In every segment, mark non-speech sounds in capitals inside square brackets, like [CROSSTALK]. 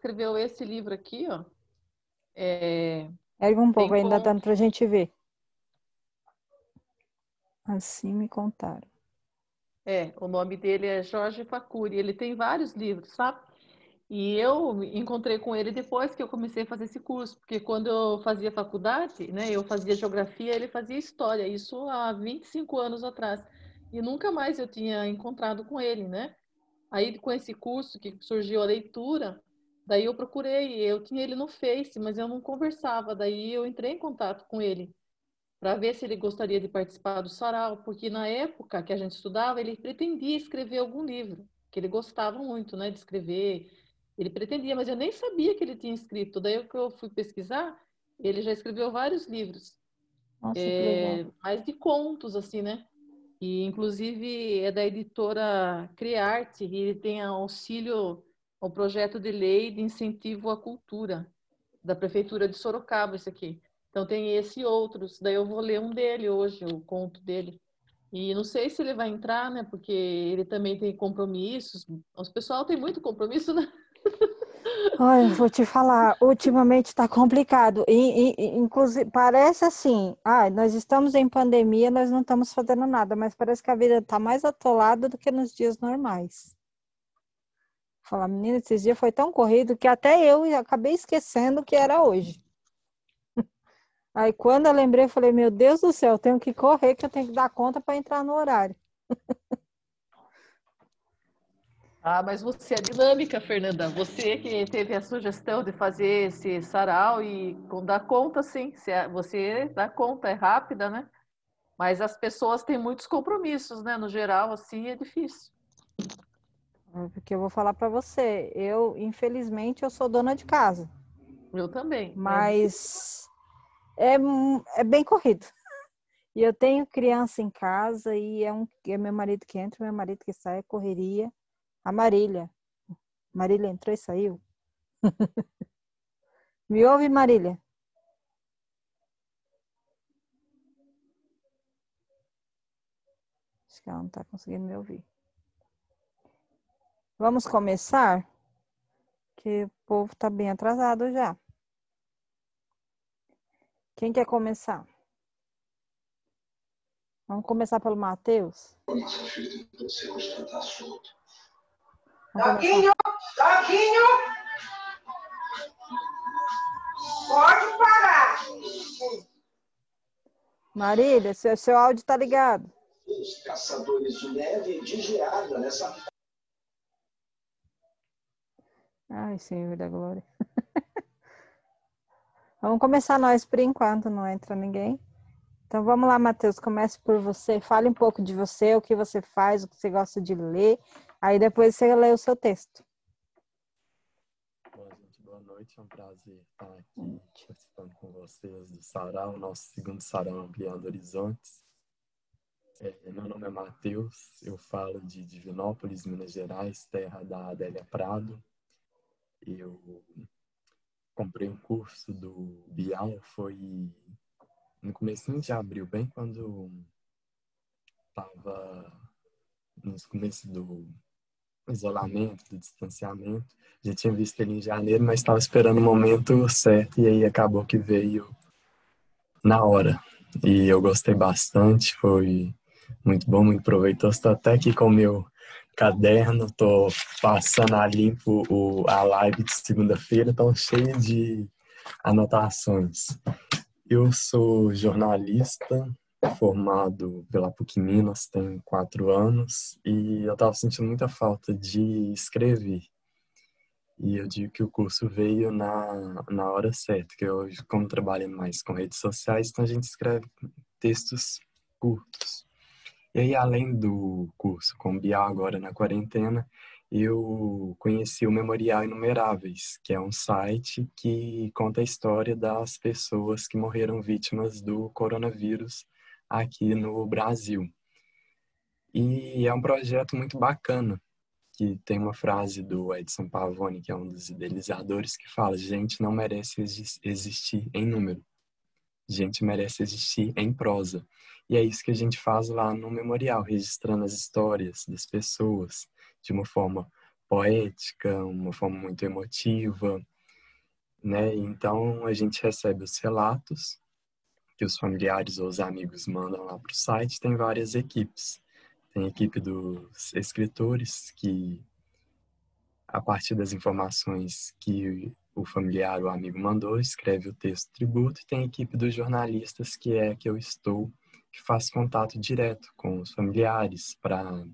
escreveu esse livro aqui, ó. É... Ergue um pouco, ainda dando para a gente ver. Assim me contaram. É, o nome dele é Jorge Facuri. Ele tem vários livros, sabe? E eu encontrei com ele depois que eu comecei a fazer esse curso, porque quando eu fazia faculdade, né, eu fazia geografia, ele fazia história, isso há 25 anos atrás. E nunca mais eu tinha encontrado com ele, né? Aí com esse curso que surgiu a leitura, daí eu procurei, eu tinha ele no Face, mas eu não conversava, daí eu entrei em contato com ele para ver se ele gostaria de participar do sarau, porque na época que a gente estudava, ele pretendia escrever algum livro, que ele gostava muito, né, de escrever. Ele pretendia, mas eu nem sabia que ele tinha escrito. Daí que eu fui pesquisar, ele já escreveu vários livros. Nossa, é, mais de contos, assim, né? E, inclusive, é da editora Criarte, e ele tem auxílio ao projeto de lei de incentivo à cultura da Prefeitura de Sorocaba, esse aqui. Então tem esse e outros. Daí eu vou ler um dele hoje, o conto dele. E não sei se ele vai entrar, né? Porque ele também tem compromissos. O pessoal tem muito compromisso, né? [LAUGHS] Olha, vou te falar, ultimamente está complicado. E, e, inclusive, parece assim, ah, nós estamos em pandemia, nós não estamos fazendo nada, mas parece que a vida está mais atolada do que nos dias normais. Falar, menina, esses dias foi tão corrido que até eu acabei esquecendo que era hoje. [LAUGHS] Aí quando eu lembrei, eu falei, meu Deus do céu, eu tenho que correr, que eu tenho que dar conta para entrar no horário. [LAUGHS] Ah, mas você é dinâmica, Fernanda. Você que teve a sugestão de fazer esse sarau e dar conta, sim. Você dá conta, é rápida, né? Mas as pessoas têm muitos compromissos, né? No geral, assim, é difícil. Porque eu vou falar para você, eu, infelizmente, eu sou dona de casa. Eu também. Mas é, é bem corrido. [LAUGHS] E eu tenho criança em casa e é, um, é meu marido que entra, meu marido que sai, é correria. A Marília. Marília entrou e saiu. [LAUGHS] Me ouve, Marília? Acho que ela não está conseguindo me ouvir. Vamos começar? Que o povo está bem atrasado já. Quem quer começar? Vamos começar pelo Matheus? Toquinho, Toquinho, pode parar. Marília, seu, seu áudio está ligado. Os caçadores de neve de geada nessa. Ai, Senhor da Glória. [LAUGHS] Vamos começar nós por enquanto, não entra ninguém. Então vamos lá, Matheus, comece por você. Fale um pouco de você, o que você faz, o que você gosta de ler. Aí depois você lê o seu texto. Boa, gente, boa noite. É um prazer estar aqui participando com vocês do Sarau, nosso segundo Sarau Ampliando Horizontes. É, meu nome é Matheus, eu falo de Divinópolis, Minas Gerais, terra da Adélia Prado. Eu comprei um curso do Bial foi no começo de abril, bem quando estava nos começos do isolamento, do distanciamento. Já tinha visto ele em janeiro, mas estava esperando o momento certo e aí acabou que veio na hora. E eu gostei bastante, foi muito bom, muito proveitoso. Estou até aqui com o meu caderno, tô passando a limpo o, a live de segunda-feira, tão cheio de anotações. Eu sou jornalista, formado pela PUC Minas tem quatro anos e eu estava sentindo muita falta de escrever. E eu digo que o curso veio na, na hora certa, que eu, como trabalho mais com redes sociais, então a gente escreve textos curtos. E aí, além do curso com Bial agora na quarentena, eu conheci o Memorial Inumeráveis, que é um site que conta a história das pessoas que morreram vítimas do coronavírus aqui no Brasil. E é um projeto muito bacana, que tem uma frase do Edson Pavone, que é um dos idealizadores, que fala: gente não merece existir em número, gente merece existir em prosa. E é isso que a gente faz lá no memorial, registrando as histórias das pessoas de uma forma poética, uma forma muito emotiva, né? Então a gente recebe os relatos que os familiares ou os amigos mandam lá para o site. Tem várias equipes. Tem a equipe dos escritores que, a partir das informações que o familiar ou amigo mandou, escreve o texto tributo. E tem a equipe dos jornalistas, que é que eu estou, que faz contato direto com os familiares para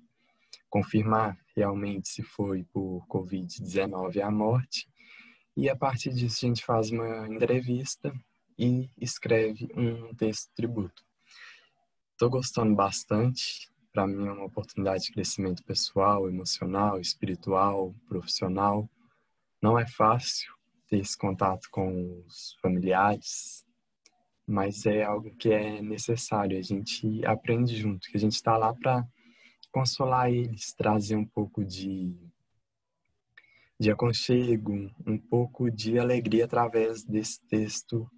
confirmar realmente se foi por Covid-19 a morte. E a partir disso a gente faz uma entrevista e escreve um texto tributo. Estou gostando bastante. Para mim é uma oportunidade de crescimento pessoal, emocional, espiritual, profissional. Não é fácil ter esse contato com os familiares, mas é algo que é necessário. A gente aprende junto, que a gente está lá para consolar eles, trazer um pouco de, de aconchego, um pouco de alegria através desse texto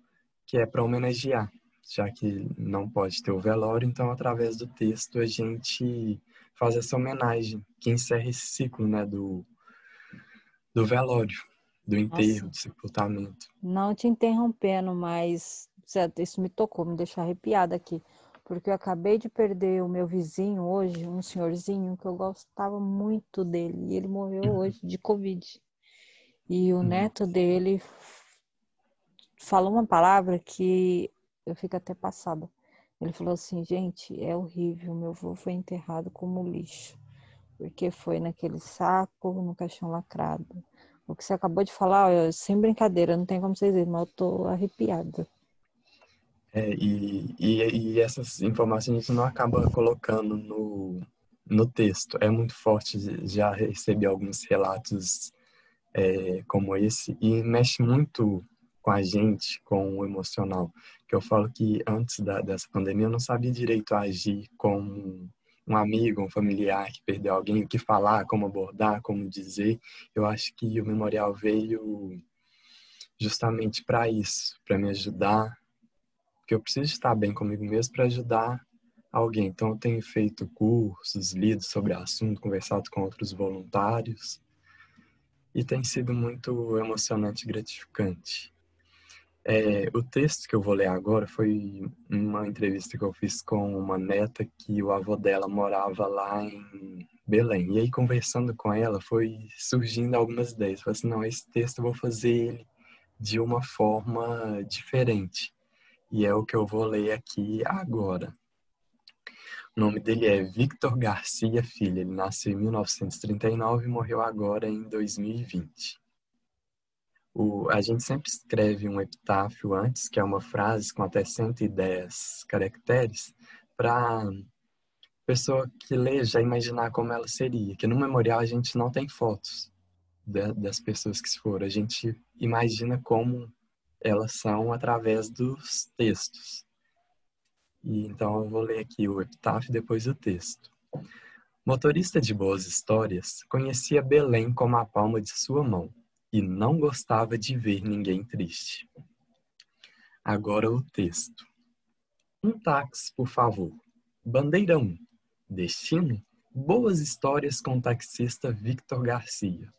que é para homenagear, já que não pode ter o velório, então através do texto a gente faz essa homenagem que encerra esse ciclo, né, do, do velório, do enterro, do sepultamento. Não te interrompendo, mas isso me tocou, me deixou arrepiada aqui porque eu acabei de perder o meu vizinho hoje, um senhorzinho que eu gostava muito dele, e ele morreu uhum. hoje de Covid. E o uhum. neto dele falou uma palavra que eu fico até passada. Ele falou assim, gente, é horrível, meu avô foi enterrado como lixo, porque foi naquele saco, no caixão lacrado. O que você acabou de falar, sem brincadeira, não tem como vocês verem, mas eu tô arrepiada. É, e, e, e, essas informações a gente não acaba colocando no, no texto. É muito forte, já recebi alguns relatos é, como esse e mexe muito com a gente, com o emocional. Que eu falo que antes da, dessa pandemia eu não sabia direito agir com um amigo, um familiar que perdeu alguém, o que falar, como abordar, como dizer. Eu acho que o memorial veio justamente para isso, para me ajudar porque eu preciso estar bem comigo mesmo para ajudar alguém. Então, eu tenho feito cursos, lido sobre o assunto, conversado com outros voluntários e tem sido muito emocionante e gratificante. É, o texto que eu vou ler agora foi uma entrevista que eu fiz com uma neta que o avô dela morava lá em Belém. E aí, conversando com ela, foi surgindo algumas ideias. Eu falei assim, não, esse texto eu vou fazer ele de uma forma diferente e é o que eu vou ler aqui agora. O nome dele é Victor Garcia Filho. Ele nasceu em 1939 e morreu agora em 2020. O, a gente sempre escreve um epitáfio antes, que é uma frase com até 110 caracteres, para pessoa que lê já imaginar como ela seria. Que no memorial a gente não tem fotos das pessoas que se foram. A gente imagina como elas são através dos textos. E então eu vou ler aqui o epitáfio depois o texto. Motorista de boas histórias, conhecia Belém como a palma de sua mão e não gostava de ver ninguém triste. Agora o texto. Um táxi, por favor. Bandeira 1. Destino? Boas histórias com o taxista Victor Garcia.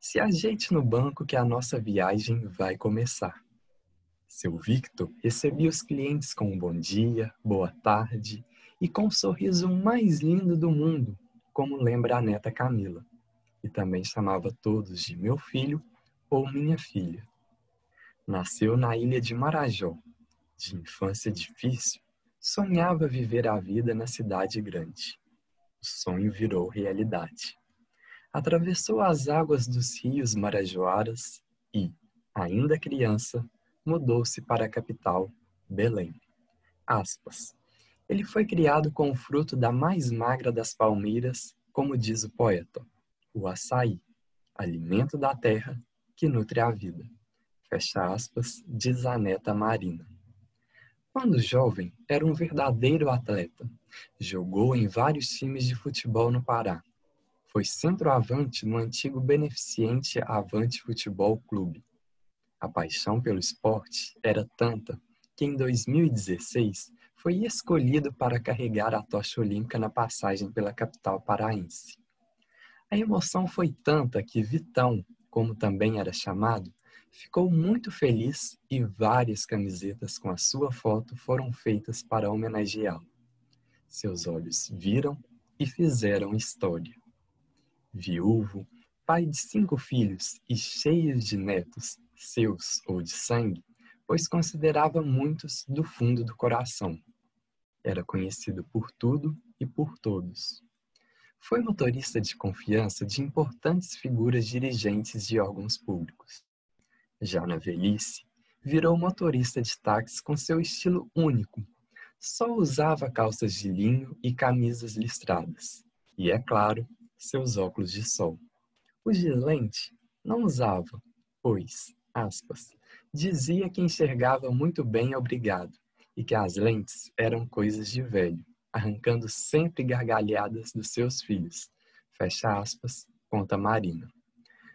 Se ajeite no banco que a nossa viagem vai começar. Seu Victor recebia os clientes com um bom dia, boa tarde e com o sorriso mais lindo do mundo, como lembra a neta Camila. E também chamava todos de meu filho ou minha filha. Nasceu na ilha de Marajó. De infância difícil, sonhava viver a vida na cidade grande. O sonho virou realidade atravessou as águas dos rios Marajoaras e, ainda criança, mudou-se para a capital, Belém. Aspas. Ele foi criado com o fruto da mais magra das palmeiras, como diz o poeta, o açaí, alimento da terra que nutre a vida. Fecha aspas, diz a neta Marina. Quando jovem, era um verdadeiro atleta. Jogou em vários times de futebol no Pará foi centroavante no antigo beneficente Avante Futebol Clube. A paixão pelo esporte era tanta que em 2016 foi escolhido para carregar a tocha olímpica na passagem pela capital paraense. A emoção foi tanta que Vitão, como também era chamado, ficou muito feliz e várias camisetas com a sua foto foram feitas para homenageá-lo. Seus olhos viram e fizeram história. Viúvo, pai de cinco filhos e cheio de netos, seus ou de sangue, pois considerava muitos do fundo do coração. Era conhecido por tudo e por todos. Foi motorista de confiança de importantes figuras dirigentes de órgãos públicos. Já na velhice, virou motorista de táxi com seu estilo único. Só usava calças de linho e camisas listradas. E, é claro, seus óculos de sol. O de lente não usava, pois, aspas, Dizia que enxergava muito bem, obrigado, e que as lentes eram coisas de velho, arrancando sempre gargalhadas dos seus filhos. Fecha aspas, conta Marina.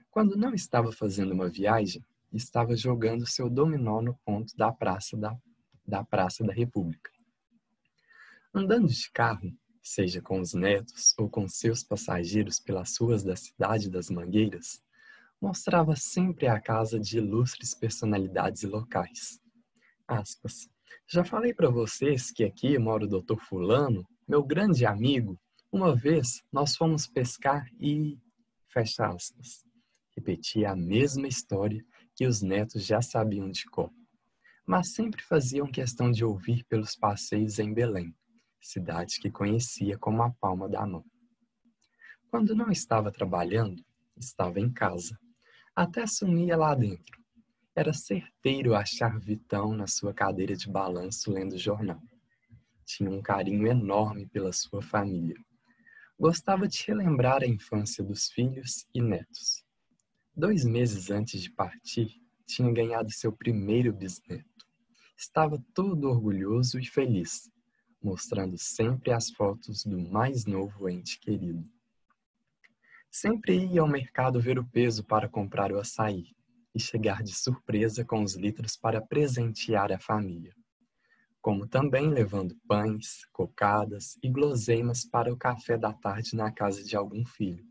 Quando não estava fazendo uma viagem, estava jogando seu dominó no ponto da Praça da, da Praça da República. Andando de carro, seja com os netos ou com seus passageiros pelas ruas da cidade das Mangueiras, mostrava sempre a casa de ilustres personalidades locais. Aspas. Já falei para vocês que aqui mora o Dr. Fulano, meu grande amigo. Uma vez nós fomos pescar e. Fecha aspas. Repetia a mesma história que os netos já sabiam de cor, mas sempre faziam questão de ouvir pelos passeios em Belém, cidade que conhecia como a palma da mão. Quando não estava trabalhando, estava em casa, até sumia lá dentro. Era certeiro achar Vitão na sua cadeira de balanço lendo jornal. Tinha um carinho enorme pela sua família. Gostava de relembrar a infância dos filhos e netos. Dois meses antes de partir, tinha ganhado seu primeiro bisneto. Estava todo orgulhoso e feliz, mostrando sempre as fotos do mais novo ente querido. Sempre ia ao mercado ver o peso para comprar o açaí e chegar de surpresa com os litros para presentear a família. Como também levando pães, cocadas e guloseimas para o café da tarde na casa de algum filho.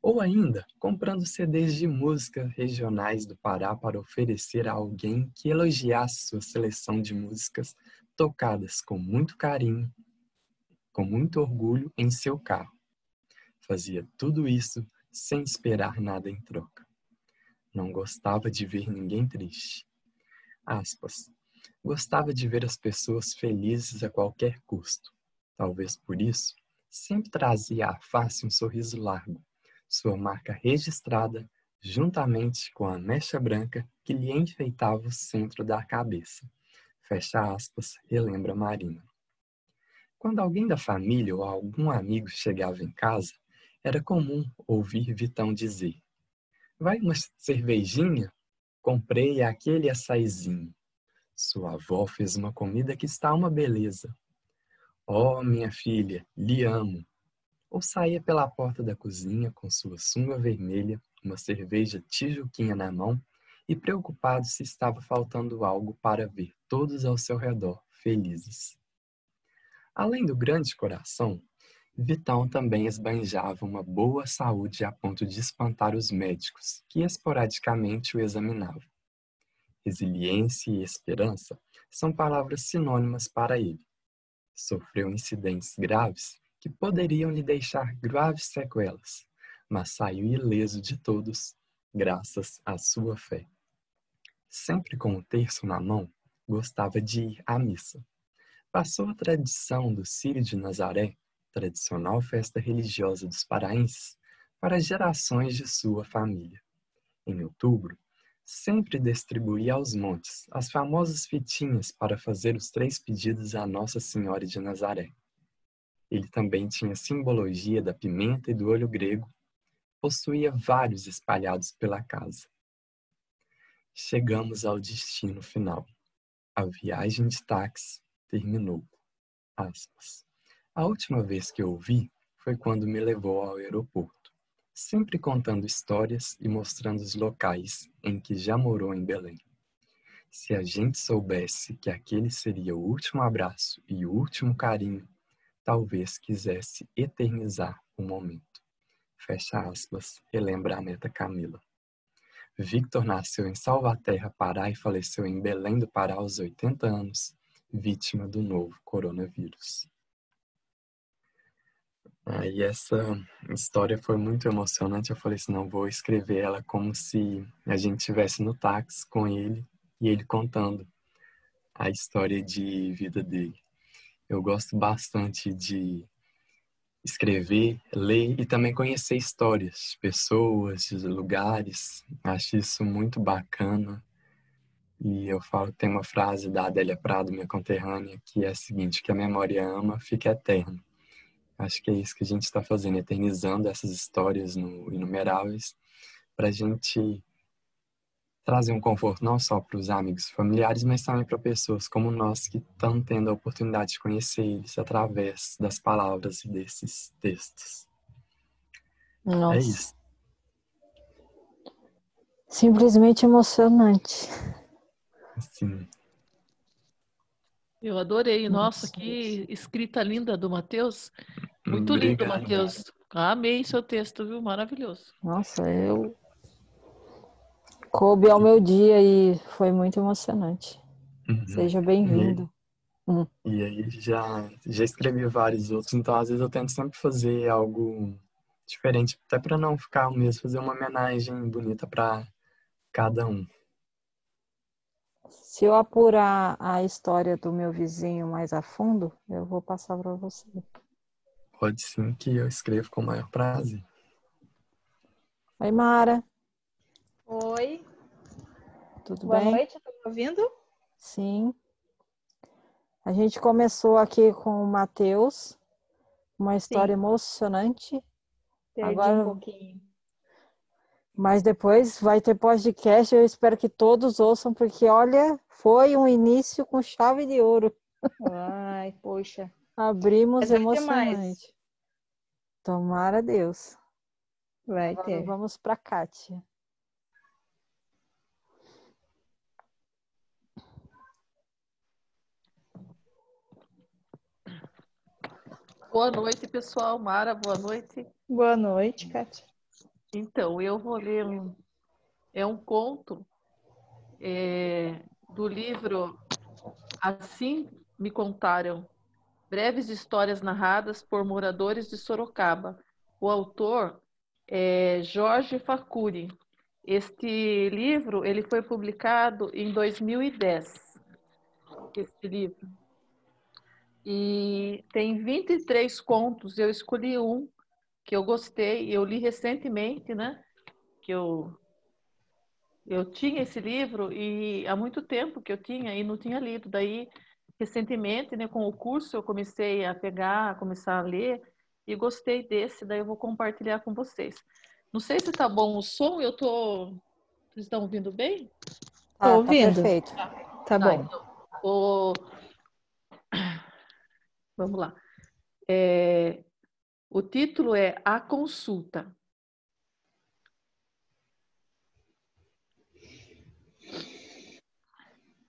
Ou ainda, comprando CDs de música regionais do Pará para oferecer a alguém que elogiasse sua seleção de músicas tocadas com muito carinho, com muito orgulho em seu carro. Fazia tudo isso sem esperar nada em troca. Não gostava de ver ninguém triste. Aspas. Gostava de ver as pessoas felizes a qualquer custo. Talvez por isso, sempre trazia à face um sorriso largo, sua marca registrada juntamente com a mecha branca que lhe enfeitava o centro da cabeça. Fecha aspas, relembra Marina. Quando alguém da família ou algum amigo chegava em casa, era comum ouvir Vitão dizer: Vai uma cervejinha? Comprei aquele açaizinho. Sua avó fez uma comida que está uma beleza. Oh, minha filha, lhe amo. Ou saía pela porta da cozinha com sua sunga vermelha, uma cerveja tijuquinha na mão e preocupado se estava faltando algo para ver todos ao seu redor felizes. Além do grande coração, Vitão também esbanjava uma boa saúde a ponto de espantar os médicos, que esporadicamente o examinavam. Resiliência e esperança são palavras sinônimas para ele. Sofreu incidentes graves que poderiam lhe deixar graves sequelas, mas saiu ileso de todos, graças à sua fé. Sempre com o terço na mão, gostava de ir à missa. Passou a tradição do Círio de Nazaré tradicional festa religiosa dos paraenses, para gerações de sua família. Em outubro, sempre distribuía aos montes as famosas fitinhas para fazer os três pedidos à Nossa Senhora de Nazaré. Ele também tinha simbologia da pimenta e do olho grego, possuía vários espalhados pela casa. Chegamos ao destino final. A viagem de táxi terminou. Aspas. A última vez que eu vi foi quando me levou ao aeroporto, sempre contando histórias e mostrando os locais em que já morou em Belém. Se a gente soubesse que aquele seria o último abraço e o último carinho, talvez quisesse eternizar o momento. Fecha aspas, relembra a neta Camila. Victor nasceu em Salvaterra, Pará e faleceu em Belém do Pará aos 80 anos, vítima do novo coronavírus. Aí essa história foi muito emocionante. Eu falei assim, não, vou escrever ela como se a gente estivesse no táxi com ele e ele contando a história de vida dele. Eu gosto bastante de escrever, ler e também conhecer histórias, pessoas, lugares. Acho isso muito bacana. E eu falo, tem uma frase da Adélia Prado, minha conterrânea, que é a seguinte, que a memória ama, fica eterna. Acho que é isso que a gente está fazendo, eternizando essas histórias no Inumeráveis, para a gente trazer um conforto não só para os amigos familiares, mas também para pessoas como nós que estão tendo a oportunidade de conhecer eles através das palavras desses textos. É Nossa. É isso. Simplesmente emocionante. Sim. Eu adorei. Nossa, Nossa. que escrita linda do Matheus. Muito Obrigado. lindo, Matheus. Amei seu texto, viu? Maravilhoso. Nossa, eu coube ao meu dia e foi muito emocionante. Uhum. Seja bem-vindo. E aí já, já escrevi vários outros, então às vezes eu tento sempre fazer algo diferente, até para não ficar o mesmo, fazer uma homenagem bonita para cada um. Se eu apurar a história do meu vizinho mais a fundo, eu vou passar para você. Pode sim que eu escrevo com o maior prazer. Oi, Mara, Oi, tudo boa bem? noite, tá me ouvindo? Sim. A gente começou aqui com o Matheus, uma história emocionante, Perdi Agora- um pouquinho. mas depois vai ter podcast. Eu espero que todos ouçam, porque olha, foi um início com chave de ouro. Ai, poxa. Abrimos emocionante. Tomara Deus. Vai Agora ter. vamos para Kátia. Boa noite, pessoal. Mara, boa noite. Boa noite, Kátia. Então, eu vou ler um, é um conto é, do livro Assim Me Contaram, Breves Histórias Narradas por Moradores de Sorocaba. O autor é Jorge Facuri. Este livro, ele foi publicado em 2010, este livro. E tem 23 contos, eu escolhi um que eu gostei, eu li recentemente, né? Que eu eu tinha esse livro e há muito tempo que eu tinha e não tinha lido. Daí, recentemente, né, com o curso, eu comecei a pegar, a começar a ler e gostei desse. Daí eu vou compartilhar com vocês. Não sei se tá bom o som. Eu tô. Vocês estão ouvindo bem? Tá, tá ouvindo. perfeito. Tá bom. então, o- Vamos lá. É, O título é A Consulta.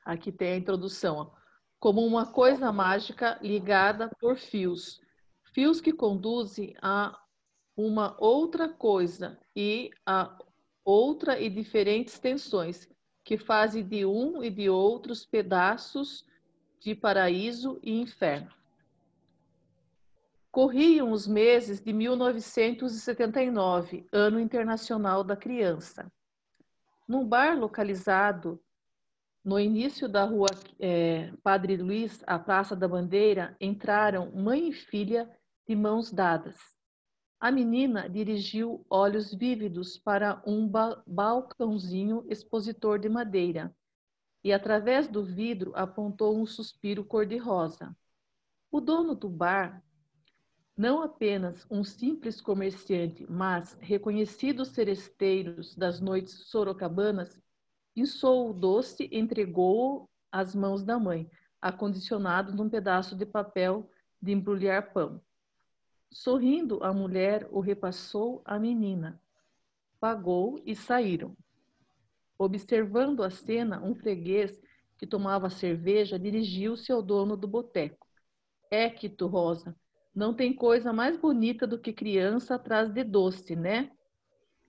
Aqui tem a introdução. Como uma coisa mágica ligada por fios. Fios que conduzem a uma outra coisa e a outra e diferentes tensões, que fazem de um e de outros pedaços de paraíso e inferno. Corriam os meses de 1979, Ano Internacional da Criança. Num bar localizado no início da rua eh, Padre Luiz, a Praça da Bandeira, entraram mãe e filha de mãos dadas. A menina dirigiu olhos vívidos para um ba balcãozinho expositor de madeira e, através do vidro, apontou um suspiro cor-de-rosa. O dono do bar, não apenas um simples comerciante, mas reconhecidos seresteiros das noites sorocabanas, insou o doce entregou-o às mãos da mãe, acondicionado num pedaço de papel de embrulhar pão. Sorrindo, a mulher o repassou à menina. Pagou e saíram. Observando a cena, um freguês que tomava cerveja dirigiu-se ao dono do boteco. Équito, Rosa, Não tem coisa mais bonita do que criança atrás de doce, né?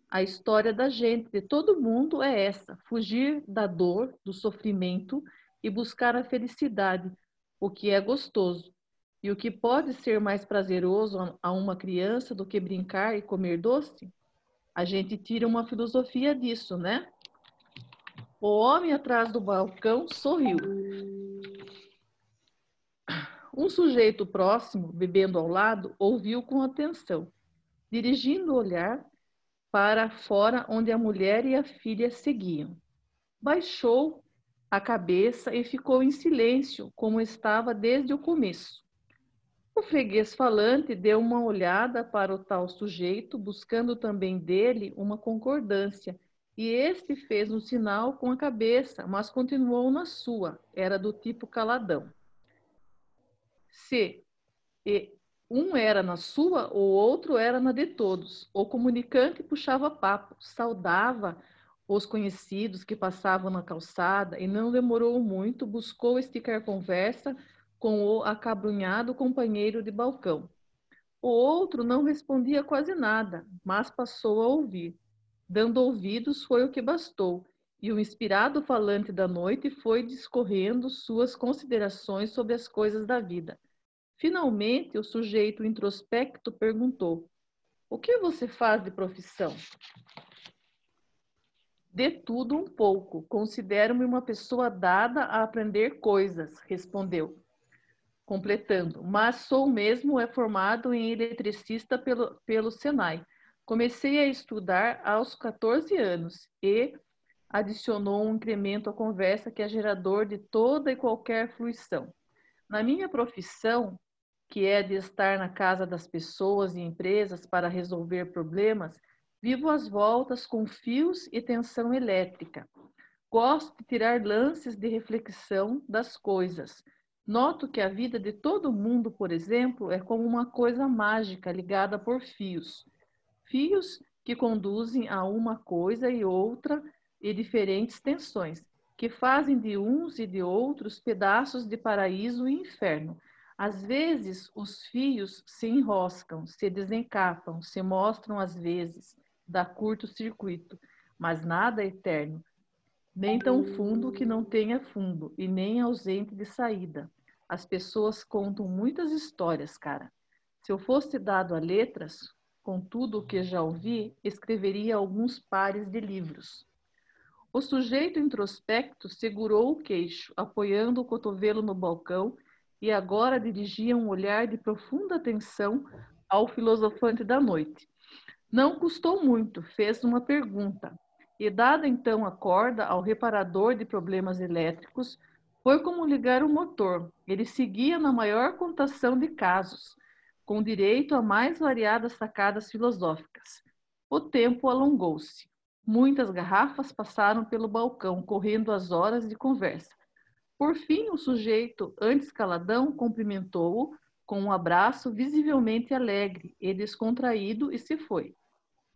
A história da gente, de todo mundo, é essa: fugir da dor, do sofrimento e buscar a felicidade, o que é gostoso. E o que pode ser mais prazeroso a uma criança do que brincar e comer doce? A gente tira uma filosofia disso, né? O homem atrás do balcão sorriu. Um sujeito próximo, bebendo ao lado, ouviu com atenção, dirigindo o olhar para fora onde a mulher e a filha seguiam. Baixou a cabeça e ficou em silêncio, como estava desde o começo. O freguês falante deu uma olhada para o tal sujeito, buscando também dele uma concordância, e este fez um sinal com a cabeça, mas continuou na sua, era do tipo caladão. Se um era na sua, o outro era na de todos. O comunicante puxava papo, saudava os conhecidos que passavam na calçada e não demorou muito, buscou esticar conversa com o acabrunhado companheiro de balcão. O outro não respondia quase nada, mas passou a ouvir. Dando ouvidos foi o que bastou, e o inspirado falante da noite foi discorrendo suas considerações sobre as coisas da vida. Finalmente, o sujeito introspecto perguntou: O que você faz de profissão? De tudo um pouco. Considero-me uma pessoa dada a aprender coisas, respondeu, completando. Mas sou mesmo é formado em eletricista pelo, pelo Senai. Comecei a estudar aos 14 anos e adicionou um incremento à conversa que é gerador de toda e qualquer fruição. Na minha profissão, que é de estar na casa das pessoas e empresas para resolver problemas, vivo às voltas com fios e tensão elétrica. Gosto de tirar lances de reflexão das coisas. Noto que a vida de todo mundo, por exemplo, é como uma coisa mágica ligada por fios. Fios que conduzem a uma coisa e outra e diferentes tensões, que fazem de uns e de outros pedaços de paraíso e inferno às vezes, os fios se enroscam, se desencapam, se mostram às vezes, dá curto-circuito, mas nada é eterno, nem tão fundo que não tenha fundo, e nem ausente de saída. As pessoas contam muitas histórias, cara. Se eu fosse dado a letras, com tudo o que já ouvi, escreveria alguns pares de livros. O sujeito introspecto segurou o queixo, apoiando o cotovelo no balcão e agora dirigia um olhar de profunda atenção ao filosofante da noite. Não custou muito, fez uma pergunta, e dada então a corda ao reparador de problemas elétricos, foi como ligar o motor. Ele seguia na maior contação de casos, com direito a mais variadas sacadas filosóficas. O tempo alongou-se. Muitas garrafas passaram pelo balcão, correndo as horas de conversa. Por fim, o sujeito, antes caladão, cumprimentou-o com um abraço visivelmente alegre e descontraído e se foi.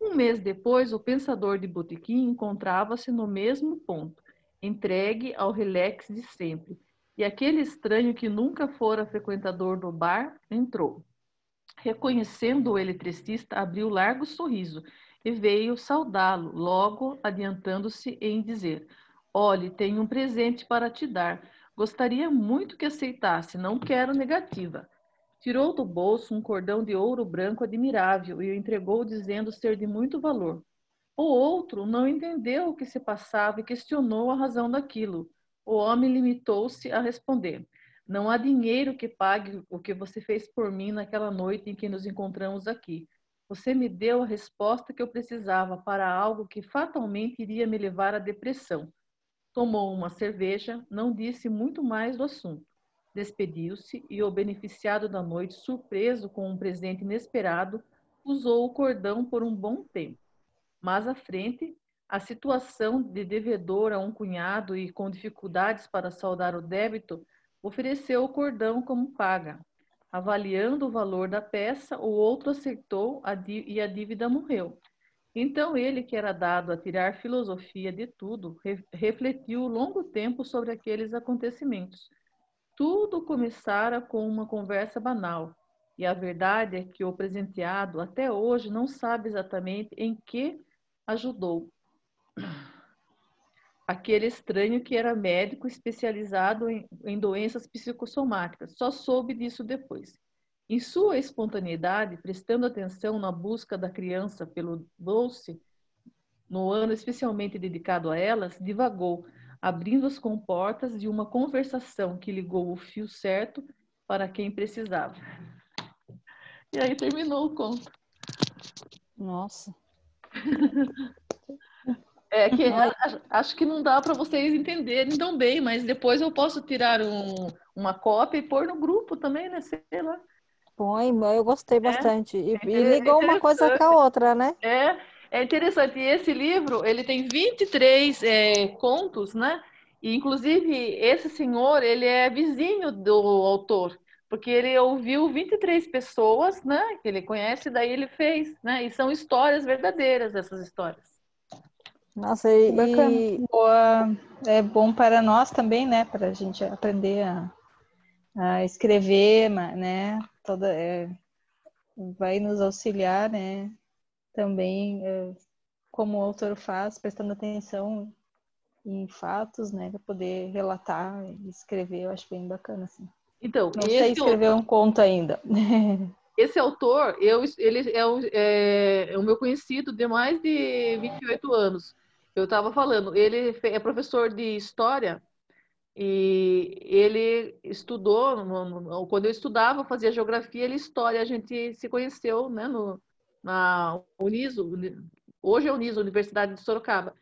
Um mês depois, o pensador de botequim encontrava-se no mesmo ponto, entregue ao relax de sempre, e aquele estranho que nunca fora frequentador do bar entrou. Reconhecendo o eletricista, abriu largo sorriso e veio saudá-lo, logo adiantando-se em dizer: Olhe, tenho um presente para te dar. Gostaria muito que aceitasse, não quero negativa. Tirou do bolso um cordão de ouro branco admirável e o entregou, dizendo ser de muito valor. O outro não entendeu o que se passava e questionou a razão daquilo. O homem limitou-se a responder: Não há dinheiro que pague o que você fez por mim naquela noite em que nos encontramos aqui. Você me deu a resposta que eu precisava para algo que fatalmente iria me levar à depressão tomou uma cerveja, não disse muito mais do assunto. Despediu-se e o beneficiado da noite, surpreso com um presente inesperado, usou o cordão por um bom tempo. Mais à frente, a situação de devedor a um cunhado e com dificuldades para saldar o débito, ofereceu o cordão como paga. Avaliando o valor da peça, o outro aceitou e a dívida morreu. Então ele, que era dado a tirar filosofia de tudo, re refletiu longo tempo sobre aqueles acontecimentos. Tudo começara com uma conversa banal, E a verdade é que o presenteado até hoje não sabe exatamente em que ajudou. Aquele estranho que era médico especializado em, em doenças psicossomáticas, só soube disso depois. Em sua espontaneidade, prestando atenção na busca da criança pelo doce, no ano especialmente dedicado a elas, divagou, abrindo as comportas de uma conversação que ligou o fio certo para quem precisava. E aí terminou o conto. Nossa. [LAUGHS] É que acho que não dá para vocês entenderem tão bem, mas depois eu posso tirar um, uma cópia e pôr no grupo também, né? Sei lá. Põe, eu gostei bastante. E, é e ligou uma coisa com a outra, né? É, é interessante. E esse livro, ele tem 23 é, contos, né? E, inclusive, esse senhor, ele é vizinho do autor, porque ele ouviu 23 pessoas, né? Que ele conhece, daí ele fez, né? E são histórias verdadeiras, essas histórias. Nossa, e, Bacana. e- Boa. É bom para nós também, né? Para a gente aprender a, a escrever, né? Toda, é, vai nos auxiliar, né? Também, é, como o autor faz, prestando atenção em fatos, né? Para poder relatar e escrever, eu acho bem bacana, assim. Então, Não sei escrever um conto ainda. [LAUGHS] esse autor, eu, ele é o, é, é o meu conhecido de mais de 28 anos. Eu estava falando, ele é professor de história e ele estudou, no- no- quando eu estudava, fazia geografia e história, a gente se conheceu, né, no, na Uniso, Uni- hoje é Uniso, Universidade de Sorocaba.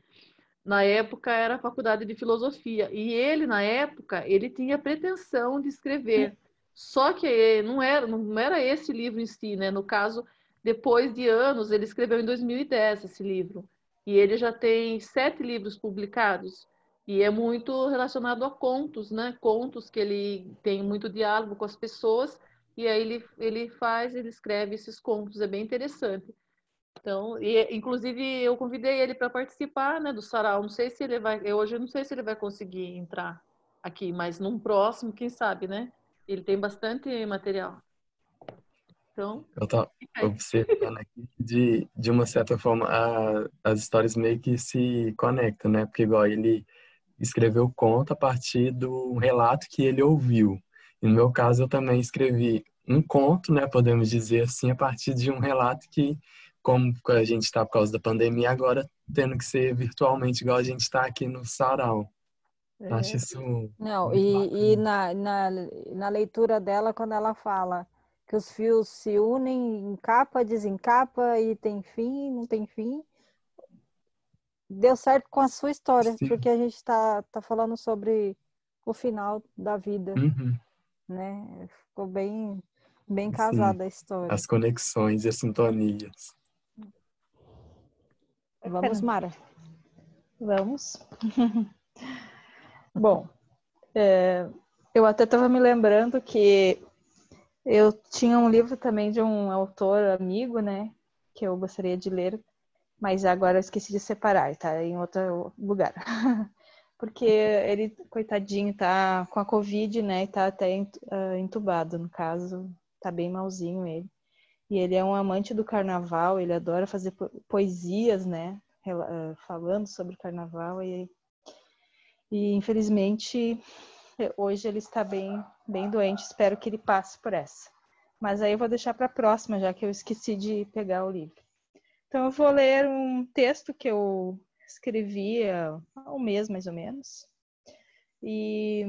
Na época era a faculdade de filosofia. E ele na época ele tinha pretensão de escrever, só que não era não era esse livro em si, né? No caso, depois de anos ele escreveu em 2010 esse livro. E ele já tem sete livros publicados e é muito relacionado a contos, né? Contos que ele tem muito diálogo com as pessoas e aí ele ele faz, ele escreve esses contos, é bem interessante. Então, e, inclusive eu convidei ele para participar, né, do sarau. Não sei se ele vai, eu hoje não sei se ele vai conseguir entrar aqui, mas num próximo, quem sabe, né? Ele tem bastante material. Então, Eu aí. observando aqui de, de uma certa forma, a- as histórias meio que se conectam, né? Porque, igual, ele escreveu o conto a partir do relato que ele ouviu. E no meu caso, eu também escrevi um conto, né? Podemos dizer assim, a partir de um relato que, como a gente está por causa da pandemia, agora tendo que ser virtualmente, igual a gente está aqui no Sarau. Eu Acho isso Não, e, e na, na, na leitura dela, quando ela fala que os fios se unem, encapa, desencapa e tem fim, não tem fim, deu certo com a sua história, Sim. porque a gente está tá falando sobre o final da vida, Uhum. né? Ficou bem, bem Sim. casada a história. As conexões e as sintonias. Vamos, Mara. Vamos. [LAUGHS] Bom, é, eu até estava me lembrando que eu tinha um livro também de um autor amigo, né? Que eu gostaria de ler, mas agora eu esqueci de separar, tá em outro lugar. [LAUGHS] Porque ele, coitadinho, tá com a Covid, né? E tá até ah, entubado, no caso. Tá bem malzinho ele. E ele é um amante do carnaval, ele adora fazer po- poesias, né? eh, Falando sobre carnaval. E, e infelizmente, hoje ele está bem, bem doente. Espero que ele passe por essa. Mas aí eu vou deixar para a próxima, já que eu esqueci de pegar o livro. Então, eu vou ler um texto que eu escrevi há um mês, mais ou menos. E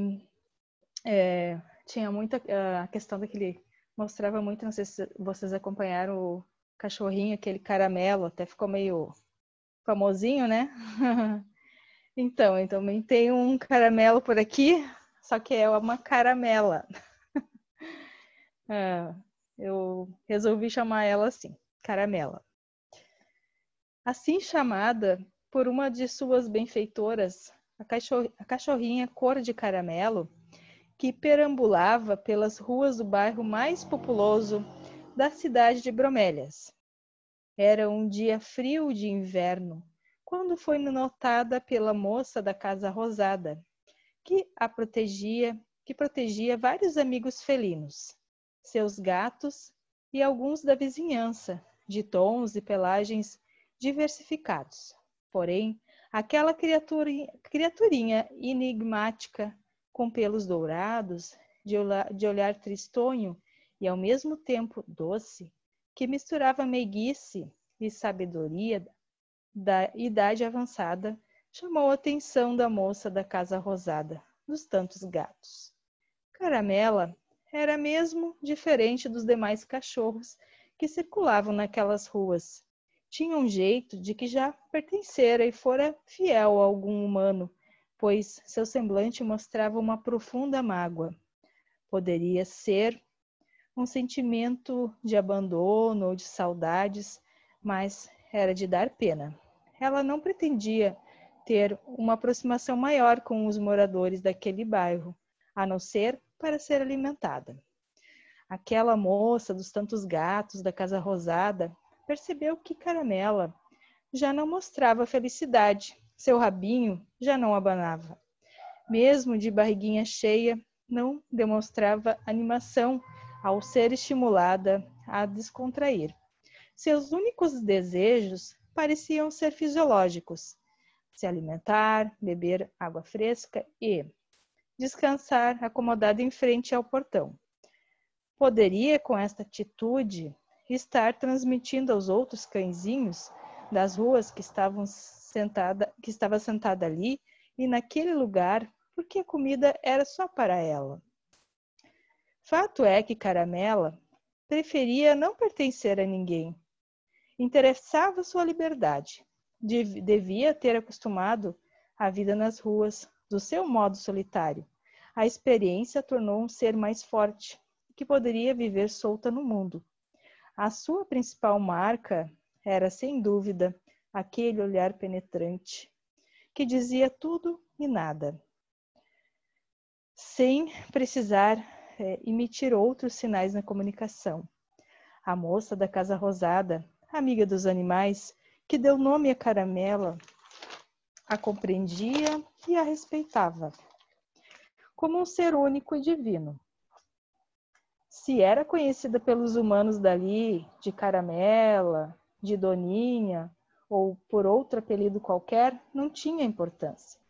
é, tinha muita a questão daquele mostrava muito, não sei se vocês acompanharam o cachorrinho, aquele caramelo, até ficou meio famosinho, né? [LAUGHS] Então, eu também tem um caramelo por aqui, só que é uma caramela. [LAUGHS] Ah, eu resolvi chamar ela assim, caramela. Assim chamada por uma de suas benfeitoras, a a cachorrinha cor de caramelo, que perambulava pelas ruas do bairro mais populoso da cidade de Bromélias. Era um dia frio de inverno, quando foi notada pela moça da Casa Rosada, que a protegia, que protegia vários amigos felinos, seus gatos e alguns da vizinhança, de tons e pelagens diversificados. Porém, aquela criaturinha, criaturinha enigmática, com pelos dourados, de de olhar tristonho e ao mesmo tempo doce, que misturava meiguice e sabedoria da idade avançada, chamou a atenção da moça da casa rosada, dos tantos gatos. Caramela era mesmo diferente dos demais cachorros que circulavam naquelas ruas. Tinha um jeito de que já pertencera e fora fiel a algum humano, pois seu semblante mostrava uma profunda mágoa. Poderia ser um sentimento de abandono ou de saudades, mas era de dar pena. Ela não pretendia ter uma aproximação maior com os moradores daquele bairro, a não ser para ser alimentada. Aquela moça dos tantos gatos da Casa Rosada percebeu que Caramela já não mostrava felicidade, seu rabinho já não abanava. Mesmo de barriguinha cheia, não demonstrava animação ao ser estimulada a descontrair. Seus únicos desejos pareciam ser fisiológicos: se alimentar, beber água fresca e descansar acomodado em frente ao portão. Poderia, com esta atitude, estar transmitindo aos outros cãezinhos das ruas que estavam sentada, que estava sentada ali e naquele lugar, porque a comida era só para ela. Fato é que Caramela preferia não pertencer a ninguém. Interessava sua liberdade. Devia ter acostumado a vida nas ruas, do seu modo solitário. A experiência tornou um ser mais forte, que poderia viver solta no mundo. A sua principal marca era, sem dúvida, aquele olhar penetrante, que dizia tudo e nada, sem precisar é, emitir outros sinais na comunicação. A moça da Casa Rosada, amiga dos animais, que deu nome a Caramela, a compreendia e a respeitava como um ser único e divino. Se era conhecida pelos humanos dali de Caramela, de Doninha ou por outro apelido qualquer, não tinha importância.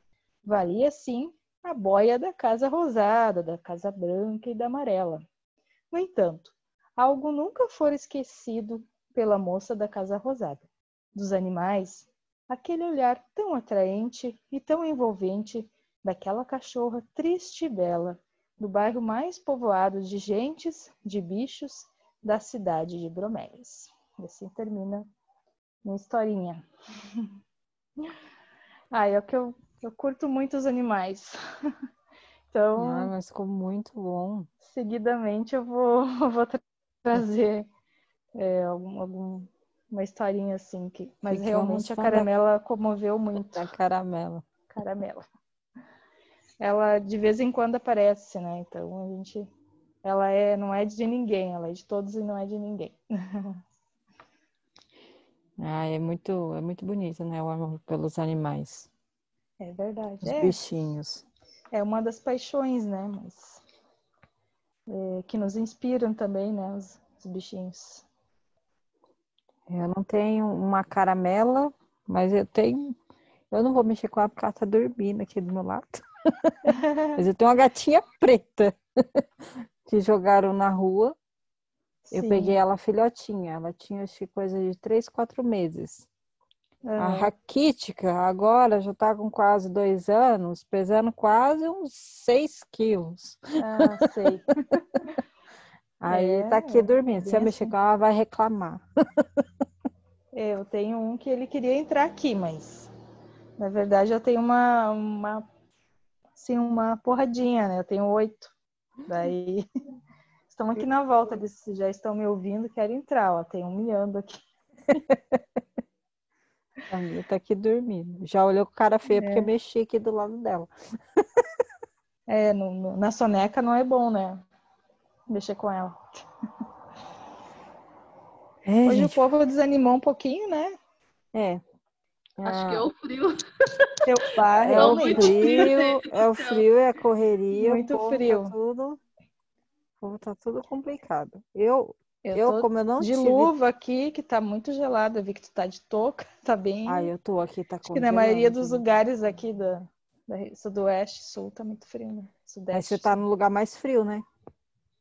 Valia sim a boia da Casa Rosada, da Casa Branca e da Amarela. No entanto, algo nunca foi esquecido pela moça da Casa Rosada. Dos animais, aquele olhar tão atraente e tão envolvente daquela cachorra triste e bela, do bairro mais povoado de gentes, de bichos, da cidade de Bromélias. E assim termina minha historinha. [LAUGHS] ah, é que eu eu curto muito os animais. [LAUGHS] Então. Ah, mas ficou muito bom. Seguidamente eu vou, [LAUGHS] vou trazer é, algum, algum, uma historinha assim. Que, mas realmente a caramela comoveu muito. A caramela. Caramela. Ela de vez em quando aparece, né? Então a gente. Ela é, não é de ninguém, ela é de todos e não é de ninguém. [LAUGHS] ah, é muito, é muito bonito, né? O amor pelos animais. É verdade. Os é. bichinhos. É uma das paixões, né? Mas é, que nos inspiram também, né? Os, os, bichinhos. Eu não tenho uma caramela, mas eu tenho. Eu não vou mexer com ela porque ela tá dormindo aqui do meu lado. Mas eu tenho uma gatinha preta [LAUGHS] que jogaram na rua. Sim. Eu peguei ela filhotinha. Ela tinha acho que coisa de três, quatro meses. A raquítica agora já está com quase dois anos, pesando quase uns seis quilos. Ah, sei. [LAUGHS] Aí é, tá aqui dormindo. Se eu mexer com ela, vai reclamar. É, eu tenho um que ele queria entrar aqui, mas na verdade eu tenho uma, uma assim, uma porradinha, né? Eu tenho oito. Daí [LAUGHS] estão aqui na volta, eles já estão me ouvindo, querem entrar, ó. Tem um miando aqui. [LAUGHS] A minha tá aqui dormindo. Já olhou com cara feia é. porque mexi aqui do lado dela. [LAUGHS] É, no, no, na soneca não é bom, né? Mexer com ela. É, Hoje gente... o povo desanimou um pouquinho, né? É. Acho ah. que é o frio. Seu pai, é o frio, é o frio, é a correria. Muito tá frio. Tá tudo, o povo tá tudo complicado. Eu, Eu, Eu, como eu não de tive... luva aqui, que tá muito gelado. Eu vi que tu tá de touca, [LAUGHS] tá bem. Ah, eu tô aqui, tá Acho que na maioria dos lugares aqui da, da sudoeste, sul, tá muito frio, né? Mas Sudeste. você tá no lugar mais frio, né?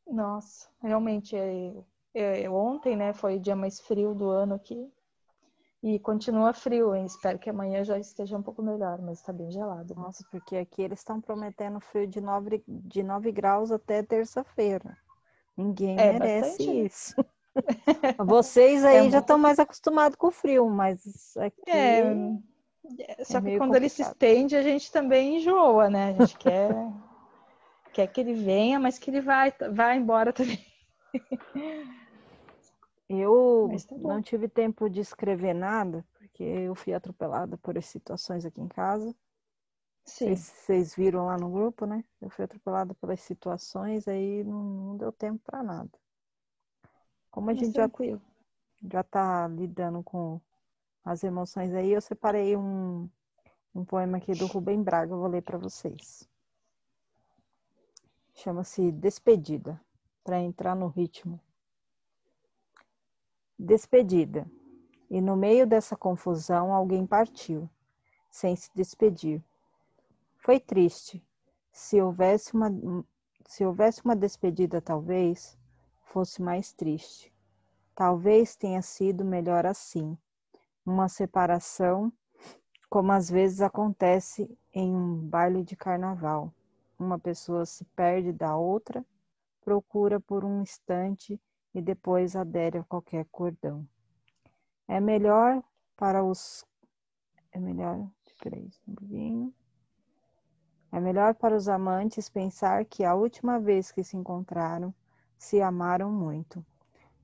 Nossa, realmente, é, é- é- ontem, né, foi o dia mais frio do ano aqui. E continua frio, hein? Espero que amanhã já esteja um pouco melhor, mas tá bem gelado. né? Nossa, porque aqui eles estão prometendo frio de 9, de 9 graus até terça-feira. Ninguém É merece bastante, né? isso. [LAUGHS] Vocês aí É já muito- estão mais acostumados com o frio, mas aqui É, é, só que quando ele se complicado. estende, a gente também enjoa, né? A gente quer, [LAUGHS] quer que ele venha, mas que ele vai, vai embora também. [LAUGHS] eu tá não tive tempo de escrever nada, porque eu fui atropelada por as situações aqui em casa. Sim, Vocês viram lá no grupo, né? Eu fui atropelada pelas situações, aí não, não deu tempo para nada. Como a mas gente já já tá lidando com as emoções aí, eu separei um, um poema aqui do Rubem Braga, eu vou ler para vocês. Chama-se Despedida, para entrar no ritmo. Despedida. E no meio dessa confusão, alguém partiu, sem se despedir. Foi triste. Se houvesse uma, se houvesse uma despedida, talvez fosse mais triste. Talvez tenha sido melhor assim. Uma separação, como às vezes acontece em um baile de carnaval. Uma pessoa se perde da outra, procura por um instante e depois adere a qualquer cordão. É melhor para os. É melhor. Um. É melhor para os amantes pensar que a última vez que se encontraram, se amaram muito.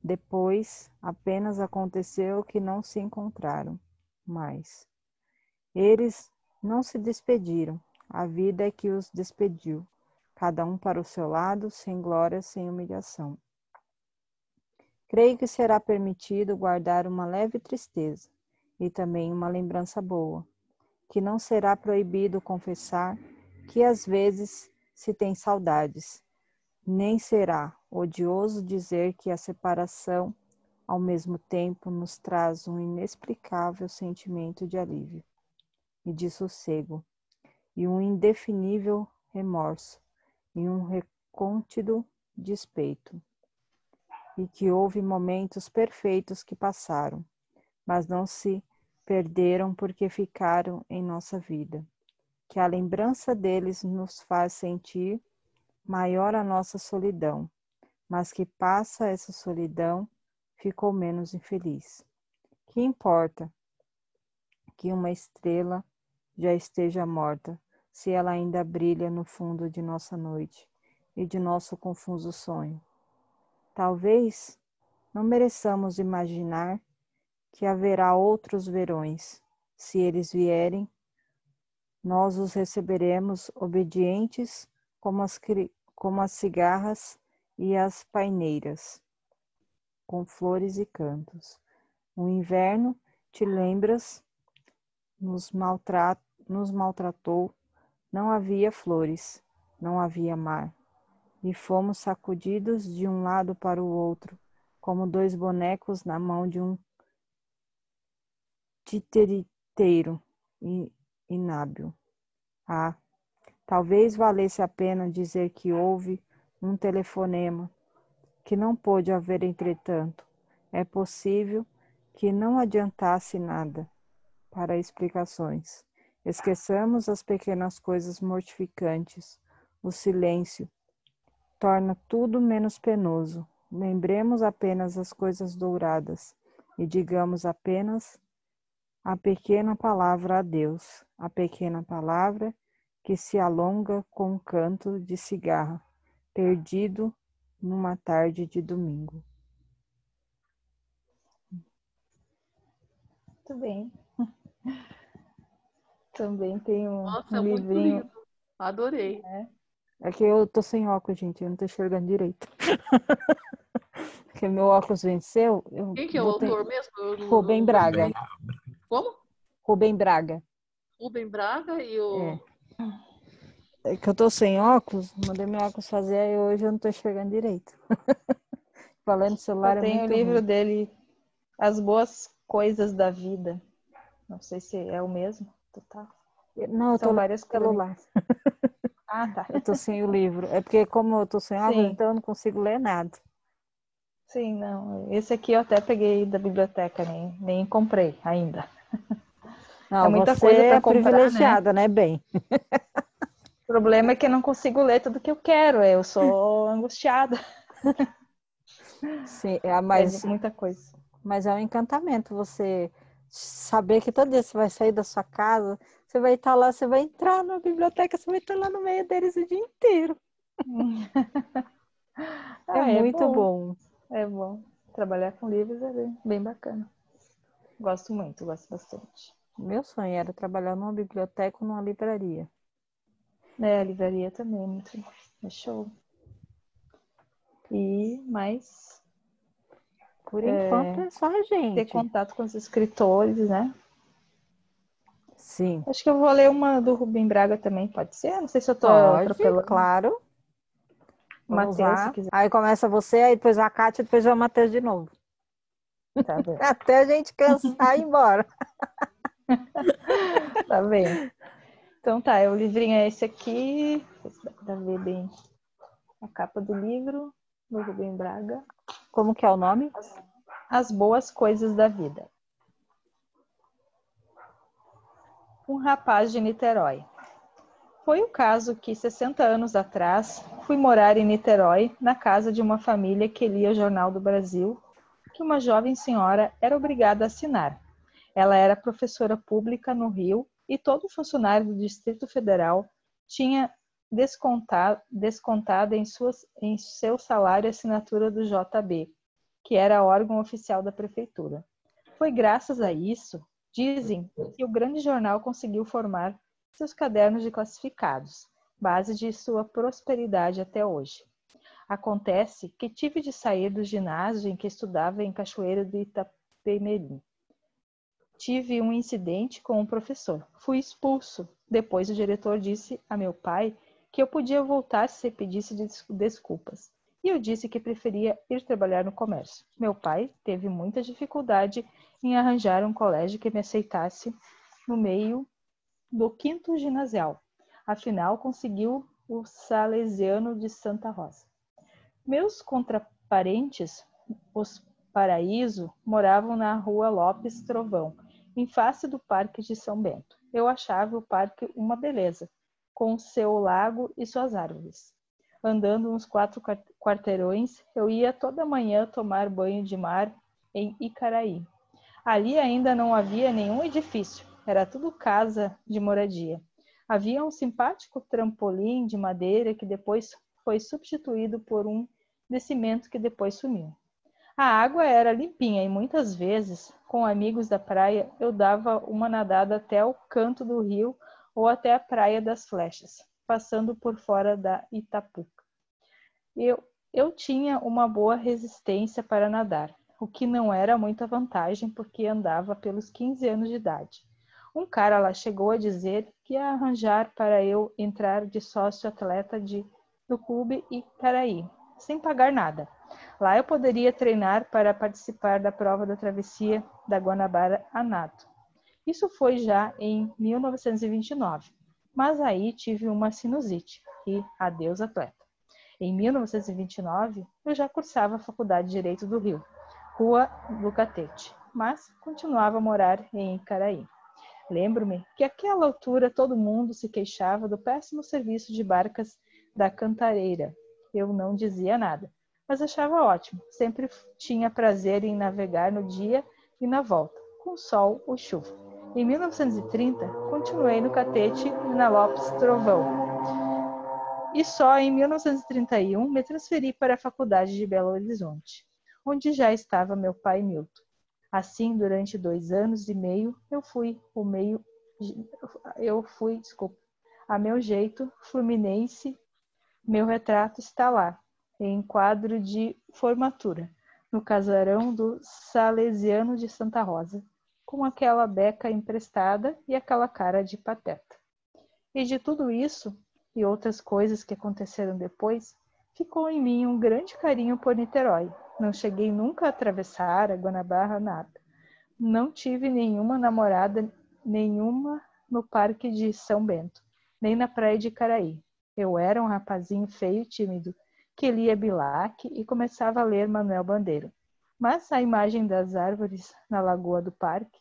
Depois, apenas aconteceu que não se encontraram mais. Eles não se despediram, a vida é que os despediu, cada um para o seu lado, sem glória, sem humilhação. Creio que será permitido guardar uma leve tristeza e também uma lembrança boa, que não será proibido confessar que às vezes se tem saudades, nem será odioso dizer que a separação, ao mesmo tempo, nos traz um inexplicável sentimento de alívio e de sossego, e um indefinível remorso, e um recôntido despeito. E que houve momentos perfeitos que passaram, mas não se perderam porque ficaram em nossa vida. Que a lembrança deles nos faz sentir maior a nossa solidão, mas que passa essa solidão, ficou menos infeliz. Que importa que uma estrela já esteja morta, se ela ainda brilha no fundo de nossa noite e de nosso confuso sonho? Talvez não mereçamos imaginar que haverá outros verões. Se eles vierem, nós os receberemos obedientes como as, como as cigarras e as paineiras, com flores e cantos. O inverno, te lembras, nos, maltra nos maltratou, não havia flores, não havia mar, e fomos sacudidos de um lado para o outro, como dois bonecos na mão de um titiriteiro inábil. Ah, talvez valesse a pena dizer que houve um telefonema, que não pôde haver entretanto. É possível que não adiantasse nada para explicações. Esqueçamos as pequenas coisas mortificantes. O silêncio torna tudo menos penoso. Lembremos apenas as coisas douradas e digamos apenas a pequena palavra a Deus, a pequena palavra que se alonga com um canto de cigarra, perdido numa tarde de domingo. Muito bem. [LAUGHS] Também tem um, Nossa, um muito livrinho. lindo. Adorei. É que eu tô sem óculos, gente, eu não tô enxergando direito. [LAUGHS] Porque meu óculos venceu. Eu Quem que é o botei- autor mesmo? Eu não- Rubem não- Braga. Como? Rubem Braga. Rubem Braga e o. É. É que eu tô sem óculos, mandei meu óculos fazer, aí hoje eu não tô enxergando direito. [LAUGHS] Falando de celular Eu é tenho o livro ruim. dele, As Boas Coisas da Vida. Não sei se é o mesmo. Total. Não, eu São tô várias no celular. [LAUGHS] Ah, tá. Eu tô sem o livro. É porque como eu tô sem água, então eu não consigo ler nada. Sim, não. Esse aqui eu até peguei da biblioteca, nem, nem comprei ainda. Não, É muita coisa pra é comprar, né? privilegiada, né, bem? O problema é que eu não consigo ler tudo que eu quero. Eu sou angustiada. Sim, é, Mas mas, muita coisa. mas é um encantamento você saber que todo dia você vai sair da sua casa, você vai estar lá, você vai entrar na biblioteca, você vai estar lá no meio deles o dia inteiro. [LAUGHS] É Ah, muito bom. É bom. Trabalhar com livros é bem, bem bacana. Gosto muito, gosto bastante. Meu sonho era trabalhar numa biblioteca ou numa livraria. É, a livraria também é muito é show. E mais Por É, enquanto é só a ter gente. contato com os escritores, né? Sim. Acho que eu vou ler uma do Rubem Braga também, pode ser? Não sei se eu tô Pode, atropelando. claro. Matheus, lá. se quiser. Aí começa você, aí depois a Kátia, depois o Matheus de novo. Tá bem. [LAUGHS] Até a gente cansar e ir embora. [LAUGHS] Tá bem. Então tá, o livrinho é esse aqui. Não sei se dá pra ver bem a capa do livro, do Rubem Braga. Como que é o nome? As boas coisas da vida. Um rapaz de Niterói. Foi o caso que, 60 anos atrás, fui morar em Niterói, na casa de uma família que lia o Jornal do Brasil, que uma jovem senhora era obrigada a assinar. Ela era professora pública no Rio e todo funcionário do Distrito Federal tinha descontado, descontada em, suas, em seu salário a assinatura do JB, que era órgão oficial da prefeitura. Foi graças a isso, dizem, que o grande jornal conseguiu formar seus cadernos de classificados, base de sua prosperidade até hoje. Acontece que tive de sair do ginásio em que estudava em Cachoeira do Itapemirim. Tive um incidente com um professor. Fui expulso. Depois o diretor disse a meu pai que eu podia voltar se pedisse des- desculpas. E eu disse que preferia ir trabalhar no comércio. Meu pai teve muita dificuldade em arranjar um colégio que me aceitasse no meio do quinto ginasial. Afinal, conseguiu o Salesiano de Santa Rosa. Meus contraparentes, os Paraíso, moravam na rua Lopes Trovão, em face do Parque de São Bento. Eu achava o parque uma beleza, com seu lago e suas árvores. Andando uns quatro quarteirões, eu ia toda manhã tomar banho de mar em Icaraí. Ali ainda não havia nenhum edifício, era tudo casa de moradia. Havia um simpático trampolim de madeira que depois foi substituído por um de cimento que depois sumiu. A água era limpinha e muitas vezes, com amigos da praia, eu dava uma nadada até o canto do rio ou até a Praia das Flechas, passando por fora da Itapuca. Eu, eu tinha uma boa resistência para nadar, o que não era muita vantagem porque andava pelos 15 anos de idade. Um cara lá chegou a dizer que ia arranjar para eu entrar de sócio atleta de, do clube Icaraí, sem pagar nada. Lá eu poderia treinar para participar da prova da travessia da Guanabara a Nato. Isso foi já em 1929, mas aí tive uma sinusite e adeus atleta. Em 1929, eu já cursava a Faculdade de Direito do Rio, Rua do Catete, mas continuava a morar em Icaraí. Lembro-me que àquela altura todo mundo se queixava do péssimo serviço de barcas da Cantareira. Eu não dizia nada, mas achava ótimo. Sempre tinha prazer em navegar no dia e na volta, com sol ou chuva. Em 1930, continuei no Catete e na Lopes Trovão. E só em 1931 me transferi para a Faculdade de Belo Horizonte, onde já estava meu pai Milton. Assim, durante dois anos e meio, eu fui o meio, eu fui, desculpa, a meu jeito, fluminense. Meu retrato está lá, em quadro de formatura, no casarão do Salesiano de Santa Rosa, com aquela beca emprestada e aquela cara de pateta. E de tudo isso e outras coisas que aconteceram depois, ficou em mim um grande carinho por Niterói Não cheguei nunca a atravessar a Guanabara, nada. Não tive nenhuma namorada, nenhuma no Parque de São Bento, nem na Praia de Caraí. Eu era um rapazinho feio e tímido, que lia Bilac e começava a ler Manuel Bandeira. Mas a imagem das árvores na lagoa do parque,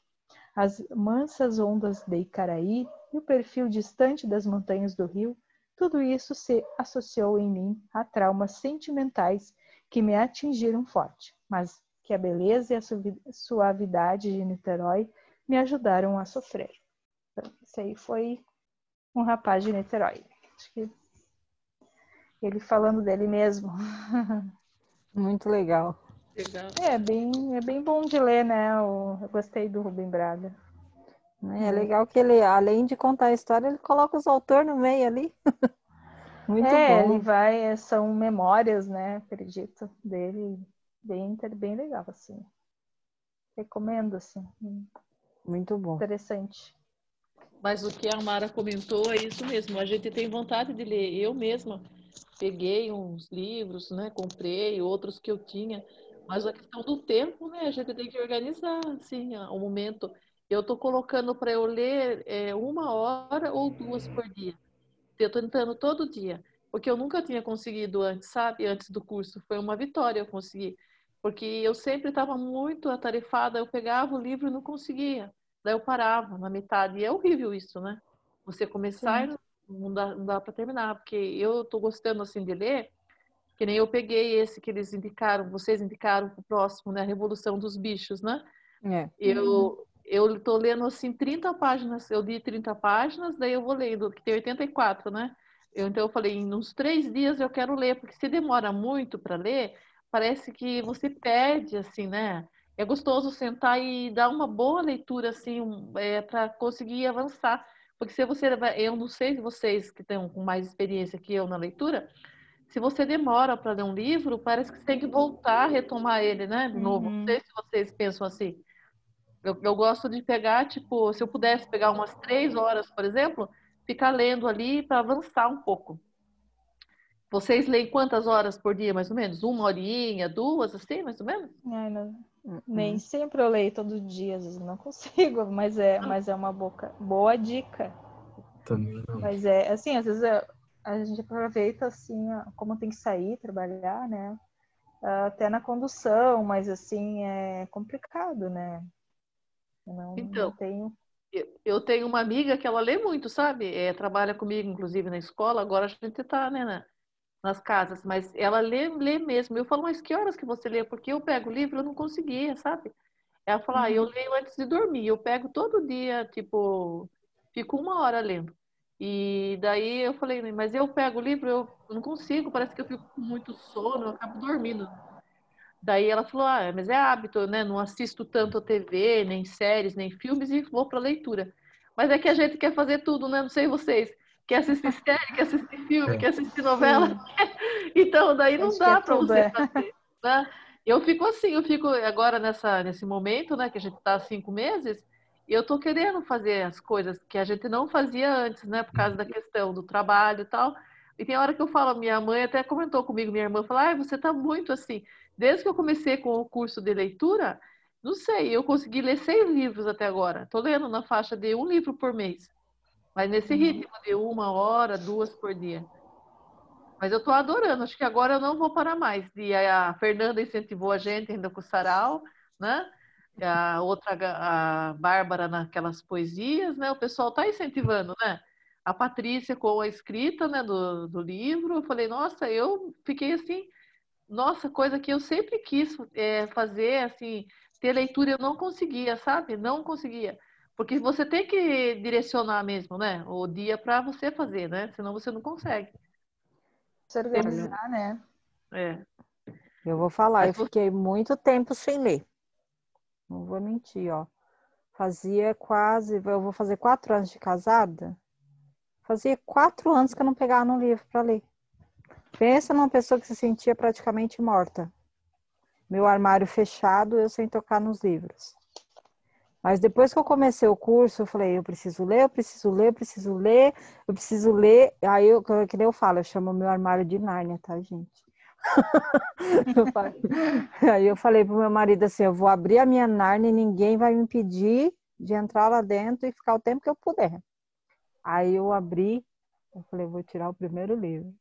as mansas ondas de Icaraí e o perfil distante das montanhas do rio, tudo isso se associou em mim a traumas sentimentais que me atingiram forte, mas que a beleza e a suavidade de Niterói me ajudaram a sofrer. Então, esse aí foi um rapaz de Niterói. Acho que ele falando dele mesmo. [LAUGHS] Muito legal. Legal. É bem, é bem bom de ler, né? Eu, eu gostei do Rubem Braga. É legal que ele, além de contar a história, ele coloca os autores no meio ali. [LAUGHS] Muito é, bom. ele vai, são memórias, né? Acredito, dele. Bem, bem legal, assim. Recomendo, assim. Muito bom. Interessante. Mas o que a Mara comentou é isso mesmo. A gente tem vontade de ler. Eu mesma peguei uns livros, né? Comprei outros que eu tinha. Mas a questão do tempo, né? A gente tem que organizar, assim, o momento. Eu estou colocando para eu ler é, uma hora ou duas por dia. Eu estou tentando todo dia, porque eu nunca tinha conseguido antes, sabe? Antes do curso. Foi uma vitória eu conseguir. Porque eu sempre estava muito atarefada, eu pegava o livro e não conseguia. Daí eu parava na metade. E é horrível isso, né? Você começar Sim. e não dá, não dá para terminar. Porque eu estou gostando, assim, de ler, que nem eu peguei esse que eles indicaram, vocês indicaram para o próximo, né? A Revolução dos Bichos, né? É. Eu, eu tô lendo assim 30 páginas, eu li 30 páginas, daí eu vou lendo, que tem 84, né? Eu, então eu falei, em uns três dias eu quero ler, porque se demora muito para ler, parece que você perde, assim, né? É gostoso sentar e dar uma boa leitura, assim, é, para conseguir avançar. Porque se você eu não sei se vocês que estão com mais experiência que eu na leitura, se você demora para ler um livro, parece que você tem que voltar, retomar ele, né? De novo. Uhum. Não sei se vocês pensam assim. Eu, eu gosto de pegar, tipo, se eu pudesse pegar umas três horas, por exemplo, ficar lendo ali para avançar um pouco. Vocês leem quantas horas por dia, mais ou menos? Uma horinha, duas, assim, mais ou menos? Ai, não, nem sempre eu leio todo dia, às vezes não consigo, [LAUGHS] mas é, mas é uma boca, boa dica. Também não. Mas é assim, às vezes é, a gente aproveita assim, como tem que sair, trabalhar, né? Até na condução, mas assim, é complicado, né? Não, Então. não tenho. Eu- tenho uma amiga que ela lê muito, sabe? É, trabalha comigo, inclusive, na escola. Agora a gente está, né, na- nas casas, mas ela lê, lê mesmo. Eu falo, mas que horas que você lê? Porque eu pego o livro, eu não conseguia, sabe? Ela fala, ah, eu leio antes de dormir. Eu pego todo dia, tipo, fico uma hora lendo. E daí eu falei, mas eu pego o livro, eu não consigo, parece que eu fico com muito sono, eu acabo dormindo. Daí ela falou, ah, mas é hábito, né? Não assisto tanto a TV, nem séries, nem filmes e vou para leitura. Mas é que a gente quer fazer tudo, né? Não sei vocês. Quer assistir [LAUGHS] série, quer assistir filme, É. quer assistir novela. [LAUGHS] Então, daí não dá é para você é. fazer, né? Eu fico assim, eu fico agora nessa, nesse momento, né? Que a gente está há cinco meses, e eu tô querendo fazer as coisas que a gente não fazia antes, né? Por causa da questão do trabalho e tal. E tem hora que eu falo, minha mãe até comentou comigo, minha irmã, falou, ah, você tá muito assim. Desde que eu comecei com o curso de leitura, não sei, eu consegui ler seis livros até agora. Tô lendo na faixa de um livro por mês. Mas nesse ritmo de uma hora, duas por dia. Mas eu tô adorando, acho que agora eu não vou parar mais. E a Fernanda incentivou a gente ainda com o sarau, né? A outra, a Bárbara naquelas poesias, né? O pessoal tá incentivando, né? A Patrícia com a escrita, né, do, do livro. Eu falei, nossa, eu fiquei assim, nossa, coisa que eu sempre quis é, fazer, assim, ter leitura, eu não conseguia, sabe? Não conseguia. Porque você tem que direcionar mesmo, né? O dia para você fazer, né? Senão você não consegue. Se organizar, né? É. Eu vou falar, Mas eu fiquei muito tempo sem ler. Não vou mentir, ó. Fazia quase, eu vou fazer quatro anos de casada. Fazia quatro anos que eu não pegava no livro para ler. Pensa numa pessoa que se sentia praticamente morta. Meu armário fechado, eu sem tocar nos livros. Mas depois que eu comecei o curso, eu falei, eu preciso ler, eu preciso ler, eu preciso ler, eu preciso ler. Aí, eu, que nem eu falo, eu chamo meu armário de Nárnia, tá, gente? [LAUGHS] Aí eu falei pro meu marido assim, eu vou abrir a minha Narnia e ninguém vai me impedir de entrar lá dentro e ficar o tempo que eu puder. Aí eu abri, eu falei, eu vou tirar o primeiro livro.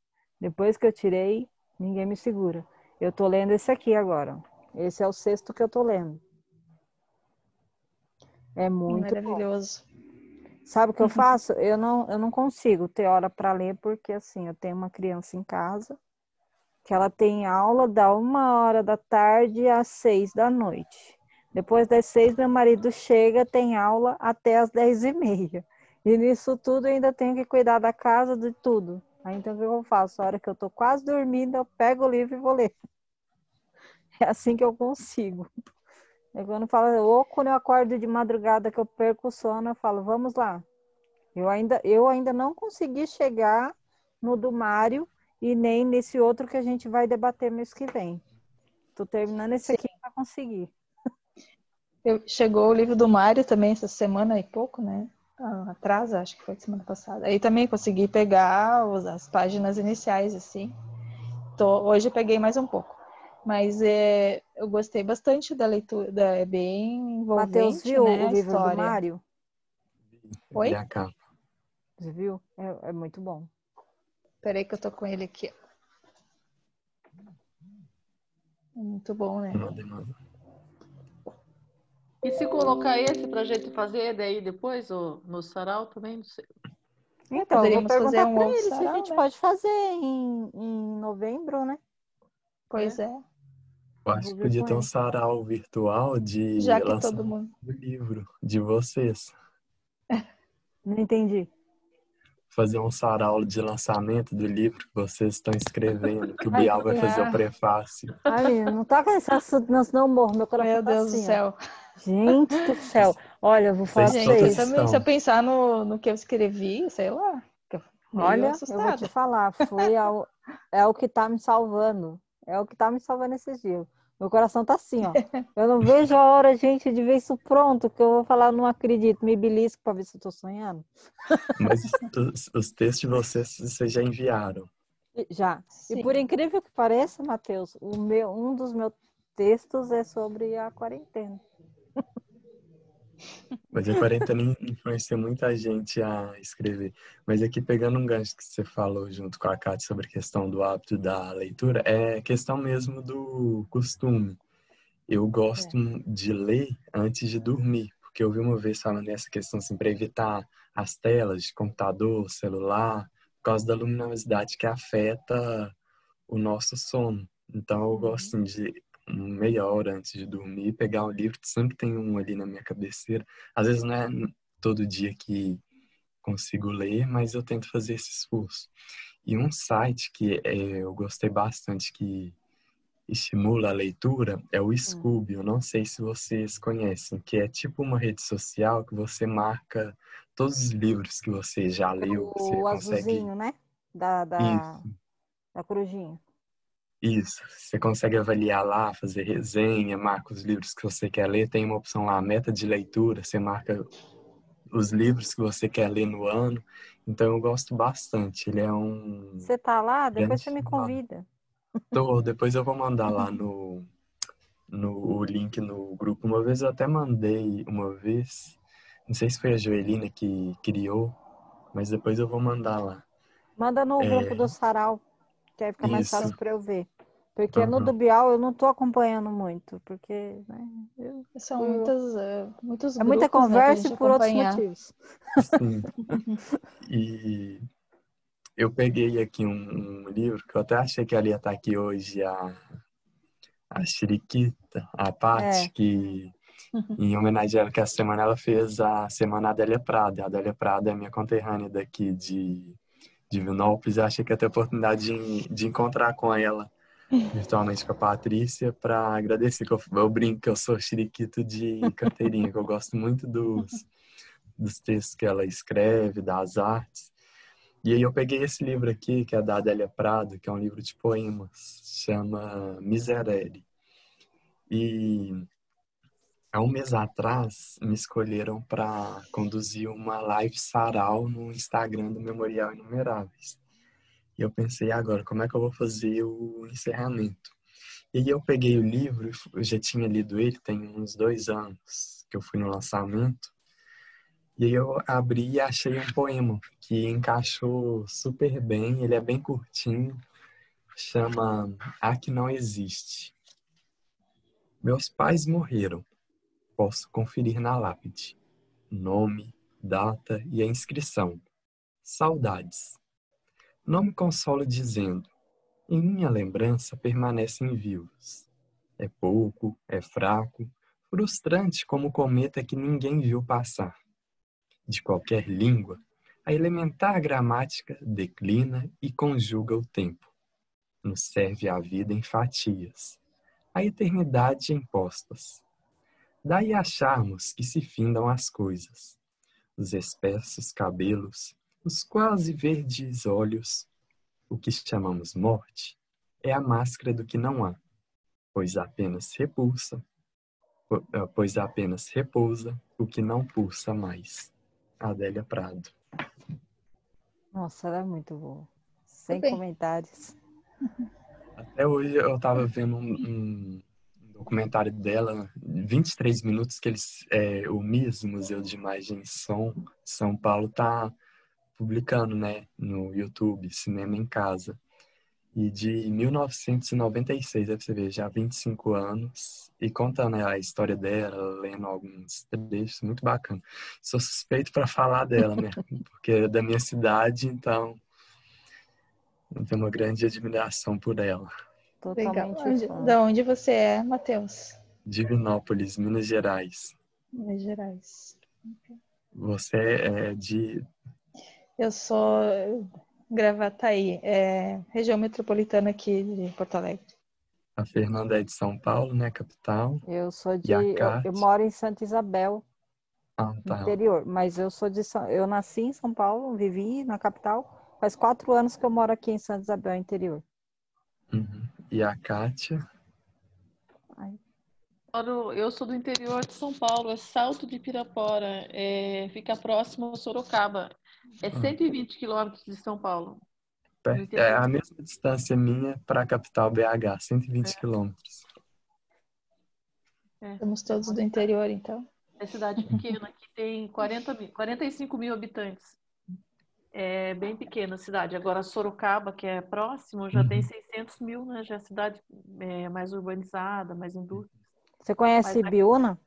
Depois que eu tirei, ninguém me segura. Eu tô lendo esse aqui agora. Esse é o sexto que eu tô lendo. É muito bom. Maravilhoso. Sabe o que eu faço? Eu não, eu não consigo ter hora para ler, porque assim, eu tenho uma criança em casa que ela tem aula da uma hora da tarde às seis da noite. Depois das seis, meu marido chega, tem aula até às dez e meia. E nisso tudo ainda tenho que cuidar da casa, de tudo. Aí então o que eu faço? A hora que eu tô quase dormindo, eu pego o livro e vou ler. [LAUGHS] É assim que eu consigo. É quando fala, ou quando eu acordo de madrugada que eu perco o sono, eu falo, vamos lá. Eu ainda, eu ainda não consegui chegar no do Mário e nem nesse outro que a gente vai debater mês que vem. Tô terminando esse aqui para conseguir. Eu- chegou o livro do Mário também essa semana e pouco, né? Ah, Atrás, acho que foi semana passada. Aí também consegui pegar os- as páginas iniciais, assim. Tô- hoje peguei mais um pouco. Mas é, eu gostei bastante da leitura, da- é bem envolvente, Matheus viu né, o livro do história. Mário? Oi? Capa. Você viu? É, é muito bom. Peraí que eu tô com ele aqui. É Muito bom, né? Manda, manda. E se colocar esse pra gente fazer daí depois, ou no sarau também, não sei. Então, eu vou Poderíamos fazer perguntar um para outro ele se a sarau, gente né? pode fazer em, em novembro, né? Pois é. Eu acho que podia ter um ele. sarau virtual de Já que lançamento todo mundo. do livro de vocês. [LAUGHS] Não entendi. Fazer um sarau de lançamento do livro que vocês estão escrevendo, que o Bial vai fazer o prefácio. Ai, não toca nesse assunto, não, senão eu morro. Meu coração Meu tá Deus do assim, ó. Gente do céu. Olha, eu vou falar pra Gente, eu vocês. também, se eu pensar no, no que eu escrevi, sei lá. Olha, eu vou assustada. te falar, foi [LAUGHS] ao, é o que tá me salvando. É o que tá me salvando esses dias. Meu coração tá assim, ó. Eu não vejo a hora, gente, de ver isso pronto, que eu vou falar, não acredito, me belisco pra ver se eu tô sonhando. Mas [LAUGHS] os, os textos de vocês vocês já enviaram. Já. Sim. E por incrível que pareça, Matheus, o meu, um dos meus textos é sobre a quarentena. Mas quarentena in- influencia muita gente a escrever. Mas aqui, pegando um gancho que você falou junto com a Kátia sobre a questão do hábito da leitura, é questão mesmo do costume. Eu gosto de ler antes de dormir, porque eu vi uma vez falando nessa questão assim, para evitar as telas de computador, celular, por causa da luminosidade que afeta o nosso sono. Então eu gosto assim, de meia hora antes de dormir, pegar um livro, sempre tem um ali na minha cabeceira. Às vezes não é todo dia que consigo ler, mas eu tento fazer esse esforço. E um site que é, eu gostei bastante, que estimula a leitura, é o Scoob. Eu não sei se vocês conhecem, que é tipo uma rede social que você marca todos os livros que você já leu. Você o consegue. azulzinho, né? Da, da, Isso. da corujinha. Isso, você consegue avaliar lá, fazer resenha, marca os livros que você quer ler. Tem uma opção lá, meta de leitura, você marca os livros que você quer ler no ano. Então eu gosto bastante. Ele é um. Você tá lá? Depois você me convida. Tô, [LAUGHS] depois eu vou mandar lá no, no o link no grupo. Uma vez eu até mandei uma vez. Não sei se foi a Joelina que criou, mas depois eu vou mandar lá. Manda no É. grupo do Sarau, que aí fica mais Isso. fácil para eu ver. Porque no Aham. do Bial eu não tô acompanhando muito, porque né, eu- São Eu- muitas, eh, muitos é muita né, conversa e por outros acompanhar. motivos. Sim. [LAUGHS] E eu peguei aqui um, um livro que eu até achei que ela ia estar aqui hoje, a, a Chiriquita, a Paty, É. que [LAUGHS] em homenagem a ela, que essa semana ela fez a Semana Adélia Prada. A Adélia Prada é minha conterrânea daqui de, de Vinópolis. Eu achei que ia ter a oportunidade de, de encontrar com ela virtualmente com a Patrícia para agradecer. Que eu, eu brinco que eu sou chiriquito de carteirinha, que eu gosto muito dos, dos textos que ela escreve, das artes. E aí eu peguei esse livro aqui, que é da Adélia Prado, que é um livro de poemas, chama Miserere. E há um mês atrás me escolheram para conduzir uma live sarau no Instagram do Memorial Inumeráveis. E eu pensei, agora, como é que eu vou fazer o encerramento? E aí eu peguei o livro, eu já tinha lido ele tem uns dois anos que eu fui no lançamento. E aí eu abri e achei um poema que encaixou super bem, ele é bem curtinho, chama A Que Não Existe. Meus pais morreram. Posso conferir na lápide. Nome, data e a inscrição. Saudades. Não me consolo dizendo, em minha lembrança permanecem vivos. É pouco, é fraco, frustrante como cometa que ninguém viu passar. De qualquer língua, a elementar gramática declina e conjuga o tempo. Nos serve a vida em fatias, a eternidade em postas. Daí acharmos que se findam as coisas. Os espessos cabelos, os quase verdes olhos, o que chamamos morte, é a máscara do que não há, pois apenas repulsa, eh, pois apenas repousa o que não pulsa mais. Adélia Prado. Nossa, ela é muito boa. Sem comentários. Até hoje eu estava vendo um, um, documentário dela, 23 minutos, que eles, é, o MIS, Museu de Imagem e Som São Paulo, tá publicando, né, no YouTube, Cinema em Casa. E de 1996, deve você ver, já 25 anos, e contando né, a história dela, lendo alguns trechos, muito bacana. Sou suspeito para falar dela, né? [LAUGHS] Porque é da minha cidade, então eu tenho uma grande admiração por ela. Legal. Onde, da onde você é, Matheus? Divinópolis, Minas Gerais. Minas Gerais. Você é de eu sou Gravataí, é, região metropolitana aqui de Porto Alegre. A Fernanda é de São Paulo, né, capital? Eu sou de, eu, eu, moro em Santa Isabel, ah, tá. interior, mas eu sou de, eu nasci em São Paulo, vivi na capital. Faz quatro anos que eu moro aqui em Santa Isabel, interior. Uhum. E a Kátia? Eu sou do interior de São Paulo, é Salto de Pirapora, é, fica próximo a Sorocaba. É 120 quilômetros de São Paulo. É a mesma distância minha para a capital BH, 120 é. quilômetros. É. Estamos todos do interior, então. É cidade pequena, que tem 40 mil, 45 mil habitantes. É bem pequena a cidade. Agora, Sorocaba, que é próximo, já uhum. tem 600 mil, né? Já é cidade é, mais urbanizada, mais indústria. Você conhece Mas, Ibiúna?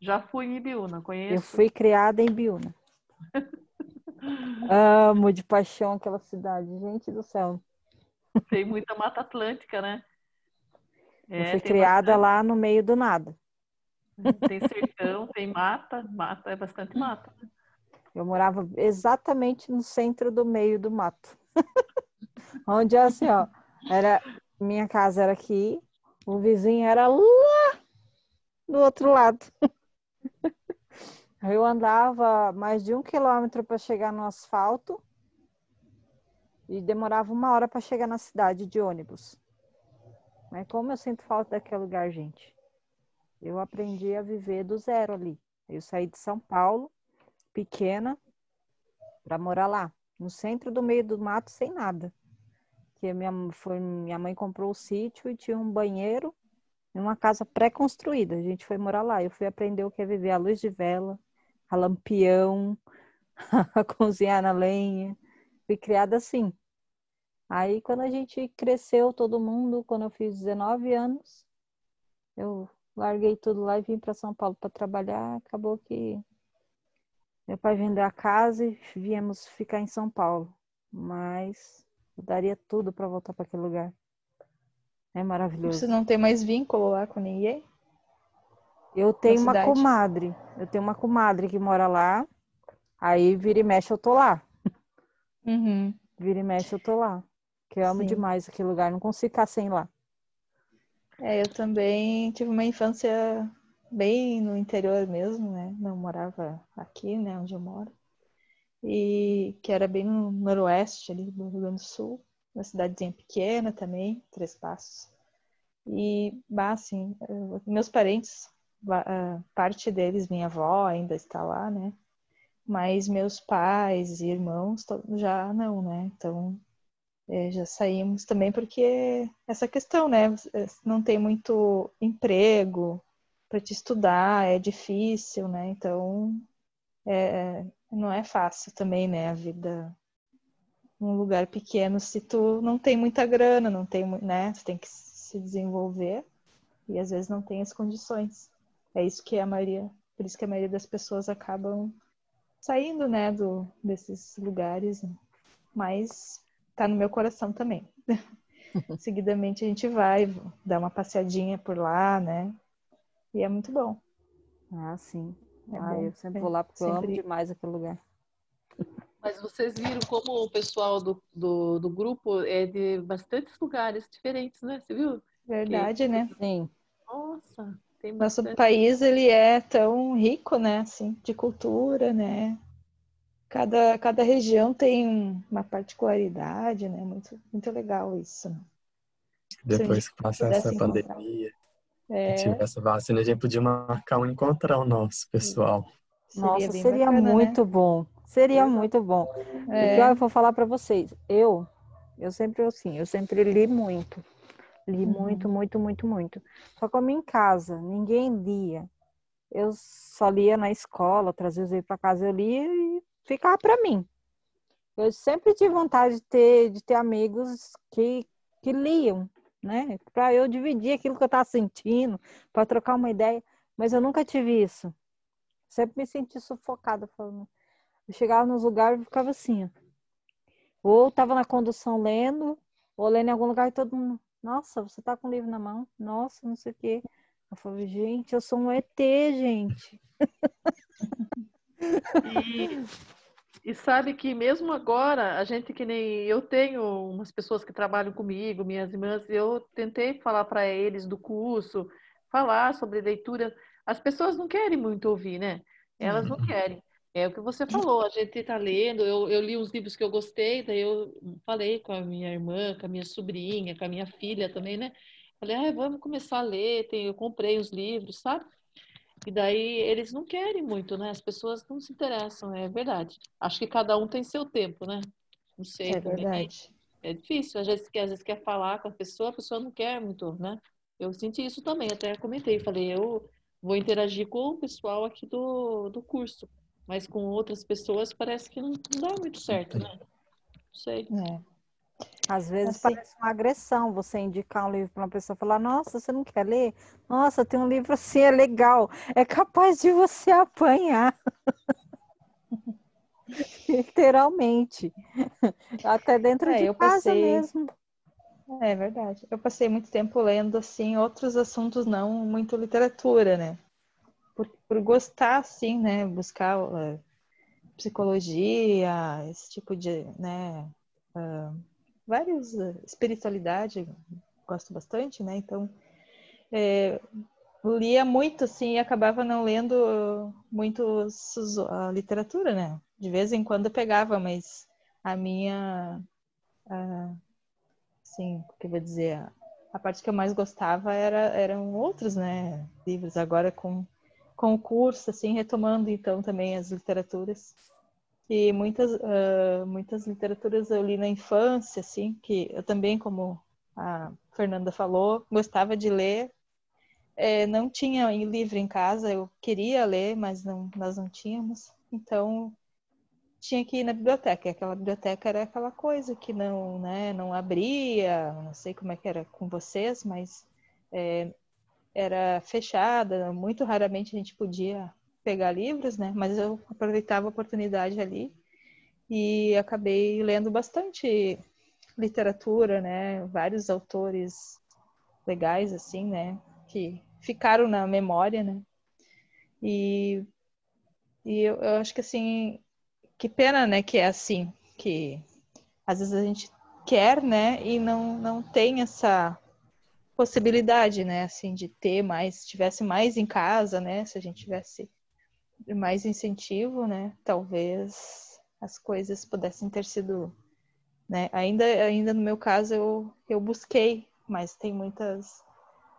Já fui em Ibiúna, conheço. Eu fui criada em Ibiúna. [LAUGHS] Amo de paixão aquela cidade, gente do céu. Tem muita mata atlântica, né? É, Eu fui criada bastante... lá no meio do nada. Tem sertão, tem mata, mata é bastante mata. Eu morava exatamente no centro do meio do mato. [LAUGHS] Onde assim, ó, era minha casa era aqui, o vizinho era lá do outro lado. Eu andava mais de um quilômetro para chegar no asfalto e demorava uma hora para chegar na cidade de ônibus. Mas como eu sinto falta daquele lugar, gente. Eu aprendi a viver do zero ali. Eu saí de São Paulo, pequena, para morar lá, no centro do meio do mato, sem nada. Que minha, foi, minha mãe comprou o sítio e tinha um banheiro em uma casa pré-construída. A gente foi morar lá. Eu fui aprender o que é viver à luz de vela, a lampião, [LAUGHS] a cozinhar na lenha. Fui criada assim. Aí, quando a gente cresceu, todo mundo, quando eu fiz 19 anos, eu larguei tudo lá e vim para São Paulo para trabalhar. Acabou que meu pai vendeu a casa e viemos ficar em São Paulo. Mas eu daria tudo para voltar para aquele lugar. É maravilhoso. Você não tem mais vínculo lá com ninguém? Eu tenho uma comadre. Eu tenho uma comadre que mora lá. Aí vira e mexe eu tô lá. Uhum. Vira e mexe eu tô lá. Que eu amo Sim. demais aquele lugar. Não consigo ficar sem lá. É, eu também tive uma infância bem no interior mesmo, né? Não morava aqui, né, onde eu moro. E que era bem no noroeste ali do Rio Grande do Sul, uma cidadezinha pequena também, Três Passos. E, bah, assim, meus parentes parte deles, minha avó ainda está lá, né? Mas meus pais e irmãos já não, né? Então é, já saímos também porque essa questão, né? Não tem muito emprego para te estudar, é difícil, né? Então, é, não é fácil também, né? A vida num lugar pequeno se tu não tem muita grana, não tem, né? Tu tem que se desenvolver e às vezes não tem as condições. É isso que a maioria, por isso que a maioria das pessoas acabam saindo, né, do, desses lugares. Mas tá no meu coração também. [LAUGHS] Seguidamente a gente vai dar uma passeadinha por lá, né? E é muito bom. Ah, sim. É ah, bom. eu sempre vou lá porque sempre... eu amo demais aquele lugar. Mas vocês viram como o pessoal do, do, do grupo é de bastantes lugares diferentes, né? Você viu? Verdade, que... né? Sim. Nossa, tem bastante... Nosso país, ele é tão rico, né? Assim, de cultura, né? cada, cada região tem uma particularidade, né? Muito, muito legal isso. Né? Depois que passar essa pandemia, é... tiver essa vacina, a gente podia marcar um encontrão nosso, pessoal. Nossa, seria, seria bacana, muito né? bom. Seria muito bom. É. eu vou falar para vocês, eu, eu sempre assim, eu sempre li muito. Li uhum. muito, muito, muito, muito. Só como em casa, ninguém lia. Eu só lia na escola, trazia os para casa, eu lia e ficar para mim. Eu sempre tive vontade de ter, de ter amigos que, que liam, né? Para eu dividir aquilo que eu estava sentindo, para trocar uma ideia, mas eu nunca tive isso. Sempre me senti sufocada falando. Eu chegava nos lugares e ficava assim, ó. ou estava na condução lendo, ou lendo em algum lugar e todo mundo, nossa, você tá com o livro na mão? Nossa, não sei o quê. Eu falei, gente, eu sou um ET, gente. [LAUGHS] E, sabe que mesmo agora, a gente que nem eu tenho umas pessoas que trabalham comigo, minhas irmãs, eu tentei falar para eles do curso, falar sobre leitura. As pessoas não querem muito ouvir, né? Elas não uhum. querem. É o que você falou, a gente está lendo, eu, eu li uns livros que eu gostei, daí eu falei com a minha irmã, com a minha sobrinha, com a minha filha também, né? Falei, ah, vamos começar a ler, tem, eu comprei os livros, sabe? E daí eles não querem muito, né? As pessoas não se interessam, é verdade. Acho que cada um tem seu tempo, né? Não sei. É também. verdade. É difícil, às vezes, às vezes quer falar com a pessoa, a pessoa não quer muito, né? Eu senti isso também, até comentei, falei, eu vou interagir com o pessoal aqui do, do curso, mas com outras pessoas parece que não, não dá muito certo, né? Não sei. É. Às vezes assim, parece uma agressão você indicar um livro para uma pessoa falar, nossa, você não quer ler? Nossa, tem um livro assim, é legal. É capaz de você apanhar. [LAUGHS] Literalmente. Até dentro é, de casa passei... mesmo. É verdade. Eu passei muito tempo lendo assim outros assuntos, não muito literatura, né? Por, por gostar, assim, né? Buscar uh, psicologia, esse tipo de, né? Uh, vários eh, espiritualidade, gosto bastante, né? Então, é, lia muito, assim, e acabava não lendo muito a literatura, né? De vez em quando pegava, mas a minha, a, assim, o que eu vou dizer, a, a parte que eu mais gostava era, eram outros, né? Livros. Agora com, com o curso, assim, retomando, então, também as literaturas. E muitas, uh, muitas literaturas eu li na infância, assim, que eu também, como a Fernanda falou, gostava de ler. É, não tinha livro em casa, eu queria ler, mas não, nós não tínhamos. Então, tinha que ir na biblioteca. E aquela biblioteca era aquela coisa que não, né, não abria, não sei como é que era com vocês, mas é, era fechada, muito raramente a gente podia pegar livros, né? Mas eu aproveitava a oportunidade ali e acabei lendo bastante literatura, né? Vários autores legais, assim, né? Que ficaram na memória, né? E, e eu, eu acho que, assim, que pena, né? Que é assim, que às vezes a gente quer, né? E não, não tem essa possibilidade, né? Assim, de ter mais, tivesse mais em casa, né? Se a gente tivesse mais incentivo, né? Talvez as coisas pudessem ter sido, né? Ainda, ainda no meu caso eu, eu busquei, mas tem muitas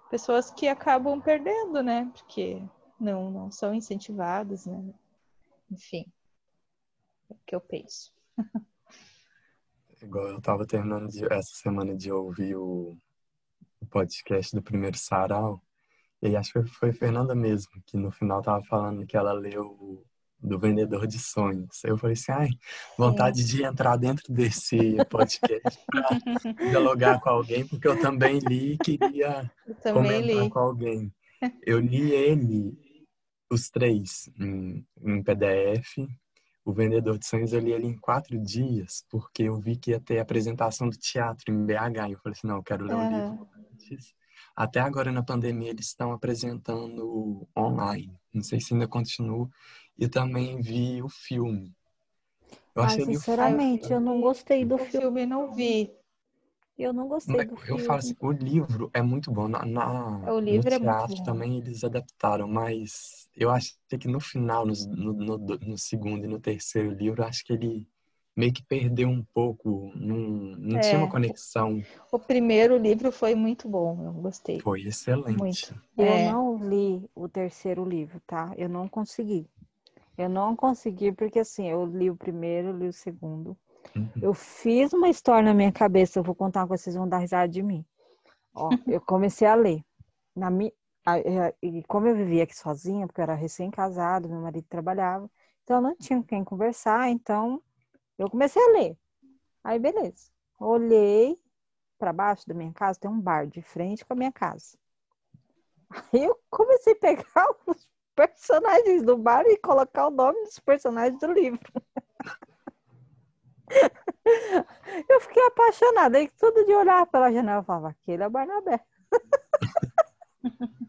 pessoas que acabam perdendo, né? Porque não, não são incentivadas, né? Enfim, é o que eu penso. Igual eu tava terminando de- essa semana de ouvir o, o podcast do primeiro sarau, e acho que foi, Fernanda mesmo, que no final tava falando que ela leu do Vendedor de Sonhos. Eu falei assim, ai, vontade de entrar dentro desse podcast pra [LAUGHS] dialogar com alguém, porque eu também li e queria também comentar li. com alguém. Eu li ele, os três, em, em PDF. O Vendedor de Sonhos eu li ele em quatro dias, porque eu vi que ia ter apresentação do teatro em BH. E eu falei assim, não, eu quero ler o livro antes. Até agora, na pandemia, eles estão apresentando online. Não sei se ainda continua. E também vi o filme. Eu achei sinceramente, eu não gostei do O filme. filme não vi. Eu não gostei Mas do Eu filme. falo assim, o livro é muito bom. Na, na- O livro no é muito teatro bom. também eles adaptaram, mas eu acho que no final, no, no, no- no segundo e no terceiro livro, eu acho que ele meio que perdeu um pouco. Não, não tinha uma É. conexão. O primeiro livro foi muito bom, eu gostei. Foi excelente. Muito. Eu É. não li o terceiro livro, tá? Eu não consegui. Eu não consegui porque assim, eu li o primeiro, li o segundo. Uhum. Eu fiz uma história na minha cabeça, eu vou contar uma coisa, vocês vão dar risada de mim. Ó, [LAUGHS] eu comecei a ler. Na mi... a- E como eu vivia aqui sozinha, porque eu era recém-casado, meu marido trabalhava, então eu não tinha com quem conversar, então eu comecei a ler. Aí, beleza. Olhei para baixo da minha casa, tem um bar de frente com a minha casa. Aí eu comecei a pegar [LAUGHS] os personagens do bar e colocar o nome dos personagens do livro. [LAUGHS] Eu fiquei apaixonada. Aí tudo de olhar pela janela, eu falava, aquele é o Barnabé. [LAUGHS]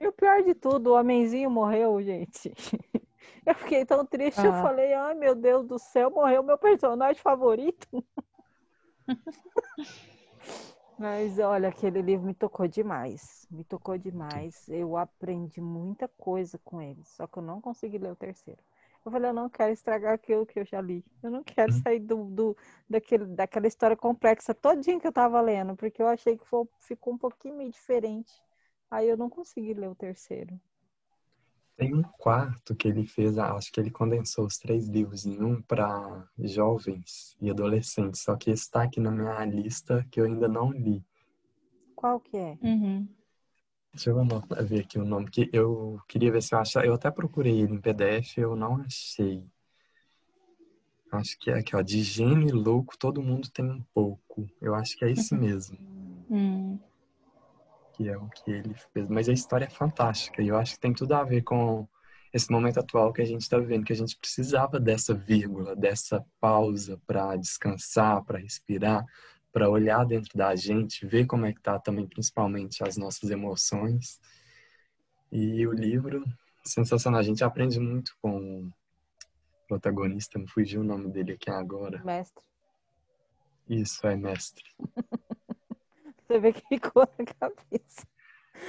e o pior de tudo, o homenzinho morreu, gente. Eu fiquei tão triste, eu Ah. falei, ai meu Deus do céu, morreu meu personagem favorito. [LAUGHS] Mas olha, aquele livro me tocou demais. Me tocou demais. Eu aprendi muita coisa com ele. Só que eu não consegui ler o terceiro. Eu falei, eu não quero estragar aquilo que eu já li. Eu não quero Hum. sair do, do, daquele, daquela história complexa todinha que eu tava lendo, porque eu achei que foi- ficou um pouquinho meio diferente. Aí eu não consegui ler o terceiro. Tem um quarto que ele fez, acho que ele condensou os três livros em um para jovens e adolescentes. Só que está aqui na minha lista que eu ainda não li. Qual que é? Uhum. Deixa eu anotar- ver aqui o nome, que eu queria ver se eu achava. Eu até procurei ele em PDF, eu não achei. Acho que é aqui, ó. De gênio e louco, todo mundo tem um pouco. Eu acho que é esse [LAUGHS] mesmo, Hum. Que é o que ele fez. Mas a história é fantástica e eu acho que tem tudo a ver com esse momento atual que a gente está vivendo, que a gente precisava dessa vírgula, dessa pausa para descansar, para respirar, para olhar dentro da gente, ver como é que tá também, principalmente as nossas emoções. E o livro, sensacional. A gente aprende muito com o protagonista, me fugiu o nome dele aqui agora. Mestre. Isso, é mestre. [LAUGHS] Você vê que ficou na cabeça.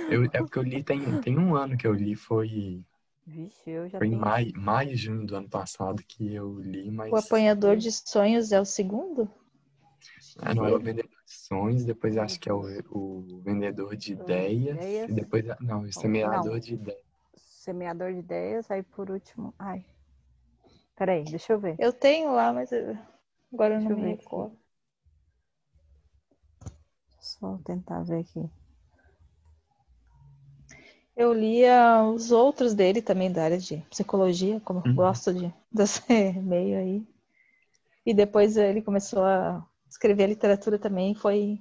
Eu, é porque eu li, tem, tem um ano que eu li, foi, Vixe, eu já foi em tenho. maio, maio, junho do ano passado que eu li, mas... O Apanhador de Sonhos é o segundo? Ah, não, é o Vendedor de Sonhos, depois acho que é o, o Vendedor de Ideias, Ideias. e depois, não, o Semeador Não. de Ideias. Semeador de ideias, aí por último. Ai. Peraí, deixa eu ver. Eu tenho lá, mas eu- agora eu Deixa não eu me recordo. Só tentar ver aqui. Eu lia os outros dele também da área de psicologia, como eu Uhum. gosto de [LAUGHS] desse meio aí. E depois ele começou a escrever literatura também, foi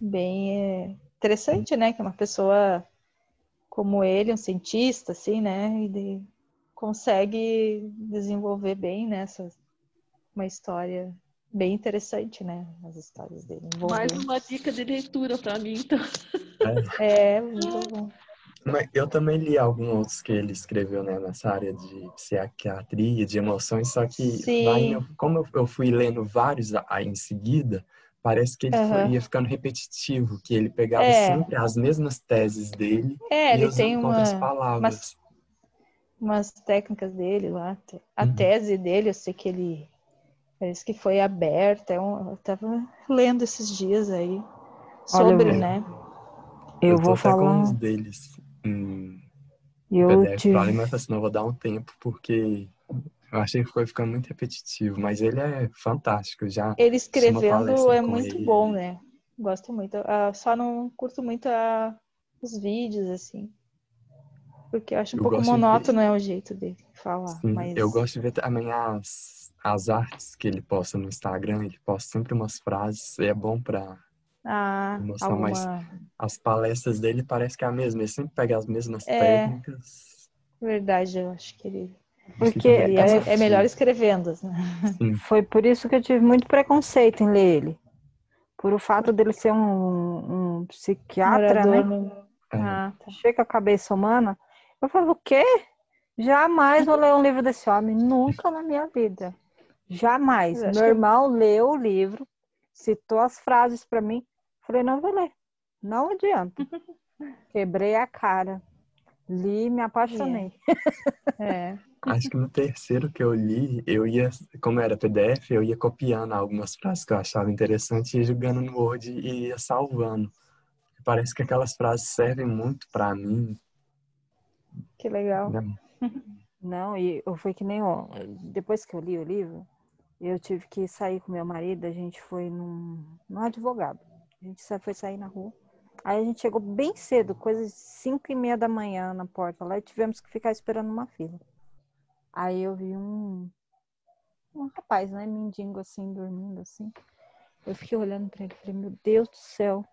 bem é, interessante, né? Que uma pessoa como ele, um cientista, assim, né? E de- consegue desenvolver bem nessa uma história bem interessante, né? As histórias dele. Mais uma dica de leitura para mim, então. É, muito bom. Mas eu também li alguns outros que ele escreveu, né, nessa área de psiquiatria, de emoções, só que Sim. vai indo- como eu- eu fui lendo vários a- aí em seguida, parece que ele foi- Aham. ia ficando repetitivo, que ele pegava É. sempre as mesmas teses dele É, e ele usando tem uma, outras palavras. umas técnicas dele lá. A Uhum. tese dele, eu sei que ele parece que foi aberta. é Eu tava lendo esses dias aí sobre, eu- né? Eu, tô vou falar. com uns deles Eu PDF tive. pra mas assim, não vou dar um tempo, porque eu achei que foi ficando muito repetitivo, mas ele é fantástico. Já Ele escrevendo é muito ele. bom, né? Gosto muito. Ah, só não curto muito ah, os vídeos, assim. Porque eu acho um Eu pouco de monótono é o jeito dele falar. Sim, mas eu gosto de ver também as, as artes que ele posta no Instagram. Ele posta sempre umas frases, e é bom para ah, mostrar mais- alguma as palestras dele parece que é a mesma. Ele sempre pega as mesmas É. técnicas. verdade, eu acho que ele, Porque é, é melhor escrevendo, né? Sim, Foi por isso que eu tive muito preconceito em ler ele. Por o fato dele ser um, um psiquiatra, Morador né? no- é. Ah, tá. Cheio com a cabeça humana. Eu falei, o quê? Jamais vou ler um livro desse homem. Nunca na minha vida. Jamais. Meu que- irmão leu o livro, citou as frases para mim. Falei, não vou ler. Não adianta. [LAUGHS] Quebrei a cara. Li, me apaixonei. [LAUGHS] É. Acho que no terceiro que eu li, eu ia, como era PDF, eu ia copiando algumas frases que eu achava interessante e ia jogando no Word e ia salvando. Parece que aquelas frases servem muito para mim. Que legal. né? [LAUGHS] Não, e eu fui que nem ó, depois que eu li o livro, eu tive que sair com meu marido, a gente foi num, num advogado. A gente foi sair na rua. Aí a gente chegou bem cedo, coisa de cinco e meia da manhã na porta lá, e tivemos que ficar esperando uma fila. Aí eu vi um, um rapaz, né, mendigo assim, dormindo assim. Eu fiquei olhando pra ele, falei, meu Deus do céu,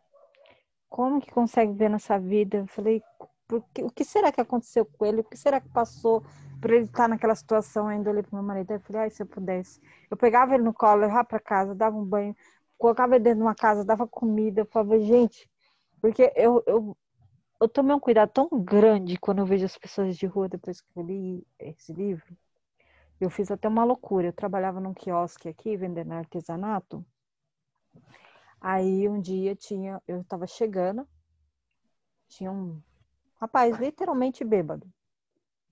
como que consegue ver nessa vida? Eu falei, por que- o que será que aconteceu com ele? O que será que passou por ele estar naquela situação? Ainda olhei pro meu marido e falei, ai, se eu pudesse. Eu pegava ele no colo, levava para casa, dava um banho, colocava ele dentro de uma casa, dava comida. Eu falava, gente, porque eu, eu, eu tomei um cuidado tão grande quando eu vejo as pessoas de rua depois que eu li esse livro. Eu fiz até uma loucura. Eu trabalhava num quiosque aqui, vendendo artesanato. Aí um dia tinha, eu tava chegando, tinha um rapaz literalmente bêbado,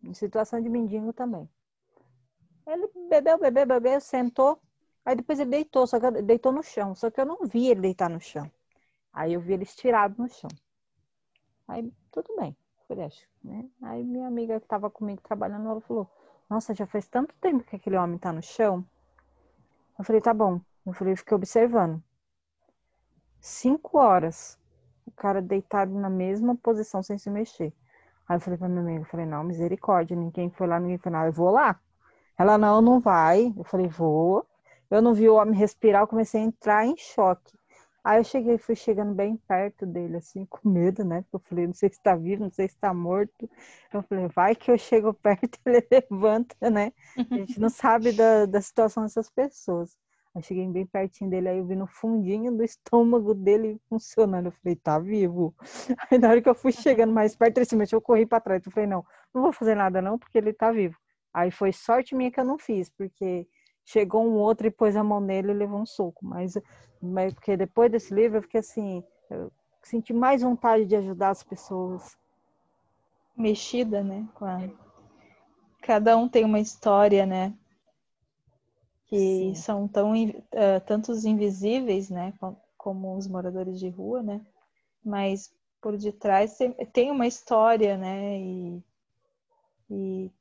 em situação de mendigo também. Ele bebeu, bebeu, bebeu, sentou, aí depois ele deitou, só que eu- deitou no chão, só que eu não vi ele deitar no chão. Aí eu vi ele estirado no chão. Aí tudo bem, acho, né? Aí minha amiga que tava comigo trabalhando, ela falou: "Nossa, já faz tanto tempo que aquele homem tá no chão". Eu falei: "Tá bom". Eu falei, fiquei observando. Cinco horas o cara deitado na mesma posição sem se mexer. Aí eu falei pra minha amiga, eu falei, não, misericórdia, ninguém foi lá, ninguém foi lá, eu vou lá. Ela, não, não vai. Eu falei, vou. Eu não vi o homem respirar, eu comecei a entrar em choque. Aí eu cheguei, fui chegando bem perto dele, assim, com medo, né? Porque eu falei, não sei se tá vivo, não sei se tá morto. Eu falei, vai que eu chego [LAUGHS] perto, ele levanta, né? A gente não sabe da, da situação dessas pessoas. Aí cheguei bem pertinho dele, aí eu vi no fundinho do estômago dele funcionando. Eu falei, tá vivo. [LAUGHS] Aí na hora que eu fui chegando mais perto, ele se mexeu, eu corri pra trás. Eu falei, não, não vou fazer nada não, porque ele tá vivo. Aí foi sorte minha que eu não fiz, porque chegou um outro e pôs a mão nele e levou um soco. Mas, mas porque depois desse livro eu fiquei assim, eu senti mais vontade de ajudar as pessoas. Mexida, né? A... Cada um tem uma história, né? Que Sim. são tão eh, tantos invisíveis, né? co- Como os moradores de rua, né? Mas por detrás tem, tem uma história, né? E, e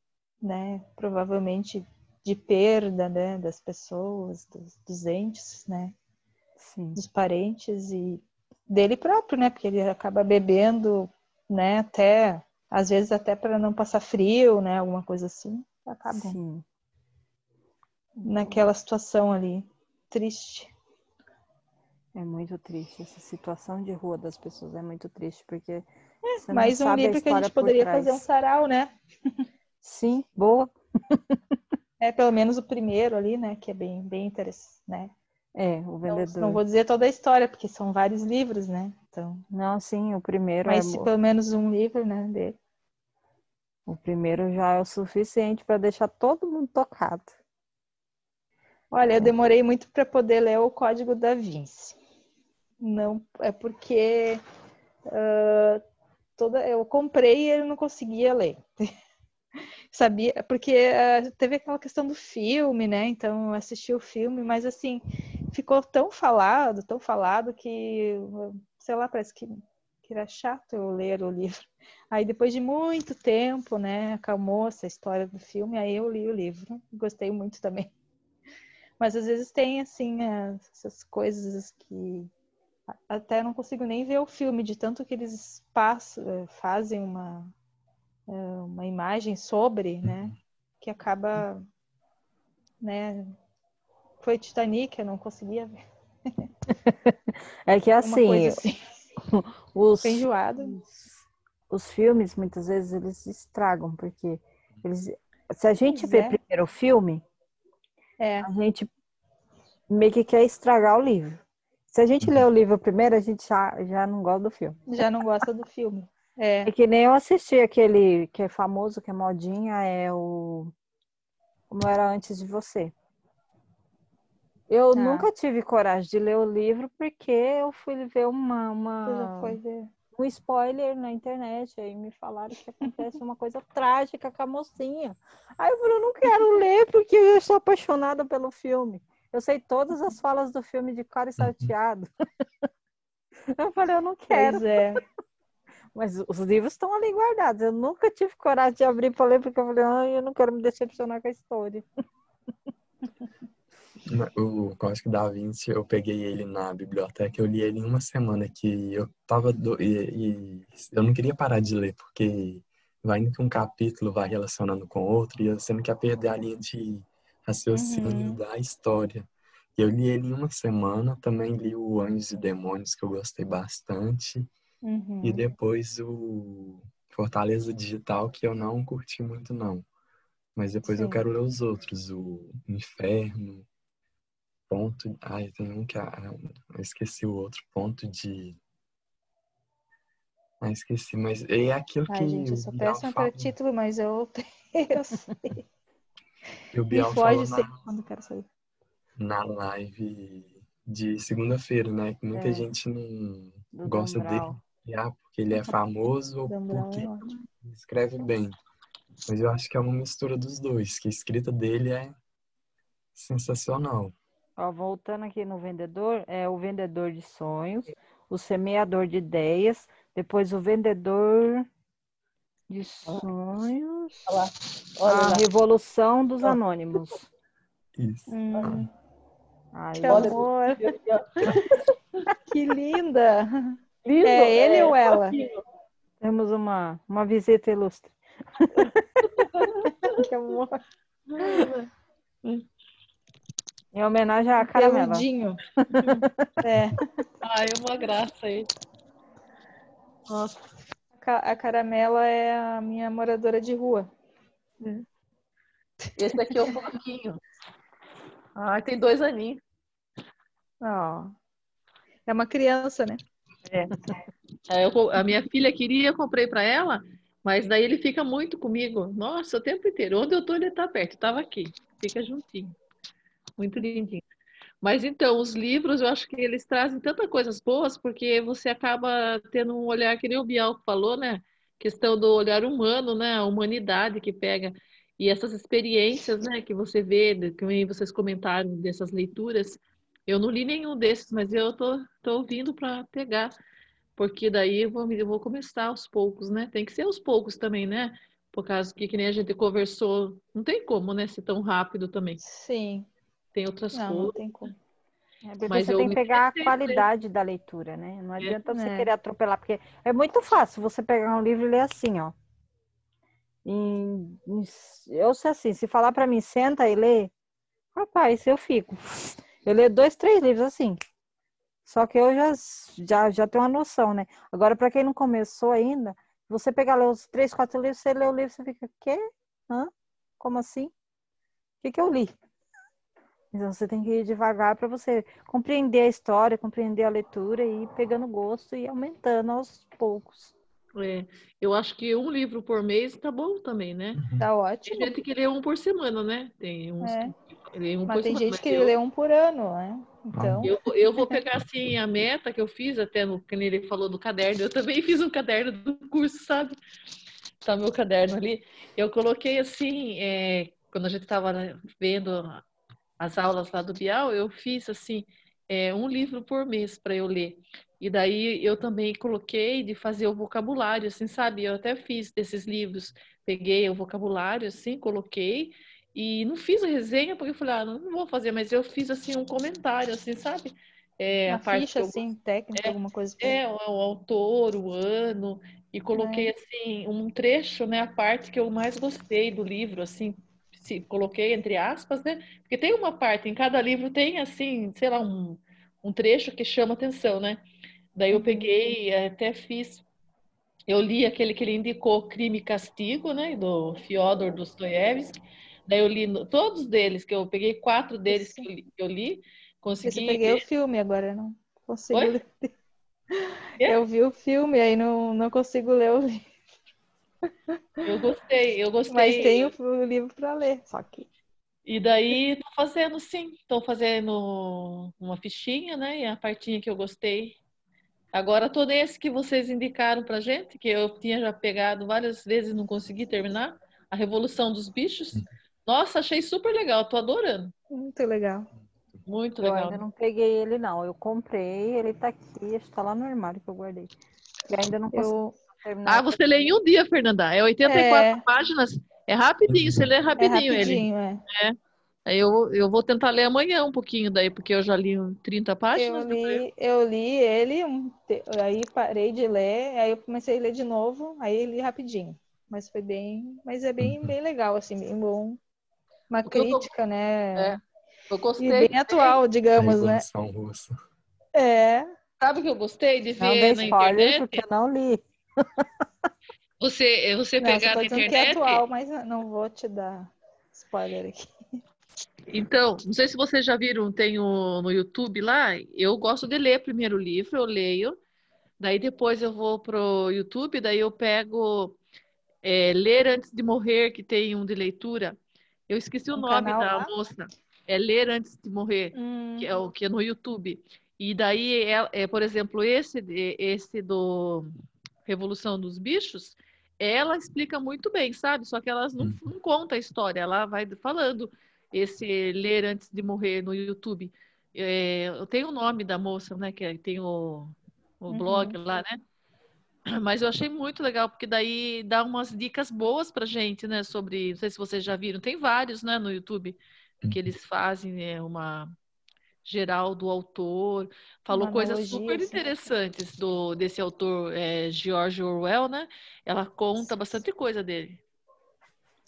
né? Provavelmente de perda, né? Das pessoas, dos, dos entes, né? Sim. dos parentes e dele próprio, né? Porque ele acaba bebendo, né? Até às vezes até para não passar frio, né? Alguma coisa assim. Acaba Sim. Naquela situação ali triste. É muito triste. Essa situação de rua das pessoas é muito triste, porque não Mais um livro que a gente poderia fazer um sarau, né? Sim, boa. [LAUGHS] É pelo menos o primeiro ali, né? Que é bem bem interessante, né? É, o Não, vendedor. não vou dizer toda a história porque são vários livros, né? Então, Não, sim, o primeiro mas é pelo menos um livro, né? Dele. o primeiro já é o suficiente para deixar todo mundo tocado. Olha, eu demorei muito para poder ler o Código da Vinci. Não, é porque ah, toda eu comprei e eu não conseguia ler. [LAUGHS] Sabia? Porque ah, teve aquela questão do filme, né? Então eu assisti o filme, mas assim, ficou tão falado, tão falado que, sei lá, parece que que era chato eu ler o livro. Aí depois de muito tempo, né, acalmou essa história do filme, aí eu li o livro. Gostei muito também. Mas às vezes tem assim essas coisas que até não consigo nem ver o filme de tanto que eles passam, eh, fazem uma eh, uma imagem sobre, né, que acaba, né, foi Titanic, eu não conseguia ver. [LAUGHS] É que assim, assim. [LAUGHS] os, enjoado. os filmes muitas vezes eles estragam, porque eles, se a gente Pois vê é. primeiro o filme, É, a gente meio que quer estragar o livro. Se a gente lê o livro primeiro, a gente já, já não gosta do filme. já não gosta do filme. É, É que nem eu assisti aquele que é famoso, que é modinha, é o Como Era Antes de Você. Eu Ah. nunca tive coragem de ler o livro porque eu fui ver uma, você já uma, foi ver. Um spoiler na internet. Aí me falaram que acontece uma coisa trágica com a mocinha. Aí eu falei, eu não quero ler porque eu sou apaixonada pelo filme. Eu sei todas as falas do filme de cara e salteado. [LAUGHS] Eu falei, eu não quero. Pois é. [LAUGHS] Mas os livros estão ali guardados. Eu nunca tive coragem de abrir para ler porque eu falei, ai, eu não quero me decepcionar com a história. [LAUGHS] O Código da Vinci, eu peguei ele na biblioteca, eu li ele em uma semana que eu tava do... e, e eu não queria parar de ler, porque vai indo que um capítulo vai relacionando com outro e você não quer perder a linha de raciocínio Uhum. da história. E eu li ele em uma semana, também li o Anjos e Demônios, que eu gostei bastante, Uhum. e depois o Fortaleza Digital, que eu não curti muito não. Mas depois eu Sim. quero ler os outros, o Inferno, ponto. Ai, tem um que. ah, eu esqueci o outro. Ponto de. Ah, esqueci, mas é aquilo que Ai, gente, eu sou péssima para título, mas eu, eu sei. que o Me Bial foge falou sempre quando eu quero saber. na, na live de segunda-feira, né? Que muita É. gente não Do gosta dele, ah, porque ele é [LAUGHS] famoso ou porque é escreve bem. Mas eu acho que é uma mistura dos dois, que a escrita dele é sensacional. Ó, voltando aqui no vendedor, é o vendedor de sonhos, o semeador de ideias, depois o vendedor de sonhos, Olha lá. Olha a lá. revolução dos anônimos. Isso. Hum, Ai, que amor, [LAUGHS] que linda. Lindo, É ele ou ela? temos uma, uma visita ilustre. [LAUGHS] Que amor. [LAUGHS] Em homenagem à Caramela. Peludinho. [LAUGHS] É, Ai, é uma graça aí. Nossa. a ca- a Caramela é a minha moradora de rua. Esse aqui é o Porquinho. Ai, tem dois aninhos. Ó. É uma criança, né? É, eu co- a minha filha queria, eu comprei para ela, mas daí ele fica muito comigo. Nossa, o tempo inteiro. Onde eu tô, ele tá perto. Tava aqui. Fica juntinho. Muito lindinho. Mas então, os livros, eu acho que eles trazem tantas coisas boas, porque você acaba tendo um olhar, que nem o Bial falou, né? Questão do olhar humano, né? A humanidade que pega. E essas experiências, né, que você vê, que vocês comentaram dessas leituras. Eu não li nenhum desses, mas eu tô, tô ouvindo para pegar. Porque daí eu vou, eu vou começar aos poucos, né? Tem que ser aos poucos também, né? Por causa que, que nem a gente conversou, não tem como, né? Ser tão rápido também. Sim. Tem outras Não, não coisas. tem como. É, Mas você tem que pegar a qualidade da leitura, né? Não adianta você É. querer atropelar, porque é muito fácil você pegar um livro e ler assim, ó. Em- eu sei assim, se falar pra mim, senta e lê, rapaz, eu fico. Eu leio dois, três livros assim. Só que eu já, já, já tenho uma noção, né? Agora, pra quem não começou ainda, você pegar os três, quatro livros, você lê o livro, você fica, quê? Hã? Como assim? O que que eu li? Então você tem que ir devagar para você compreender a história, compreender a leitura e ir pegando gosto e aumentando aos poucos. É, eu acho que um livro por mês tá bom também, né? Tá Tem ótimo. gente que lê um por semana, né? Tem uns É. que lê um Mas por tem semana. gente que eu- lê um por ano, né? Então, Eu, eu vou pegar assim a meta que eu fiz, até no que ele falou do caderno. Eu também fiz um caderno do curso, sabe? Tá meu caderno ali. Eu coloquei assim, é, quando a gente estava vendo as aulas lá do Bial, eu fiz assim, é, um livro por mês para eu ler. E daí eu também coloquei de fazer o vocabulário, assim, sabe? Eu até fiz desses livros, peguei o vocabulário, assim, coloquei e não fiz a resenha porque eu falei, ah, não vou fazer, mas eu fiz assim um comentário, assim, sabe? É, Uma a parte ficha, eu... assim, técnica, é, alguma coisa. É, o, o, autor, o ano, e coloquei, é. assim, um trecho, né, a parte que eu mais gostei do livro, assim, se, coloquei entre aspas, né? Porque tem uma parte, em cada livro tem, assim, sei lá, um, um trecho que chama atenção, né? Daí eu uhum. peguei, até fiz, eu li aquele que ele indicou, Crime e Castigo, né, do Fyodor Dostoiévski. Daí eu li todos deles, que eu peguei quatro deles que eu li, que eu li consegui. Eu peguei o filme agora, não consigo Oi? ler. Eu vi o filme, aí não, não consigo ler o livro. Eu gostei, eu gostei. Mas tem o livro para ler, só que. E daí estou fazendo sim, estou fazendo uma fichinha, né? E a partinha que eu gostei Agora, todo esse que vocês indicaram para gente, que eu tinha já pegado várias vezes e não consegui terminar, A Revolução dos Bichos. Nossa, achei super legal, tô adorando. Muito legal. Muito legal. Eu ainda não peguei ele, não. Eu comprei, ele tá aqui, está lá no armário que eu guardei. E ainda não consegui eu... terminar. Ah, você lê em um dia, Fernanda. É 84 é... páginas. É rapidinho, você lê rapidinho, é rapidinho ele. É. é. Eu, eu vou tentar ler amanhã um pouquinho daí, porque eu já li 30 páginas. Eu li, eu li ele, aí parei de ler, aí eu comecei a ler de novo, aí li rapidinho. Mas foi bem, mas é bem, bem legal, assim, bem bom. Uma porque crítica, tô, né? É, eu gostei. E bem atual, digamos, né? Russa. É. Sabe o que eu gostei de ver não na internet? porque eu não li. Você, você não, pegar na internet... Que é atual, mas não vou te dar spoiler aqui. Então, não sei se vocês já viram, tem o, no YouTube lá. Eu gosto de ler primeiro o livro, eu leio. Daí depois eu vou pro YouTube, daí eu pego é, Ler Antes de Morrer, que tem um de leitura. Eu esqueci o um nome da lá? moça. É Ler Antes de Morrer, hum. que é o que é no YouTube. E daí, é, é, por exemplo, esse, esse do Revolução dos Bichos, ela explica muito bem, sabe? Só que ela não, uhum. não conta a história, ela vai falando esse Ler Antes de Morrer no YouTube. É, eu tenho o nome da moça, né? Que tem o, o uhum. blog lá, né? Mas eu achei muito legal, porque daí dá umas dicas boas pra gente, né? Sobre, não sei se vocês já viram, tem vários, né, no YouTube, que uhum. eles fazem né, uma geral do autor, falou coisas super assim. interessantes do desse autor é, George Orwell, né? Ela conta bastante coisa dele.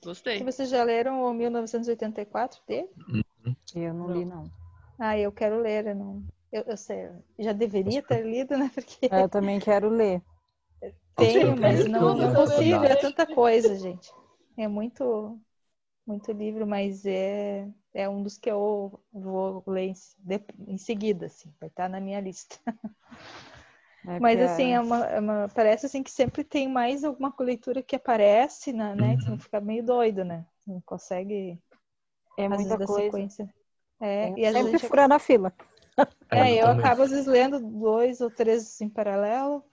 Gostei. Vocês já leram o 1984 dele? Uhum. Eu não, não, li, não. Ah, eu quero ler, eu não. Eu, eu sei, já deveria ter lido, né? Porque... Eu também quero ler. [LAUGHS] Tenho, mas não, não consigo, é tanta coisa, gente. É muito, muito livro, mas é, é um dos que eu vou ler em, seguida, assim, vai estar na minha lista. É [LAUGHS] Mas assim, é uma, é uma, parece assim que sempre tem mais alguma leitura que aparece, né? né? Que você não fica meio doido, né? Você não consegue. É muita coisa. Sequência. É, é. e sempre gente... furando a fila. É, é eu acabo às vezes lendo dois ou três em paralelo.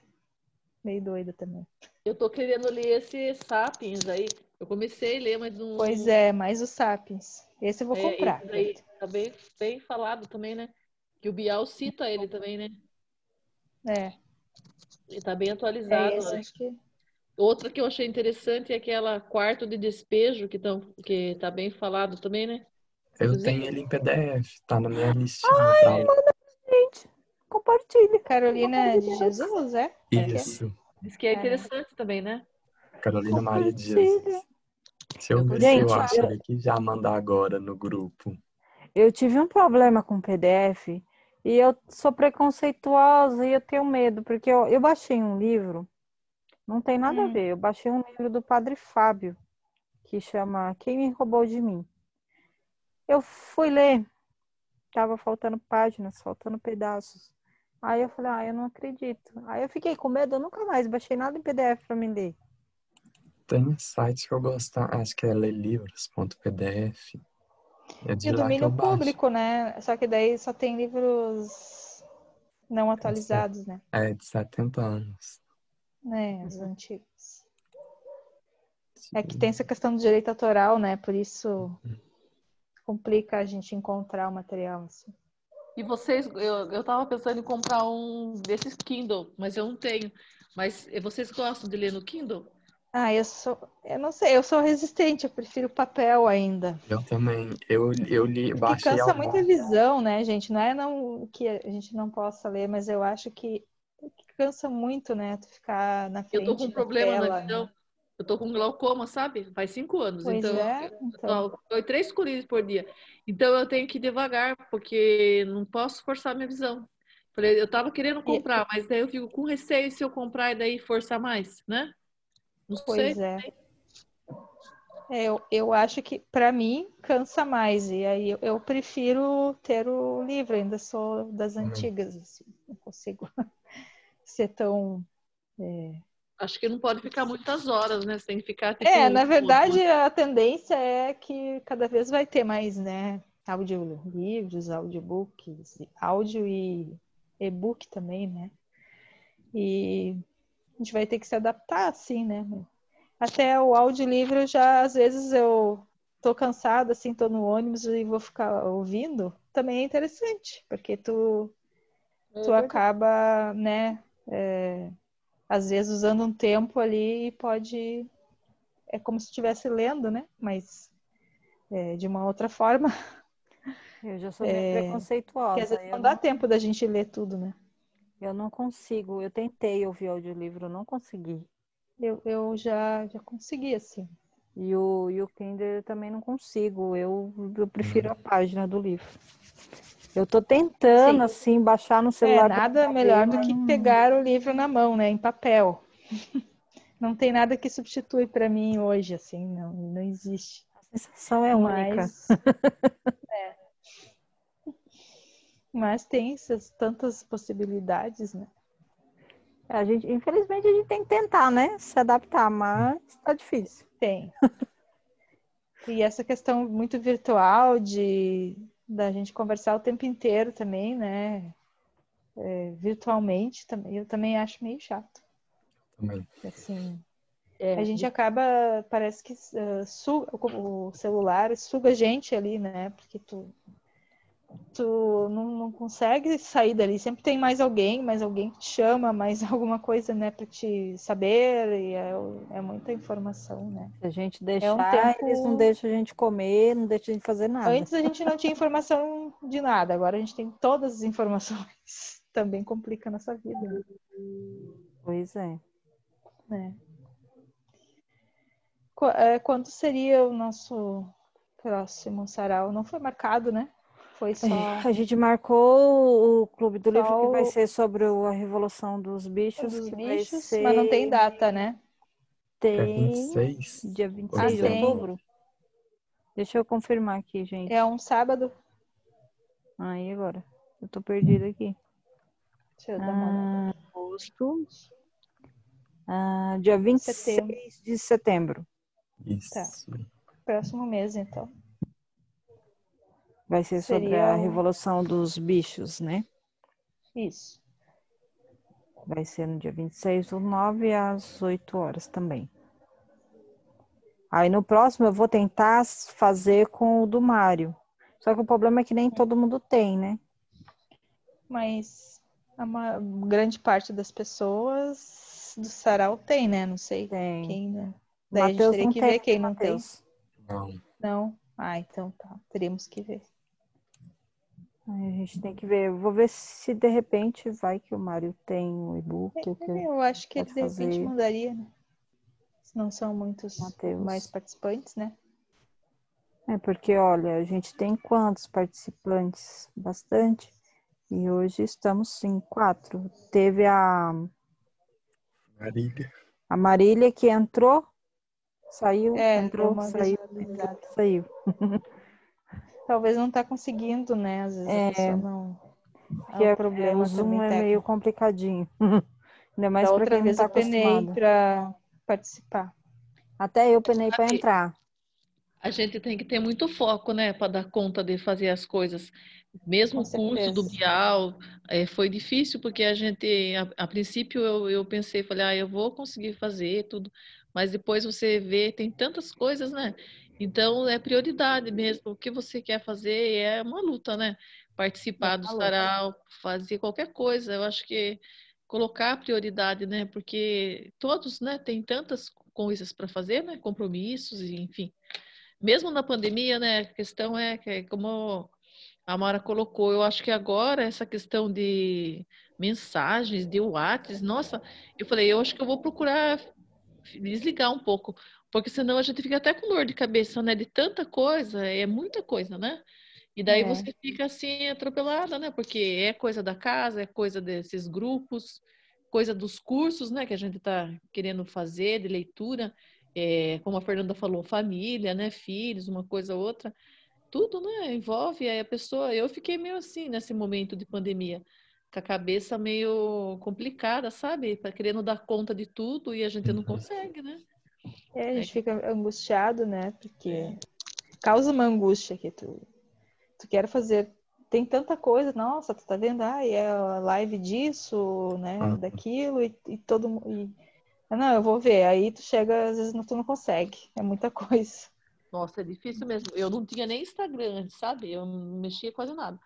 Meio doida também. Eu tô querendo ler esse Sapiens aí. Eu comecei a ler, mas não. Pois é, mais o Sapiens. Esse eu vou é, comprar. Esse daí tá bem, bem falado também, né? Que o Bial cita ele também, né? É. Ele está bem atualizado. É, que... Outra que eu achei interessante é aquela quarto de despejo, que está que tá bem falado também, né? Eu tenho ele em PDF, tá na minha listinha. Ai, manda gente. Compartilha. Carolina de Jesus, é? Isso. Diz que é interessante também, né? Carolina Maria de Jesus. Se eu ver gente, se eu acho eu... aqui, já mandar agora no grupo. Eu tive um problema com PDF e eu sou preconceituosa e eu tenho medo, porque eu, eu baixei um livro, não tem nada hum. a ver, eu baixei um livro do Padre Fábio, que chama Quem Me Roubou de Mim. Eu fui ler, tava faltando páginas, faltando pedaços. Aí eu falei, ah, eu não acredito. Aí eu fiquei com medo, eu nunca mais baixei nada em PDF para me ler. Tem sites que eu gosto, acho que é lelivros.pdf. É de e o domínio público, né? Só que daí só tem livros não atualizados, né? É, de 70 anos. É, os antigos. É que tem essa questão do direito autoral, né? Por isso complica a gente encontrar o material assim. E vocês, eu, eu tava pensando em comprar um desses Kindle, mas eu não tenho. Mas vocês gostam de ler no Kindle? Ah, eu sou, eu não sei, eu sou resistente, eu prefiro papel ainda. Eu também. Eu, eu li, Porque baixei cansa muito a visão, né, gente? Não é não que a gente não possa ler, mas eu acho que, que cansa muito, né? Tu ficar na Eu frente tô com um problema tela, na né? Eu tô com glaucoma, sabe? Faz cinco anos. Pois então, é, eu então. dói três colírios por dia. Então eu tenho que ir devagar, porque não posso forçar minha visão. Falei, eu tava querendo comprar, mas daí eu fico com receio se eu comprar e daí forçar mais, né? Não Pois sei. é. É, eu, eu acho que para mim cansa mais e aí eu, eu prefiro ter o livro, ainda sou das Também. antigas, assim, não consigo [LAUGHS] ser tão. É, Acho que não pode ficar muitas horas, né? Você tem que ficar tipo, É, na verdade a tendência é que cada vez vai ter mais, né? Audiolivros, audiobooks, áudio e e-book também, né? E a gente vai ter que se adaptar assim, né? Até o audiolivro já, às vezes eu tô cansada, assim, tô no ônibus e vou ficar ouvindo, também é interessante, porque tu, tu acaba, né, é, às vezes usando um tempo ali e pode, é como se estivesse lendo, né, mas é, de uma outra forma, [LAUGHS] Eu já sou meio É, preconceituosa. que às vezes não dá tempo da gente ler tudo, né. Eu não consigo. Eu tentei ouvir audiolivro, eu não consegui. Eu, eu já, já consegui, assim. E o, e o Kindle eu também não consigo. Eu, eu prefiro a página do livro. Eu tô tentando, Sim. assim, baixar no É, celular. pra nada poder, melhor do que pegar o livro na mão, né, em papel. [LAUGHS] Não tem nada que substitui para mim hoje, assim, não, não existe. A sensação é única. Mas, [LAUGHS] é. Mas tem essas tantas possibilidades, né? A gente, infelizmente, a gente tem que tentar, né? Se adaptar, mas tá difícil. Tem. E essa questão muito virtual de da gente conversar o tempo inteiro também, né? É, virtualmente também, eu também acho meio chato. Também. Assim, É, a gente acaba, parece que uh, suga, o celular suga a gente ali, né? Porque tu, tu não, não consegue sair dali. Sempre tem mais alguém, mais alguém que te chama, mais [LAUGHS] alguma coisa, né, para te saber. E é, é muita informação, né? Se a gente deixar, tempo- eles não deixam a gente comer, não deixam a gente fazer nada. Antes a gente não tinha informação de nada, agora a gente tem todas as informações. [LAUGHS] Também complica a nossa vida, né? Pois é. né? É, Quando seria o nosso próximo sarau? Não foi marcado, né? Foi só. A gente marcou o Clube do Livro, que vai Só ser sobre a Revolução dos Bichos, dos bichos, ser... mas não tem data, né? Dia Tem 26. dia 26 de Ah, tem. outubro. Deixa eu confirmar aqui, gente. É um sábado. Aí agora, eu tô perdida aqui. Deixa eu dar uma olhada. Ah, agosto. Ah, dia 26 Setembro. de setembro. Isso. Tá. Próximo mês, então. Vai ser sobre Seria a Revolução dos Bichos, né? Isso. Vai ser no dia 26 do 9 às 8 horas também. Aí no próximo eu vou tentar fazer com o do Mário. Só que o problema é que nem todo mundo tem, né? Mas a ma- grande parte das pessoas do sarau tem, né? Não sei Tem. quem, né? Daí a gente teria não que tem, ver quem né, não tem. Não. Não? Ah, então tá. Teríamos que ver. A gente tem que ver. Vou ver se de repente vai que o Mário tem um e-book. o que- Eu acho que de repente fazer. mandaria, né? Se não são muitos Mateus. mais participantes, né? É porque, olha, a gente tem quantos participantes? Bastante. E hoje estamos em quatro. Teve a, Marília. a Marília que entrou, saiu, É, entrou, saiu, visualizada. saiu. [LAUGHS] Talvez não tá conseguindo, né? Às vezes É, a pessoa não. Porque é é- um problema o Zoom é técnico. meio complicadinho. [LAUGHS] Ainda mais para quem não vez está eu penei para participar. Até eu penei para entrar. A gente tem que ter muito foco, né, para dar conta de fazer as coisas. Mesmo o curso do. Bial eh, foi difícil, porque a gente, a, a princípio, eu, eu pensei, falei, ah, eu vou conseguir fazer tudo, mas depois você vê, tem tantas coisas, né? Então, é prioridade mesmo. O que você quer fazer é uma luta, né? participar do falou. sarau, fazer qualquer coisa. Eu acho que colocar a prioridade, né? Porque todos, né, têm tantas coisas para fazer, né? Compromissos, e, enfim. Mesmo na pandemia, né? A questão é que, é como a Mara colocou, eu acho que agora essa questão de mensagens, de WhatsApp, nossa, eu falei, eu acho que eu vou procurar desligar um pouco, porque senão a gente fica até com dor de cabeça, né? De tanta coisa, é muita coisa, né? E daí É. você fica assim atropelada, né? Porque é coisa da casa, é coisa desses grupos, coisa dos cursos, né? Que a gente está querendo fazer de leitura, é, como a Fernanda falou, família, né? Filhos, uma coisa ou outra, tudo, né? Envolve aí a pessoa. Eu fiquei meio assim nesse momento de pandemia, com a cabeça meio complicada, sabe? Querendo dar conta de tudo e a gente não Uhum. consegue, né? É, a gente fica angustiado, né? Porque causa uma angústia que tu, tu quer fazer. Tem tanta coisa, nossa, tu tá vendo? Ah, é a live disso, né? Uhum. Daquilo, e, e todo mundo. e- Ah, Não, eu vou ver. Aí tu chega, às vezes não- tu não consegue. É muita [LAUGHS] coisa. Nossa, é difícil mesmo. Eu não tinha nem Instagram sabe? Eu não mexia quase nada.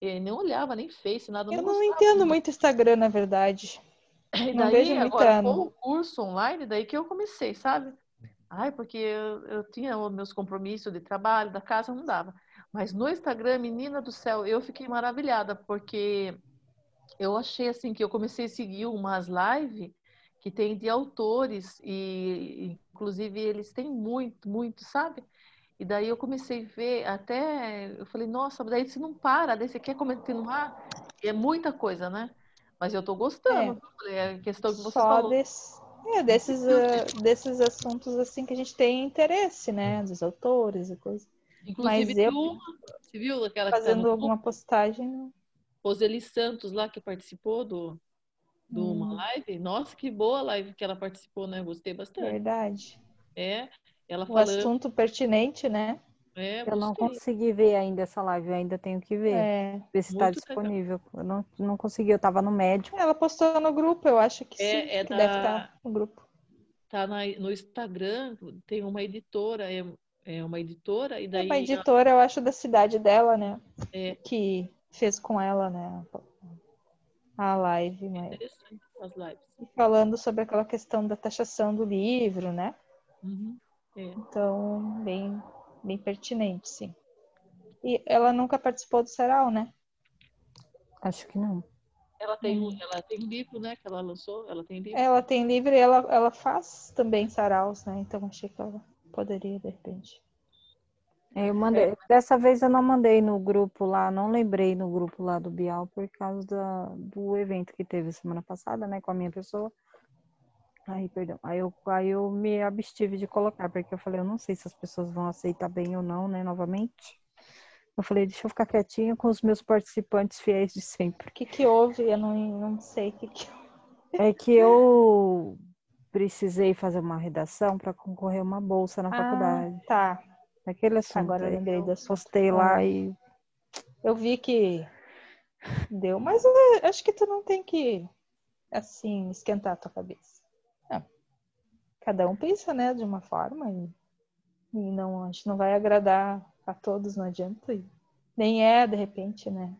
Eu nem olhava, nem Face, nada. Eu não gostava. entendo muito Instagram, na verdade. E não daí, agora, com o curso online, daí que eu comecei, sabe? Ai, porque eu, eu tinha os meus compromissos de trabalho, da casa, não dava. Mas no Instagram, menina do céu, eu fiquei maravilhada, porque eu achei assim que eu comecei a seguir umas lives que tem de autores e inclusive eles têm muito, muito, sabe? E daí eu comecei a ver até, eu falei, nossa, daí você não para, daí você quer continuar, é muita coisa, né? Mas eu tô gostando, eu falei, é a questão que você Só falou. desse- é, desses, ah, desses assuntos assim que a gente tem interesse, né? Dos autores e coisas. Inclusive, Mas eu- uma, você viu aquela que tá Fazendo no alguma postagem. Roseli Santos lá que participou do, do uma Hum. live? Nossa, que boa live que ela participou, né? Gostei bastante. Verdade. É, ela O falando, assunto pertinente, né? É, Eu não consegui ver ainda essa live, eu ainda tenho que ver. É. Ver se está Muito legal. disponível. Eu não, não consegui, eu tava no médico. Ela postou no grupo, eu acho que É- sim, é que da- deve estar no grupo. Tá na- no Instagram, tem uma editora, é, é uma editora, e É daí uma editora, eu acho, da cidade dela, né? É. Que fez com ela, né? A live, é mas... interessante as lives. e falando sobre aquela questão da taxação do livro, né? Uhum. É. Então, bem, bem pertinente, sim. E ela nunca participou do Sarau, né? Acho que não. Ela tem, um- ela tem um livro, né, que ela lançou, ela tem livro. Ela tem livro e ela, ela faz também saraus, né? Então achei que ela poderia, de repente. Eu mandei. Dessa vez eu não mandei no grupo lá, não lembrei no grupo lá do Bial por causa da, do evento que teve semana passada, né, com a minha pessoa. Aí, perdão. Aí eu, aí eu me abstive de colocar, porque eu falei, eu não sei se as pessoas vão aceitar bem ou não, né, novamente. Eu falei, deixa eu ficar quietinha com os meus participantes fiéis de sempre. O que que houve? Eu não, não sei o que que... É que eu precisei fazer uma redação para concorrer a uma bolsa na faculdade. Ah, tá. Aquele assunto. Agora eu lembrei assunto. Postei lá e Eu vi que deu, mas eu acho que tu não tem que, assim, esquentar a tua cabeça. Cada um pensa, né, de uma forma e, e não, a gente não vai agradar a todos, não adianta. E nem é, de repente, né?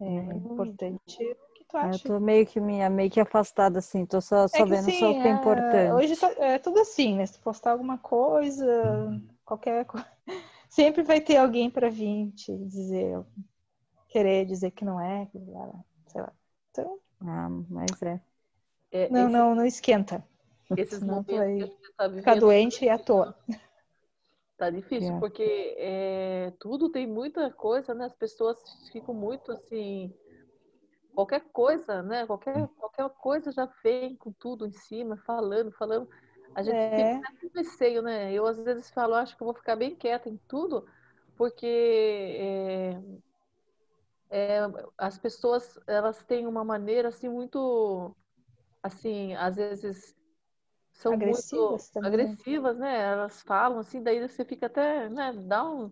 É importante o que tu eu tô meio que minha meio que afastada assim, tô só, só É vendo assim, só o que é é, importante. Hoje tá- é tudo assim, né? Se tu postar alguma coisa, qualquer coisa, [LAUGHS] sempre vai ter alguém para vir te dizer, querer dizer que não é, sei lá. Então, Ah, mas é. É, não, esse- não, não esquenta. Esses senão momentos que gente tá Ficar vivendo, doente e à toa. Tá difícil, É. porque é, tudo tem muita coisa, né? As pessoas ficam muito assim. Qualquer coisa, né? Qualquer, qualquer coisa já vem com tudo em cima, falando, falando. A gente É. fica com receio, né? Eu às vezes falo, acho que vou ficar bem quieta em tudo, porque é, é, as pessoas elas têm uma maneira assim muito assim, às vezes são Agressivas muito também, né? agressivas, né? Elas falam assim, daí você fica até, né, dá um,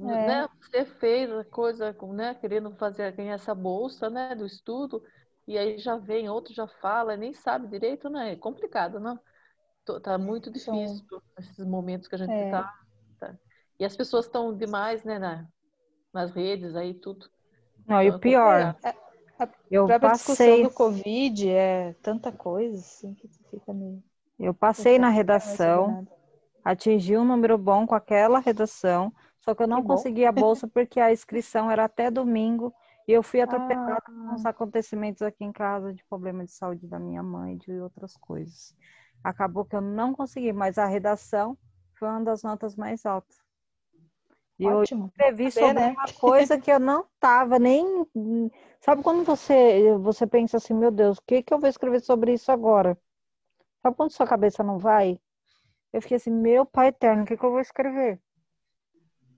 É. né, você fez a coisa, né, querendo fazer ganhar essa bolsa, né, do estudo, e aí já vem outro já fala, nem sabe direito, né? É complicado, não? Tô- Tá muito difícil esses momentos que a gente É. tá, tá. E as pessoas estão demais, né, na, nas redes aí, tudo. Não, e o Eu tô pior, eu A discussão passei, do Covid é tanta coisa, assim, que fica meio... eu passei na saber redação, atingi um número bom com aquela redação, só que eu não Que consegui a bolsa [LAUGHS] porque a inscrição era até domingo e eu fui atropelada Ah. com uns acontecimentos aqui em casa de problema de saúde da minha mãe e de outras coisas. Acabou que eu não consegui, mas a redação foi uma das notas mais altas. E eu Ótimo. escrevi saber, sobre né? uma coisa que eu não tava nem. Sabe quando você, você pensa assim, meu Deus, o que que eu vou escrever sobre isso agora? Sabe quando sua cabeça não vai? Eu fiquei assim, meu pai eterno, o que que eu vou escrever?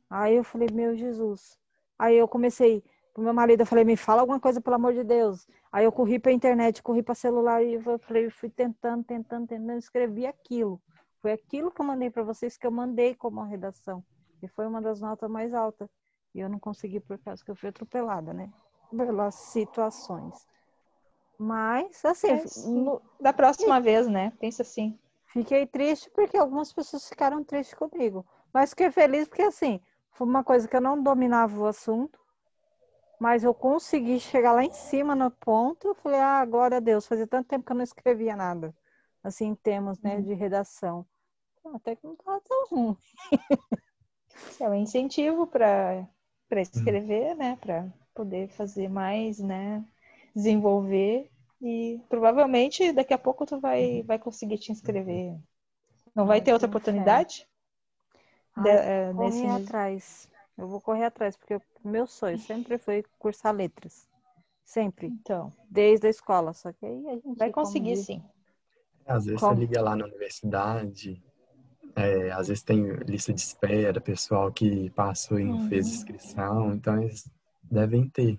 Aí eu falei, meu Jesus. Aí eu comecei, pro meu marido, eu falei, me fala alguma coisa, pelo amor de Deus. Aí eu corri pra internet, corri pra celular e eu falei, fui tentando, tentando, tentando, escrevi aquilo. Foi aquilo que eu mandei pra vocês que eu mandei como redação. E foi uma das notas mais altas. E eu não consegui por causa que eu fui atropelada, né? Pelas situações. Mas, assim, Mas, no- Da próxima vez, né? Pensa assim. fiquei triste porque algumas pessoas ficaram tristes comigo. Mas fiquei feliz porque, assim, foi uma coisa que eu não dominava o assunto. Mas eu consegui chegar lá em cima no ponto. Eu falei, ah, glória a Deus. Fazia tanto tempo que eu não escrevia nada. Assim, em termos, né, de redação. Até que não estava tão ruim. [LAUGHS] É um incentivo para para escrever, né? Para poder fazer mais, né? Desenvolver e provavelmente daqui a pouco tu vai vai conseguir te inscrever. Não vai ter outra oportunidade? Ai, De- é, correr nesse- atrás. Eu vou correr atrás, porque o meu sonho sempre foi cursar letras. Sempre. Então, Desde a escola. Só que aí a gente. vai conseguir diz, sim. Às vezes Como? você liga lá na universidade, é, às vezes tem lista de espera, pessoal que passou e não fez Uhum. inscrição, então eles devem ter.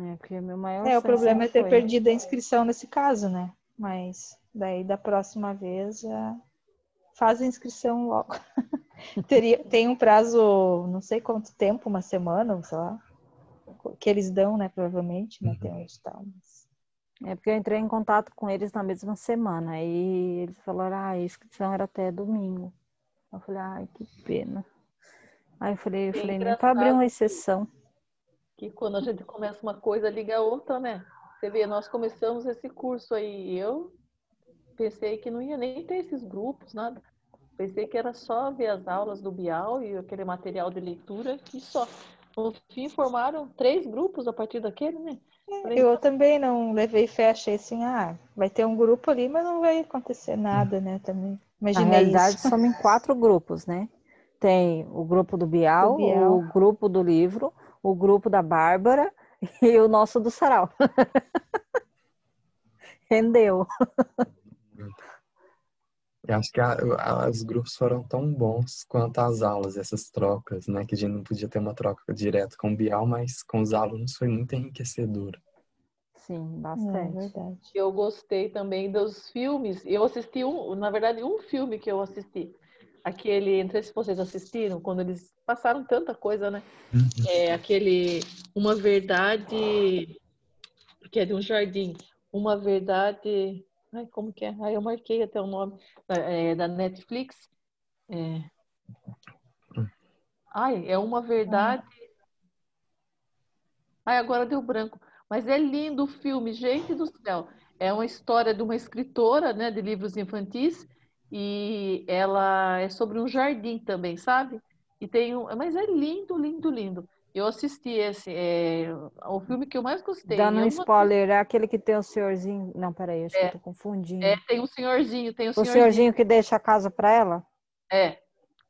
É, porque meu maior É, o problema é ter foi- perdido a inscrição nesse caso, né? Mas daí da próxima vez já faz a inscrição logo. [LAUGHS] Teria, tem um prazo, não sei quanto tempo, uma semana, sei lá, que eles dão, né? Provavelmente, né? Tem um edital. Mas... É porque eu entrei em contato com eles na mesma semana. Aí eles falaram, ah, a inscrição era até domingo. Eu falei, ai, que pena. Aí eu falei, eu É falei, nem para abrir uma exceção. Que quando a gente começa uma coisa, liga a outra, né? Você vê, nós começamos esse curso aí. Eu pensei que não ia nem ter esses grupos, nada. Pensei que era só ver as aulas do Bial e aquele material de leitura e só. No fim, formaram três grupos a partir daquele, né? Falei, Eu também não levei fé, achei assim, ah, vai ter um grupo ali, mas não vai acontecer nada, né? Também. Na Imaginei realidade, isso. somos em quatro grupos, né? Tem o grupo do Bial, Do Bial. o grupo do livro, o grupo da Bárbara [LAUGHS] e o nosso do Sarau. [LAUGHS] Rendeu. Eu acho que a- a- os grupos foram tão bons quanto as aulas, essas trocas, né? Que a gente não podia ter uma troca direta com o Bial, mas com os alunos foi muito enriquecedora. Sim, É bastante. verdade. Eu gostei também dos filmes. Eu assisti um, na verdade, um filme que eu assisti. Aquele, não sei se vocês assistiram, quando eles passaram tanta coisa, né? É aquele Uma Verdade, que é de um jardim. Uma Verdade. Ai, como que é? Ai, eu marquei até o nome. É, da Netflix. É... Ai, é Uma Verdade. Ai, agora deu branco. Mas é lindo o filme, gente do céu. É uma história de uma escritora, né, de livros infantis, e ela é sobre um jardim também, sabe? E tem um, mas é lindo, lindo, lindo. Eu assisti esse, é o filme que eu mais gostei. Dando um spoiler, é aquele que tem o senhorzinho. Não, peraí, acho que eu tô confundindo. É, tem um senhorzinho, tem um o senhorzinho. senhorzinho que deixa a casa pra ela? É.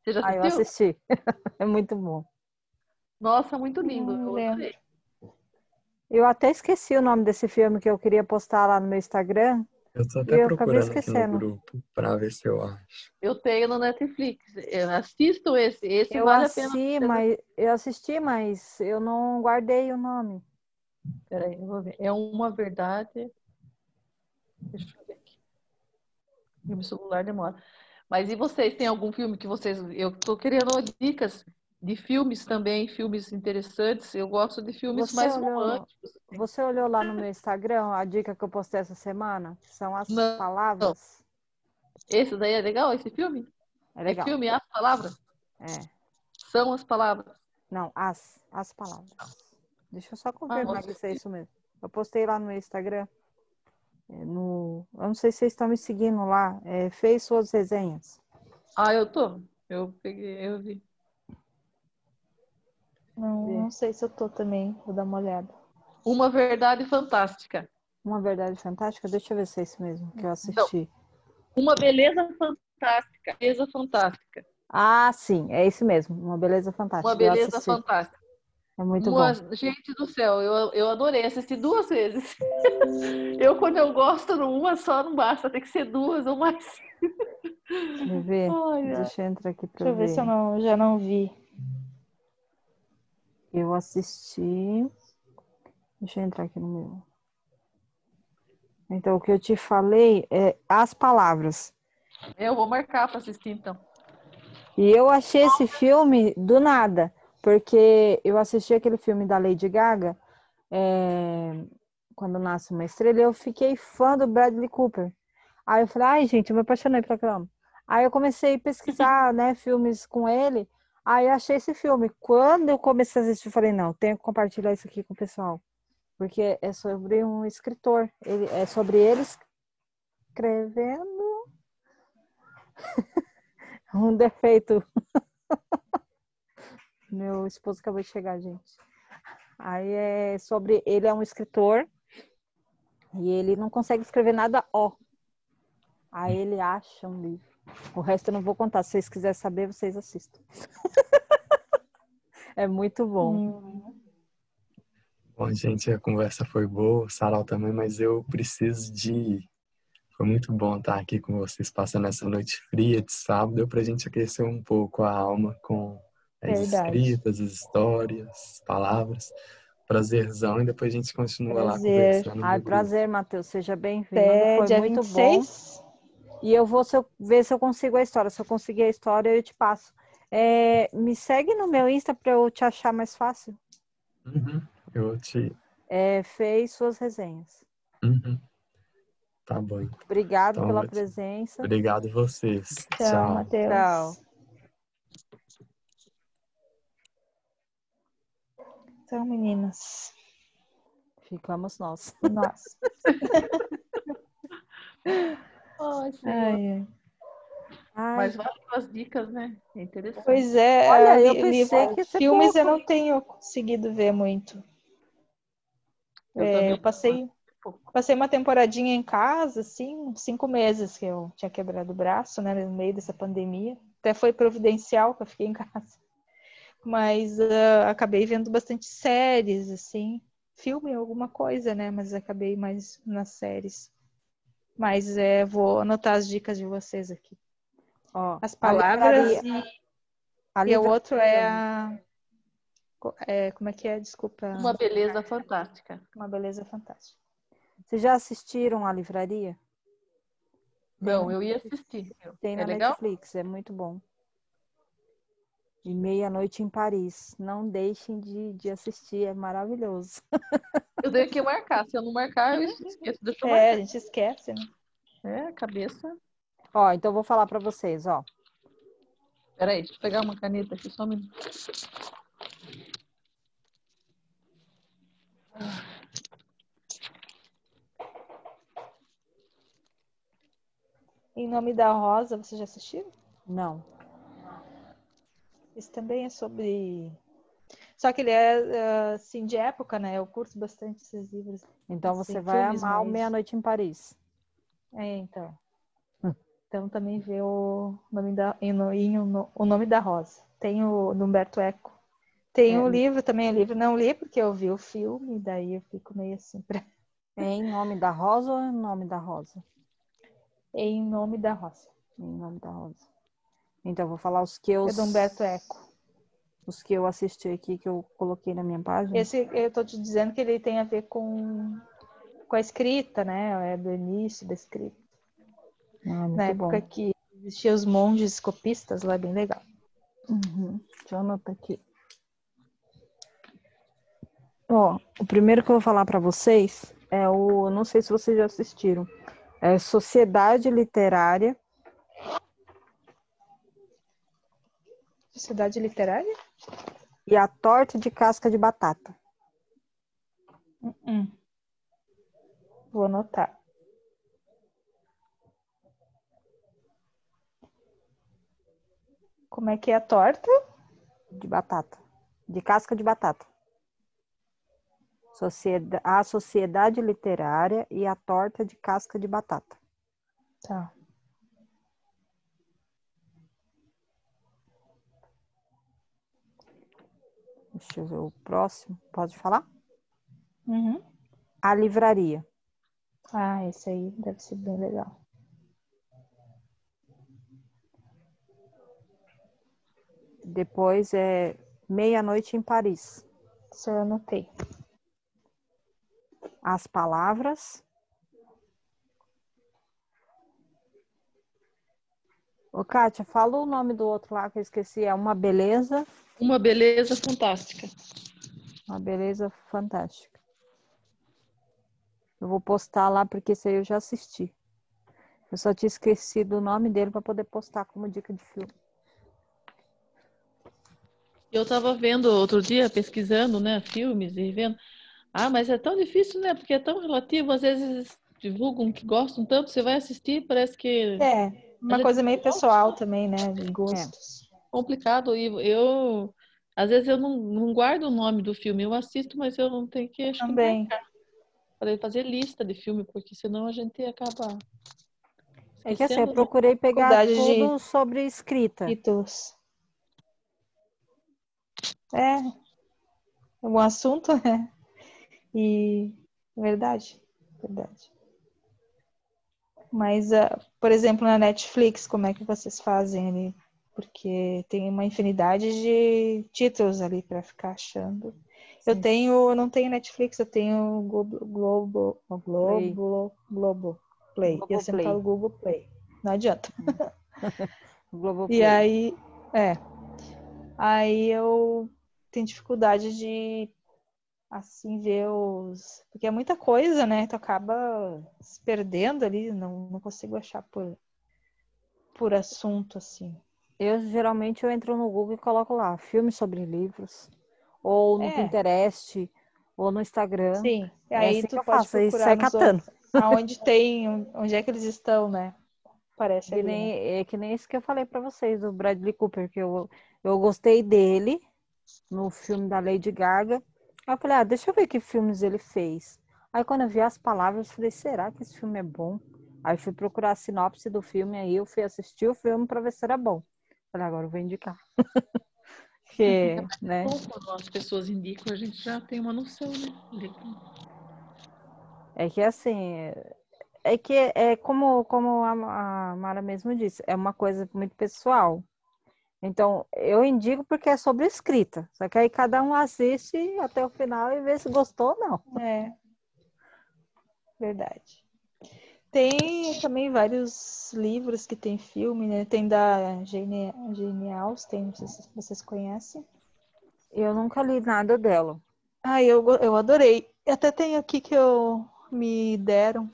Você já Ah, eu assistiu? assisti. [LAUGHS] É muito bom. Nossa, muito lindo. Não eu. Eu até esqueci o nome desse filme que eu queria postar lá no meu Instagram. Eu tô até eu procurando aqui no grupo pra ver se eu acho. Eu tenho no Netflix. Eu assisto esse. Esse Eu vale a pena. assisti, mas eu assisti, mas eu não guardei o nome. Peraí, eu vou ver. É uma verdade. Deixa eu ver aqui. Meu celular demora. Mas e vocês? Tem algum filme que vocês. Eu tô querendo dicas de filmes também, filmes interessantes. Eu gosto de filmes Você mais olhou- românticos. Você olhou lá no meu Instagram a dica que eu postei essa semana? São as Não. palavras. Esse daí é legal, esse filme? É legal. É filme, as palavras? É. São as palavras. Não, as, as palavras. Deixa eu só confirmar Ah, que isso é isso mesmo. Eu postei lá no meu Instagram. é, no, eu não sei se vocês estão me seguindo lá. É, fez suas resenhas. Ah, eu tô. Eu peguei, eu vi. Não, não sei se eu tô também. Vou dar uma olhada. Uma verdade fantástica. Uma verdade fantástica. Deixa eu ver se é isso mesmo que eu assisti. Uma beleza fantástica. Beleza fantástica. Ah, sim, é isso mesmo. Uma beleza fantástica. Uma beleza fantástica. É muito Uma- bom. Gente do céu, eu, eu adorei. Assisti duas vezes. [LAUGHS] eu, quando eu gosto numa só, não basta. Tem que ser duas ou mais. Deixa eu ver. Ai. Deixa eu entrar aqui pra Deixa eu ver se eu não, já não vi. Eu assisti. Deixa eu entrar aqui no meu. Então, o que eu te falei é as palavras. Eu vou marcar para assistir, então. E eu achei esse filme do nada, porque eu assisti aquele filme da Lady Gaga, é, Quando Nasce uma Estrela, e eu fiquei fã do Bradley Cooper. Aí eu falei, ai, gente, eu me apaixonei por aquela. Aí eu comecei a pesquisar, né, filmes com ele. Aí achei esse filme. Quando eu comecei a assistir, falei, não, tenho que compartilhar isso aqui com o pessoal. Porque é sobre um escritor. Ele, é sobre ele escrevendo [LAUGHS] um defeito. [LAUGHS] Meu esposo acabou de chegar, gente. Aí é sobre. Ele é um escritor e ele não consegue escrever nada ó. Aí ele acha um livro. O resto eu não vou contar. Se vocês quiserem saber, vocês assistam. [LAUGHS] é muito bom. Hum, Bom, gente, a conversa foi boa, o Sarau também, mas eu preciso de ir. Foi muito bom estar aqui com vocês, passando essa noite fria de sábado. Deu pra gente aquecer um pouco a alma com as Verdade. escritas, as histórias, as palavras. Prazerzão, e depois a gente continua lá Prazer. conversando. Ai, no grupo. prazer, Matheus. Seja bem-vindo. Foi dia muito bom. 26. E eu vou se eu- ver se eu consigo a história. Se eu conseguir a história, eu te passo. É, me segue no meu Insta para eu te achar mais fácil. Uhum. Eu te. É, fez suas resenhas. Uhum. Tá bom. Obrigado Então, pela ótimo. presença. Obrigado vocês. Tchau, Tchau. Matheus. Tchau. Então, meninas. Ficamos nós. Nossa. [LAUGHS] Ai. Ai, Mas valeu as dicas, né? É interessante. Pois é, Olha, eu pensei livro- que filmes eu pouco. não tenho conseguido ver muito. Eu É, eu passei, passei uma temporadinha em casa, assim, cinco meses que eu tinha quebrado o braço, né, no meio dessa pandemia. Até foi providencial que eu fiquei em [LAUGHS] casa. Mas ah, acabei vendo bastante séries, assim, filme, alguma coisa, né? Mas acabei mais nas séries. Mas é, vou anotar as dicas de vocês aqui. ó, As palavras e, a e o outro é a. é, como é que é? Desculpa. Uma beleza fantástica. Uma beleza fantástica. Vocês já assistiram a livraria? Não, eu ia assistir. Tem É na legal? Netflix, é muito bom. E Meia-Noite em Paris. Não deixem de, de assistir, é maravilhoso. Eu tenho que marcar. Se eu não marcar, eu esqueço. Deixa eu É, a gente esquece, né? É, cabeça. Ó, então eu vou falar para vocês, ó. Peraí, deixa eu pegar uma caneta aqui só um minuto. Em Nome da Rosa, vocês já assistiram? Não. Esse também é sobre. Só que ele é ah, assim de época, né? Eu curto bastante esses livros. Então Assim, você vai amar o mais- Meia-Noite em Paris. É, então. Hum. Então também vê o nome da, o, nome da Rosa. Tem o do Humberto Eco. Tem É. o livro também, o livro não li porque eu vi o filme, daí eu fico meio assim pra... É em nome da Rosa ou [LAUGHS] em nome da Rosa? em nome da Rosa. Em nome da Rosa. Então eu vou falar os que eu É do Humberto Eco. os que eu assisti aqui que eu coloquei na minha página. Esse eu tô te dizendo que ele tem a ver com, com a escrita, né? É do início da escrita. Ah, Na bom. época que existiam os monges copistas, lá é bem legal. Uhum. Deixa eu anotar aqui. Ó, o primeiro que eu vou falar para vocês é o, não sei se vocês já assistiram, é Sociedade Literária. Sociedade Literária? e a torta de casca de batata. Uh-uh. Vou anotar. Como é que é a torta? De batata. De casca de batata. Socieda- a Sociedade Literária e a Torta de Casca de Batata. Tá. Deixa eu ver o próximo. Pode falar? Uhum. A Livraria. Ah, esse aí deve ser bem legal. Depois é Meia-Noite em Paris. Isso eu anotei. As Palavras. Ô, Kátia, fala o nome do outro lá que eu esqueci. É Uma Beleza. Uma beleza fantástica. Uma beleza fantástica. Eu vou postar lá porque esse aí eu já assisti. Eu só tinha esquecido o nome dele para poder postar como dica de filme. Eu estava vendo outro dia, pesquisando, né, filmes e vendo. Ah, mas é tão difícil, né? Porque é tão relativo. Às vezes divulgam que gostam tanto, você vai assistir, parece que É, uma gente coisa meio pessoal também, né? De gostos. Complicado. E eu, às vezes, eu não, não guardo o nome do filme. Eu assisto, mas eu não tenho que acho que Também. para fazer lista de filme, porque senão a gente acaba. É que assim, eu né? procurei pegar Faculdade de- tudo sobre escrita. Títulos. É. Algum assunto, né? E verdade, verdade. Mas, ah, por exemplo, na Netflix, como é que vocês fazem ali? Porque tem uma infinidade de títulos ali para ficar achando. Eu Sim. tenho, eu não tenho Netflix, eu tenho Globo, Globo, o Play. Globo, Globo Play. E eu sempre Globoplay. falo Google Play. Não adianta. [LAUGHS] Globoplay. E aí, é. Aí eu tenho dificuldade de assim ver os. Porque é muita coisa, né? Tu acaba se perdendo ali, não, não consigo achar por, por assunto, assim. Eu geralmente eu entro no Google e coloco lá filmes sobre livros, ou no É. Pinterest, ou no Instagram. Sim. E É aí assim tu que eu pode faço, procurar sai catando. outros, aonde tem, onde é que eles estão, né? Parece Que ali, nem, né? é que nem isso que eu falei pra vocês, do Bradley Cooper, que eu, eu gostei dele no filme da Lady Gaga. Aí eu falei, ah, deixa eu ver que filmes ele fez. Aí quando eu vi as palavras, eu falei, será que esse filme é bom? Aí fui procurar a sinopse do filme, aí eu fui assistir o filme pra ver se era bom. Falei, agora eu vou indicar. [LAUGHS] Porque, né? Quando as pessoas indicam, a gente já tem uma noção, né? É que assim, é que é como, como a, a Mara mesmo disse, é uma coisa muito pessoal. Então, eu indico porque é sobre escrita. Só que aí cada um assiste até o final e vê se gostou ou não. É. Verdade. Tem também vários livros que tem filme, né? Tem da Jane, Jane Austen, não sei se vocês conhecem. Eu nunca li nada dela. Ah, eu, eu adorei. Até tem aqui que eu me deram,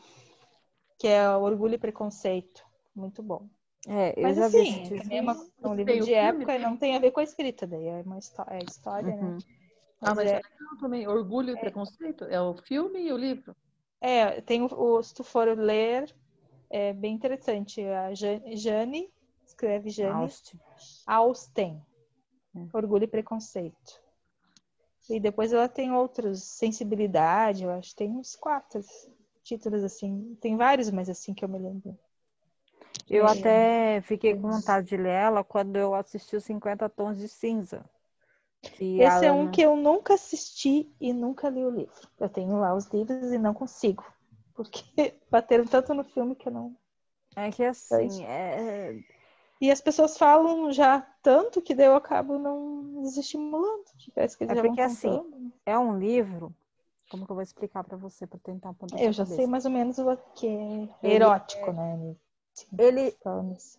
que é Orgulho e Preconceito. Muito bom. É, eu Mas já vi assim, também é uma- um livro de filme época e também. não tem a ver com a escrita, daí é uma histó- é história, Uhum. né? Ah, mas é, é legal também. Orgulho e Preconceito é o filme e o livro. É, tem o, se tu for ler, é bem interessante. A Jane, Jane escreve Jane Austin. Austen. É. Orgulho e Preconceito. E depois ela tem outros, Sensibilidade, eu acho, tem uns quatro títulos assim. Tem vários, mas assim que eu me lembro. Eu É. até fiquei com vontade de ler ela quando eu assisti os 50 Tons de Cinza. Que Esse a é um que eu nunca assisti e nunca li o livro. Eu tenho lá os livros e não consigo. Porque [LAUGHS] bateram tanto no filme que eu não. É que assim, é, E as pessoas falam já tanto que daí eu acabo não desestimulando. Parece que eles É porque, assim, contando. é um livro. Como que eu vou explicar pra você para tentar poder Eu já sei mais ou menos o que é Ele erótico, né? Ele, Falando assim.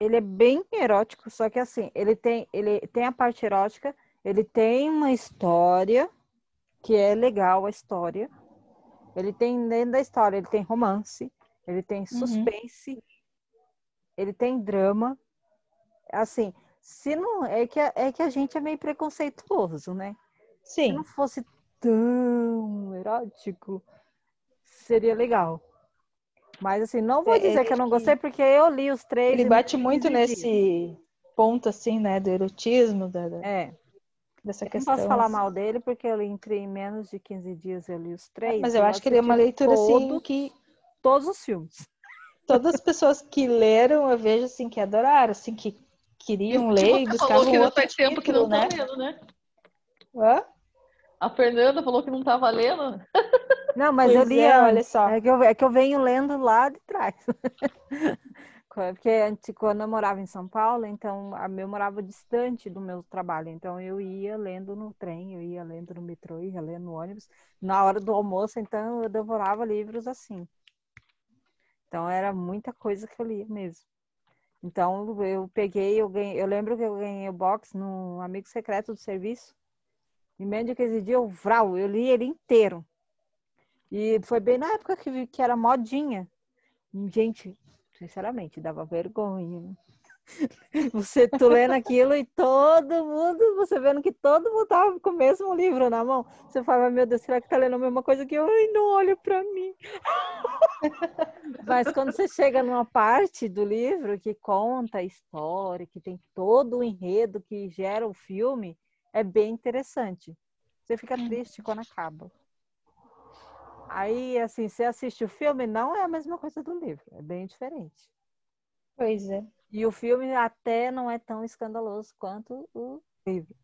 ele é bem erótico, só que assim, ele tem, ele tem a parte erótica, ele tem uma história que é legal a história. Ele tem dentro da história, ele tem romance, ele tem suspense, ele tem drama. Assim, Se não, é que, é que a gente é meio preconceituoso, né? Se Sim, não fosse tão erótico, seria legal. Mas assim, não vou É, dizer ele que eu não gostei, porque eu li os três. ele bate muito 15 dias. nesse ponto, assim, né, do erotismo, da, da- É, dessa eu não questão. posso falar assim. mal dele, porque eu li entre em menos de 15 dias, eu li os três. Mas eu e acho que ele é uma leitura, assim, todo- que Todos os filmes. todas as pessoas que leram, eu vejo, assim, que adoraram, assim, que queriam ler e você buscavam falou que outro faz tempo que não né? tá lendo, né? Hã? A Fernanda falou que não estava lendo. Não, mas eu Pois li é, olha só. É que, eu, é que eu venho lendo lá de trás. [LAUGHS] Porque antes, quando eu morava em São Paulo, então eu morava distante do meu trabalho. Então eu ia lendo no trem, eu ia lendo no metrô, ia lendo no ônibus. Na hora do almoço, então eu devorava livros assim. Então era muita coisa que eu lia mesmo. Então eu peguei, eu ganhei, eu lembro que eu ganhei o box no Amigo Secreto do Serviço. Em menos de 15 dias, eu, vral, eu li ele inteiro. E foi bem na época que, que era modinha. Gente, sinceramente, dava vergonha. [LAUGHS] Você tu lendo aquilo e todo mundo, você vendo que todo mundo tava com o mesmo livro na mão. Você fala, meu Deus, será que tá lendo a mesma coisa que eu? Ai, não olha pra mim. [LAUGHS] Mas quando você chega numa parte do livro que conta a história, que tem todo o enredo que gera o filme, é bem interessante. Você fica triste quando acaba. Aí, assim, você assiste o filme, não é a mesma coisa do livro, é bem diferente. Pois é. E o filme até não é tão escandaloso quanto o livro.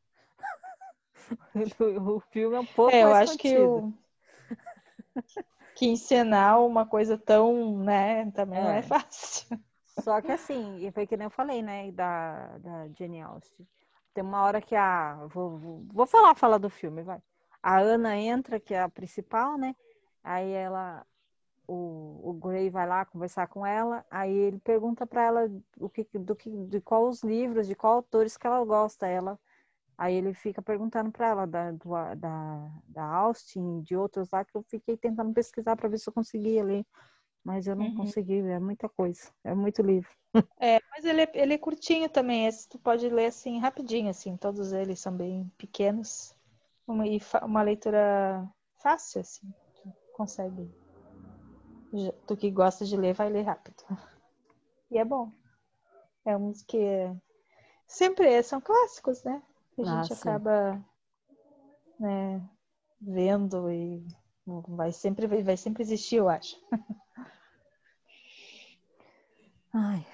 [LAUGHS] O filme é um pouco É, eu acho que o [LAUGHS] que encenar uma coisa tão, né, também não É. é fácil. Só que assim, e foi que nem eu falei, né, da, da Jane Austen. Tem uma hora que a. Vou, vou, vou falar, falar do filme, vai. A Ana entra, que é a principal, né? Aí ela. O, o Gray vai lá conversar com ela, aí ele pergunta para ela o que, do que, de qual os livros, de qual autores que ela gosta. Ela, aí ele fica perguntando para ela da, do, da, da Austin, de outros lá, que eu fiquei tentando pesquisar para ver se eu conseguia ler, mas eu não Uhum. consegui, é muita coisa, é muito livro. [LAUGHS] É, mas ele é, ele é curtinho também, esse tu pode ler assim rapidinho, assim, todos eles são bem pequenos. Uma, e uma leitura fácil, assim, consegue. Tu que gosta de ler, vai ler rápido. E é bom. É uns que sempre são clássicos, né? Que a Ah, gente sim. acaba né, vendo e vai sempre, vai sempre existir, eu acho. [LAUGHS] Ai,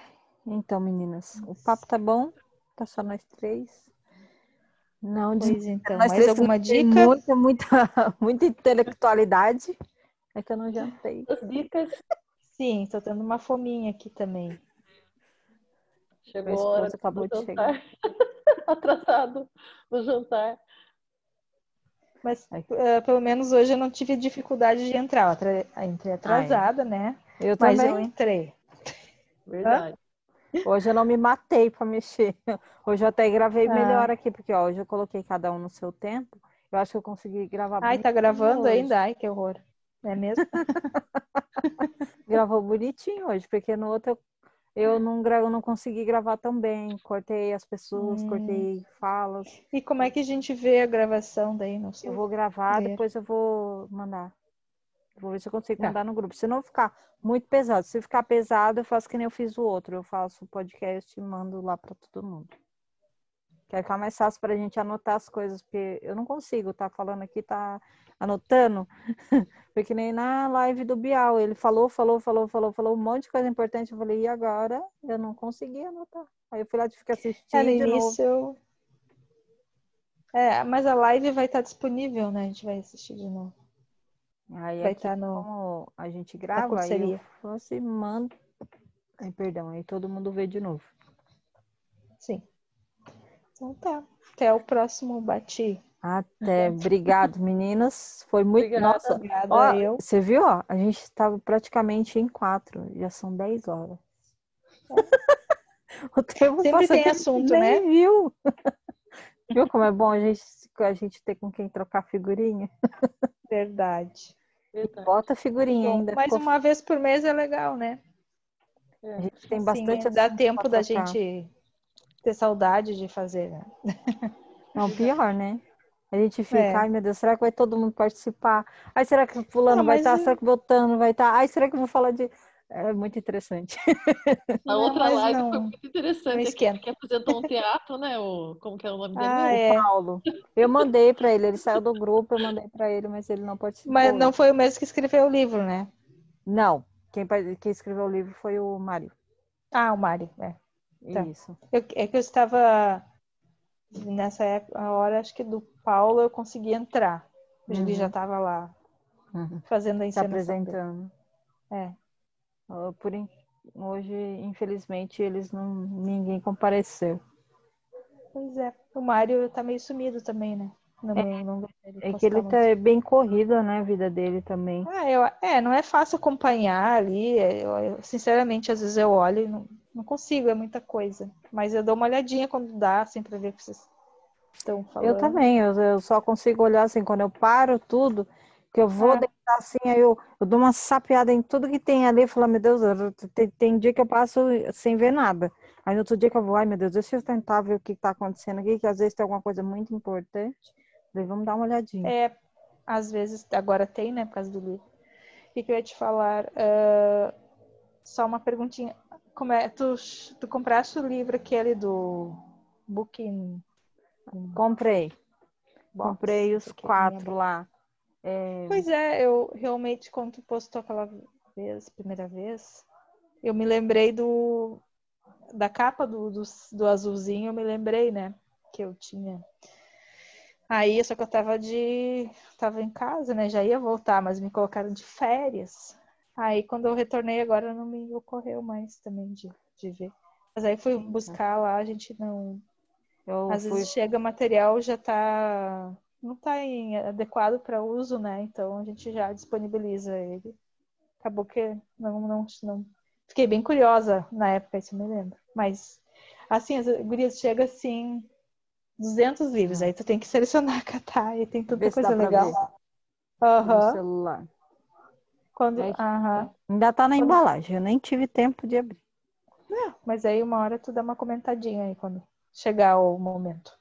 então, meninas, o papo tá bom, tá só nós três. Não, de Pois então, nós mais alguma dica? Muita, muita, [LAUGHS] muita intelectualidade. É que eu não jantei. As dicas. Sim, tô tendo uma fominha aqui também. Chegou a hora acabou de jantar. [LAUGHS] Atrasado no jantar. Mas eh, pelo menos hoje eu não tive dificuldade de entrar. Eu atra- entrei atrasada, né? Eu Mas eu também. entrei. Verdade. Hoje eu não me matei para mexer. Hoje eu até gravei Ah. melhor aqui, porque ó, hoje eu coloquei cada um no seu tempo. Eu acho que eu consegui gravar Ai, tá gravando hoje. ainda? Ai, que horror. É mesmo? [LAUGHS] Gravou bonitinho hoje, porque no outro eu, eu não, não consegui gravar tão bem. Cortei as pessoas, Hum. cortei falas. E como é que a gente vê a gravação daí? Não sei. Eu vou gravar, ver. depois eu vou mandar. Vou ver se eu consigo Tá. mandar no grupo. Se não ficar muito pesado. Se ficar pesado, eu faço que nem eu fiz o outro. Eu faço o podcast e mando lá para todo mundo. Que aí fica mais fácil pra gente anotar as coisas, porque eu não consigo estar falando aqui, tá anotando. [LAUGHS] Porque nem na live do Bial, ele falou, falou, falou, falou, falou um monte de coisa importante. Eu falei, e agora? Eu não consegui anotar. Aí eu fui lá tive que assistir É, no de novo. início eu... É, mas a live vai estar disponível, né? A gente vai assistir de novo. Aí Vai estar no... como a gente grava, aí eu assim, mando. Ai, perdão, aí todo mundo vê de novo. Sim. Então tá. Até o próximo bate. Até, obrigado, meninas. Foi muito. Obrigada. Nossa, Obrigada ó, eu. você viu, ó? A gente estava praticamente em quatro, já são 10 horas. [LAUGHS] o tempo Sempre passa tem assunto, nem né? Viu? [LAUGHS] viu como é bom a gente, a gente ter com quem trocar figurinha? Verdade. Verdade. Bota figurinha Bom, ainda. mas ficou- uma vez por mês é legal, né? A gente tem bastante é, dá tempo da trocar. gente ter saudade de fazer, né? [LAUGHS] Não, pior, né? A gente fica, É. ai meu Deus, será que vai todo mundo participar? Ai, será que fulano Não, vai estar? é- Será que voltando vai estar? Ai, será que eu vou falar de. É muito interessante. [LAUGHS] A outra live não- foi muito interessante, que apresentou um teatro, né? O, como que é o nome dele? Ah, é. Paulo. Eu mandei pra ele, ele saiu do grupo, eu mandei pra ele, mas ele não participou. Mas não foi o mesmo que escreveu o livro, né? Não, quem, quem escreveu o livro foi o Mário. Ah, o Mário, é. Tá. Isso. Eu- é que eu estava nessa época, a hora acho que do Paulo eu consegui entrar. Ele Uhum. já estava lá Uhum. fazendo a Se encenação dele. apresentando. É. Por in- hoje, infelizmente, eles não. ninguém compareceu. Pois é. O Mário tá meio sumido também, né? Não, não ele É que ele muito. tá bem corrida, né, a vida dele também. Ah, eu, é, não é fácil acompanhar ali. é, Eu, eu, sinceramente, às vezes eu olho e não, não consigo, é muita coisa. Mas eu dou uma olhadinha quando dá, assim, pra ver o que vocês estão falando. Eu também, eu, eu só consigo olhar assim, quando eu paro tudo, que eu vou É. deitar assim, aí eu, eu dou uma sapeada em tudo que tem ali e falo, meu Deus, eu- tem, tem dia que eu passo sem ver nada. Aí no outro dia que eu vou, ai meu Deus, deixa eu tentar ver o que está acontecendo aqui, que às vezes tem alguma coisa muito importante. Daí vamos dar uma olhadinha. É, às vezes, agora tem, né, por causa do livro. O que, que eu ia te falar? Ah, só uma perguntinha. Como é, tu, tu compraste o livro aquele do Booking Comprei, Box? comprei os quatro lá. É, Pois é, eu realmente, quando tu postou aquela vez, primeira vez, eu me lembrei do da capa do, do, do azulzinho, eu me lembrei, né? Que eu tinha. Aí, só que eu tava de. tava em casa, né? Já ia voltar, mas me colocaram de férias. Aí, quando eu retornei agora, não me ocorreu mais também de, de ver. Mas aí fui buscar lá, a gente não. eu Às fui vezes chega material já tá não tá em- adequado para uso, né? Então a gente já disponibiliza ele. Acabou que não não não fiquei bem curiosa na época, isso eu me lembro. Mas assim, as gurias chega assim 200 livros, aí tu tem que selecionar, [LAUGHS] catar, e tem tanta coisa legal. no Aham. celular. Quando, É que- aham. Ainda tá na embalagem, eu nem tive tempo de abrir. Mas aí uma hora tu dá uma comentadinha aí quando chegar o momento.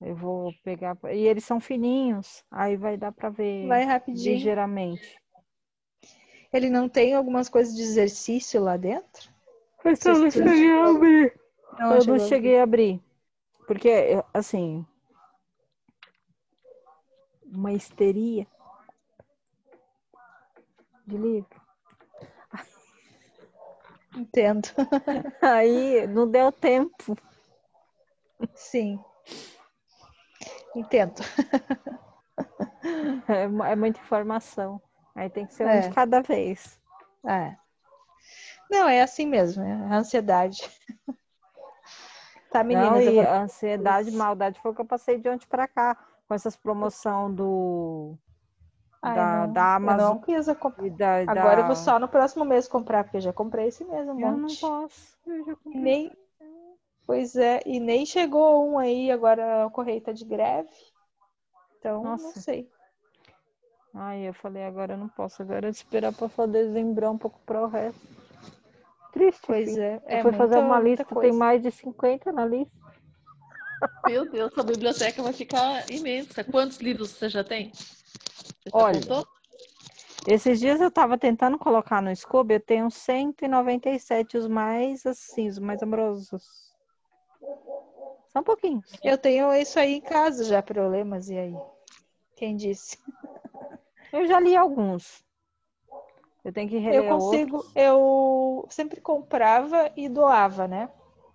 Eu vou pegar. E eles são fininhos, aí vai dar pra ver Vai rapidinho. ligeiramente. Ele não tem algumas coisas de exercício lá dentro? Eu não cheguei a abrir. Não, eu não cheguei a abrir. Porque, assim. Uma histeria de livro. [LAUGHS] Entendo. [LAUGHS] Aí não deu tempo. Sim. Entendo. [LAUGHS] É, é muita informação. Aí tem que ser um É. de cada vez. É. Não, é assim mesmo, é a ansiedade. Tá, Não, meninas, eu e vou- a ansiedade, maldade foi o que eu passei de ontem pra cá. Com essas promoção do. Ai, da, não, da Amazon. não quis comprar. da, Agora eu vou só no próximo mês comprar, porque eu já comprei esse mês um Eu não monte. posso. Eu já comprei. nem... Pois é, e nem chegou um aí, agora o correio tá de greve. Então, não Nossa. sei. Ai, eu falei, agora eu não posso. Agora eu esperar pra fazer dezembrar um pouco para o resto. Triste. Pois filho. é. Eu é fui fazer muita- uma muita lista, tem mais de 50 na lista. Meu Deus, a biblioteca vai ficar imensa. Quantos livros você já tem? Você já Olha, contou? Esses dias eu tava tentando colocar no Scooby, eu tenho 197, os mais assim, os mais amorosos. São pouquinhos. Eu tenho isso aí em casa já, problemas, e aí? Quem disse? Eu já li alguns. Eu tenho que reler Eu consigo, outros. eu sempre comprava e doava, né?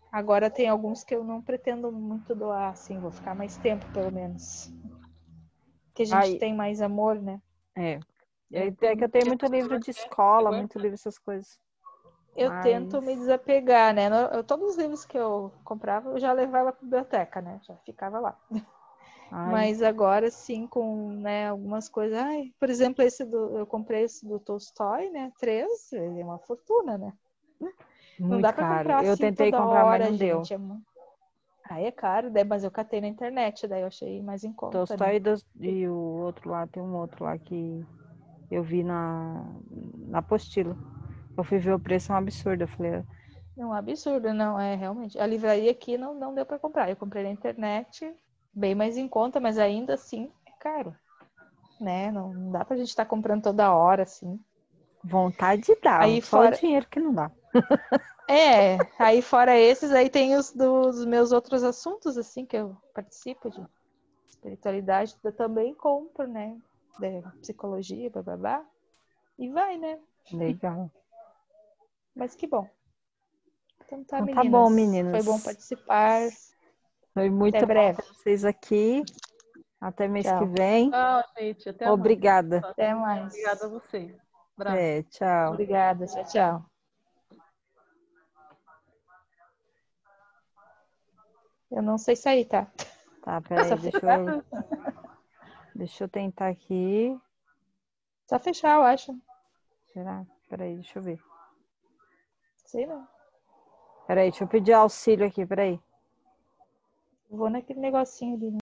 Agora tem alguns que eu não pretendo muito doar, assim, vou ficar mais tempo, pelo menos. Que a gente Ai. tem mais amor, né? É. É é que eu tenho muito livro de escola, muito livro essas coisas. Eu Mas- tento me desapegar, né? Eu- todos os livros que eu comprava, eu já levava para biblioteca, né? Já ficava lá. Ai, Mas agora sim, com né, algumas coisas. Ai, por exemplo, esse do. Eu comprei esse do Tolstói, né? Três, ele é uma fortuna, né? não muito dá pra caro. comprar eu assim tentei toda comprar, hora, mas não deu. gente. É mu- Aí é caro, daí, mas eu catei na internet, daí eu achei mais em conta. né? Tolstói e, dos- e o outro lá, tem um outro lá que eu vi na, na apostila. Eu fui ver o preço, é um absurdo. Eu falei, É um absurdo, não, é realmente. A livraria aqui não, não deu para comprar. Eu comprei na internet, bem mais em conta, mas ainda assim é caro. Né? Não, dá pra gente estar tá comprando toda hora, assim. Vontade dá, aí fora... o dinheiro que não dá. [LAUGHS] É, aí fora esses, aí tem os dos meus outros assuntos, assim, que eu participo de espiritualidade, eu também compro, né? De psicologia, bababá. E vai, né? Legal. Mas que bom. Então tá, então, tá bom, meninas. Foi bom participar. Foi muito até breve. vocês aqui. Até mês tchau. que vem. Tchau, gente. Até Obrigada. Mais. Até mais. Obrigada a você. É, tchau. Obrigada. Tchau, tchau. Eu não sei sair, tá? Tá, peraí, [LAUGHS] deixa eu... [LAUGHS] deixa eu tentar aqui. Só fechar, eu acho. Será? Peraí, deixa eu ver. Sei não. Peraí, deixa eu pedir auxílio aqui, peraí. Vou naquele negocinho ali, né?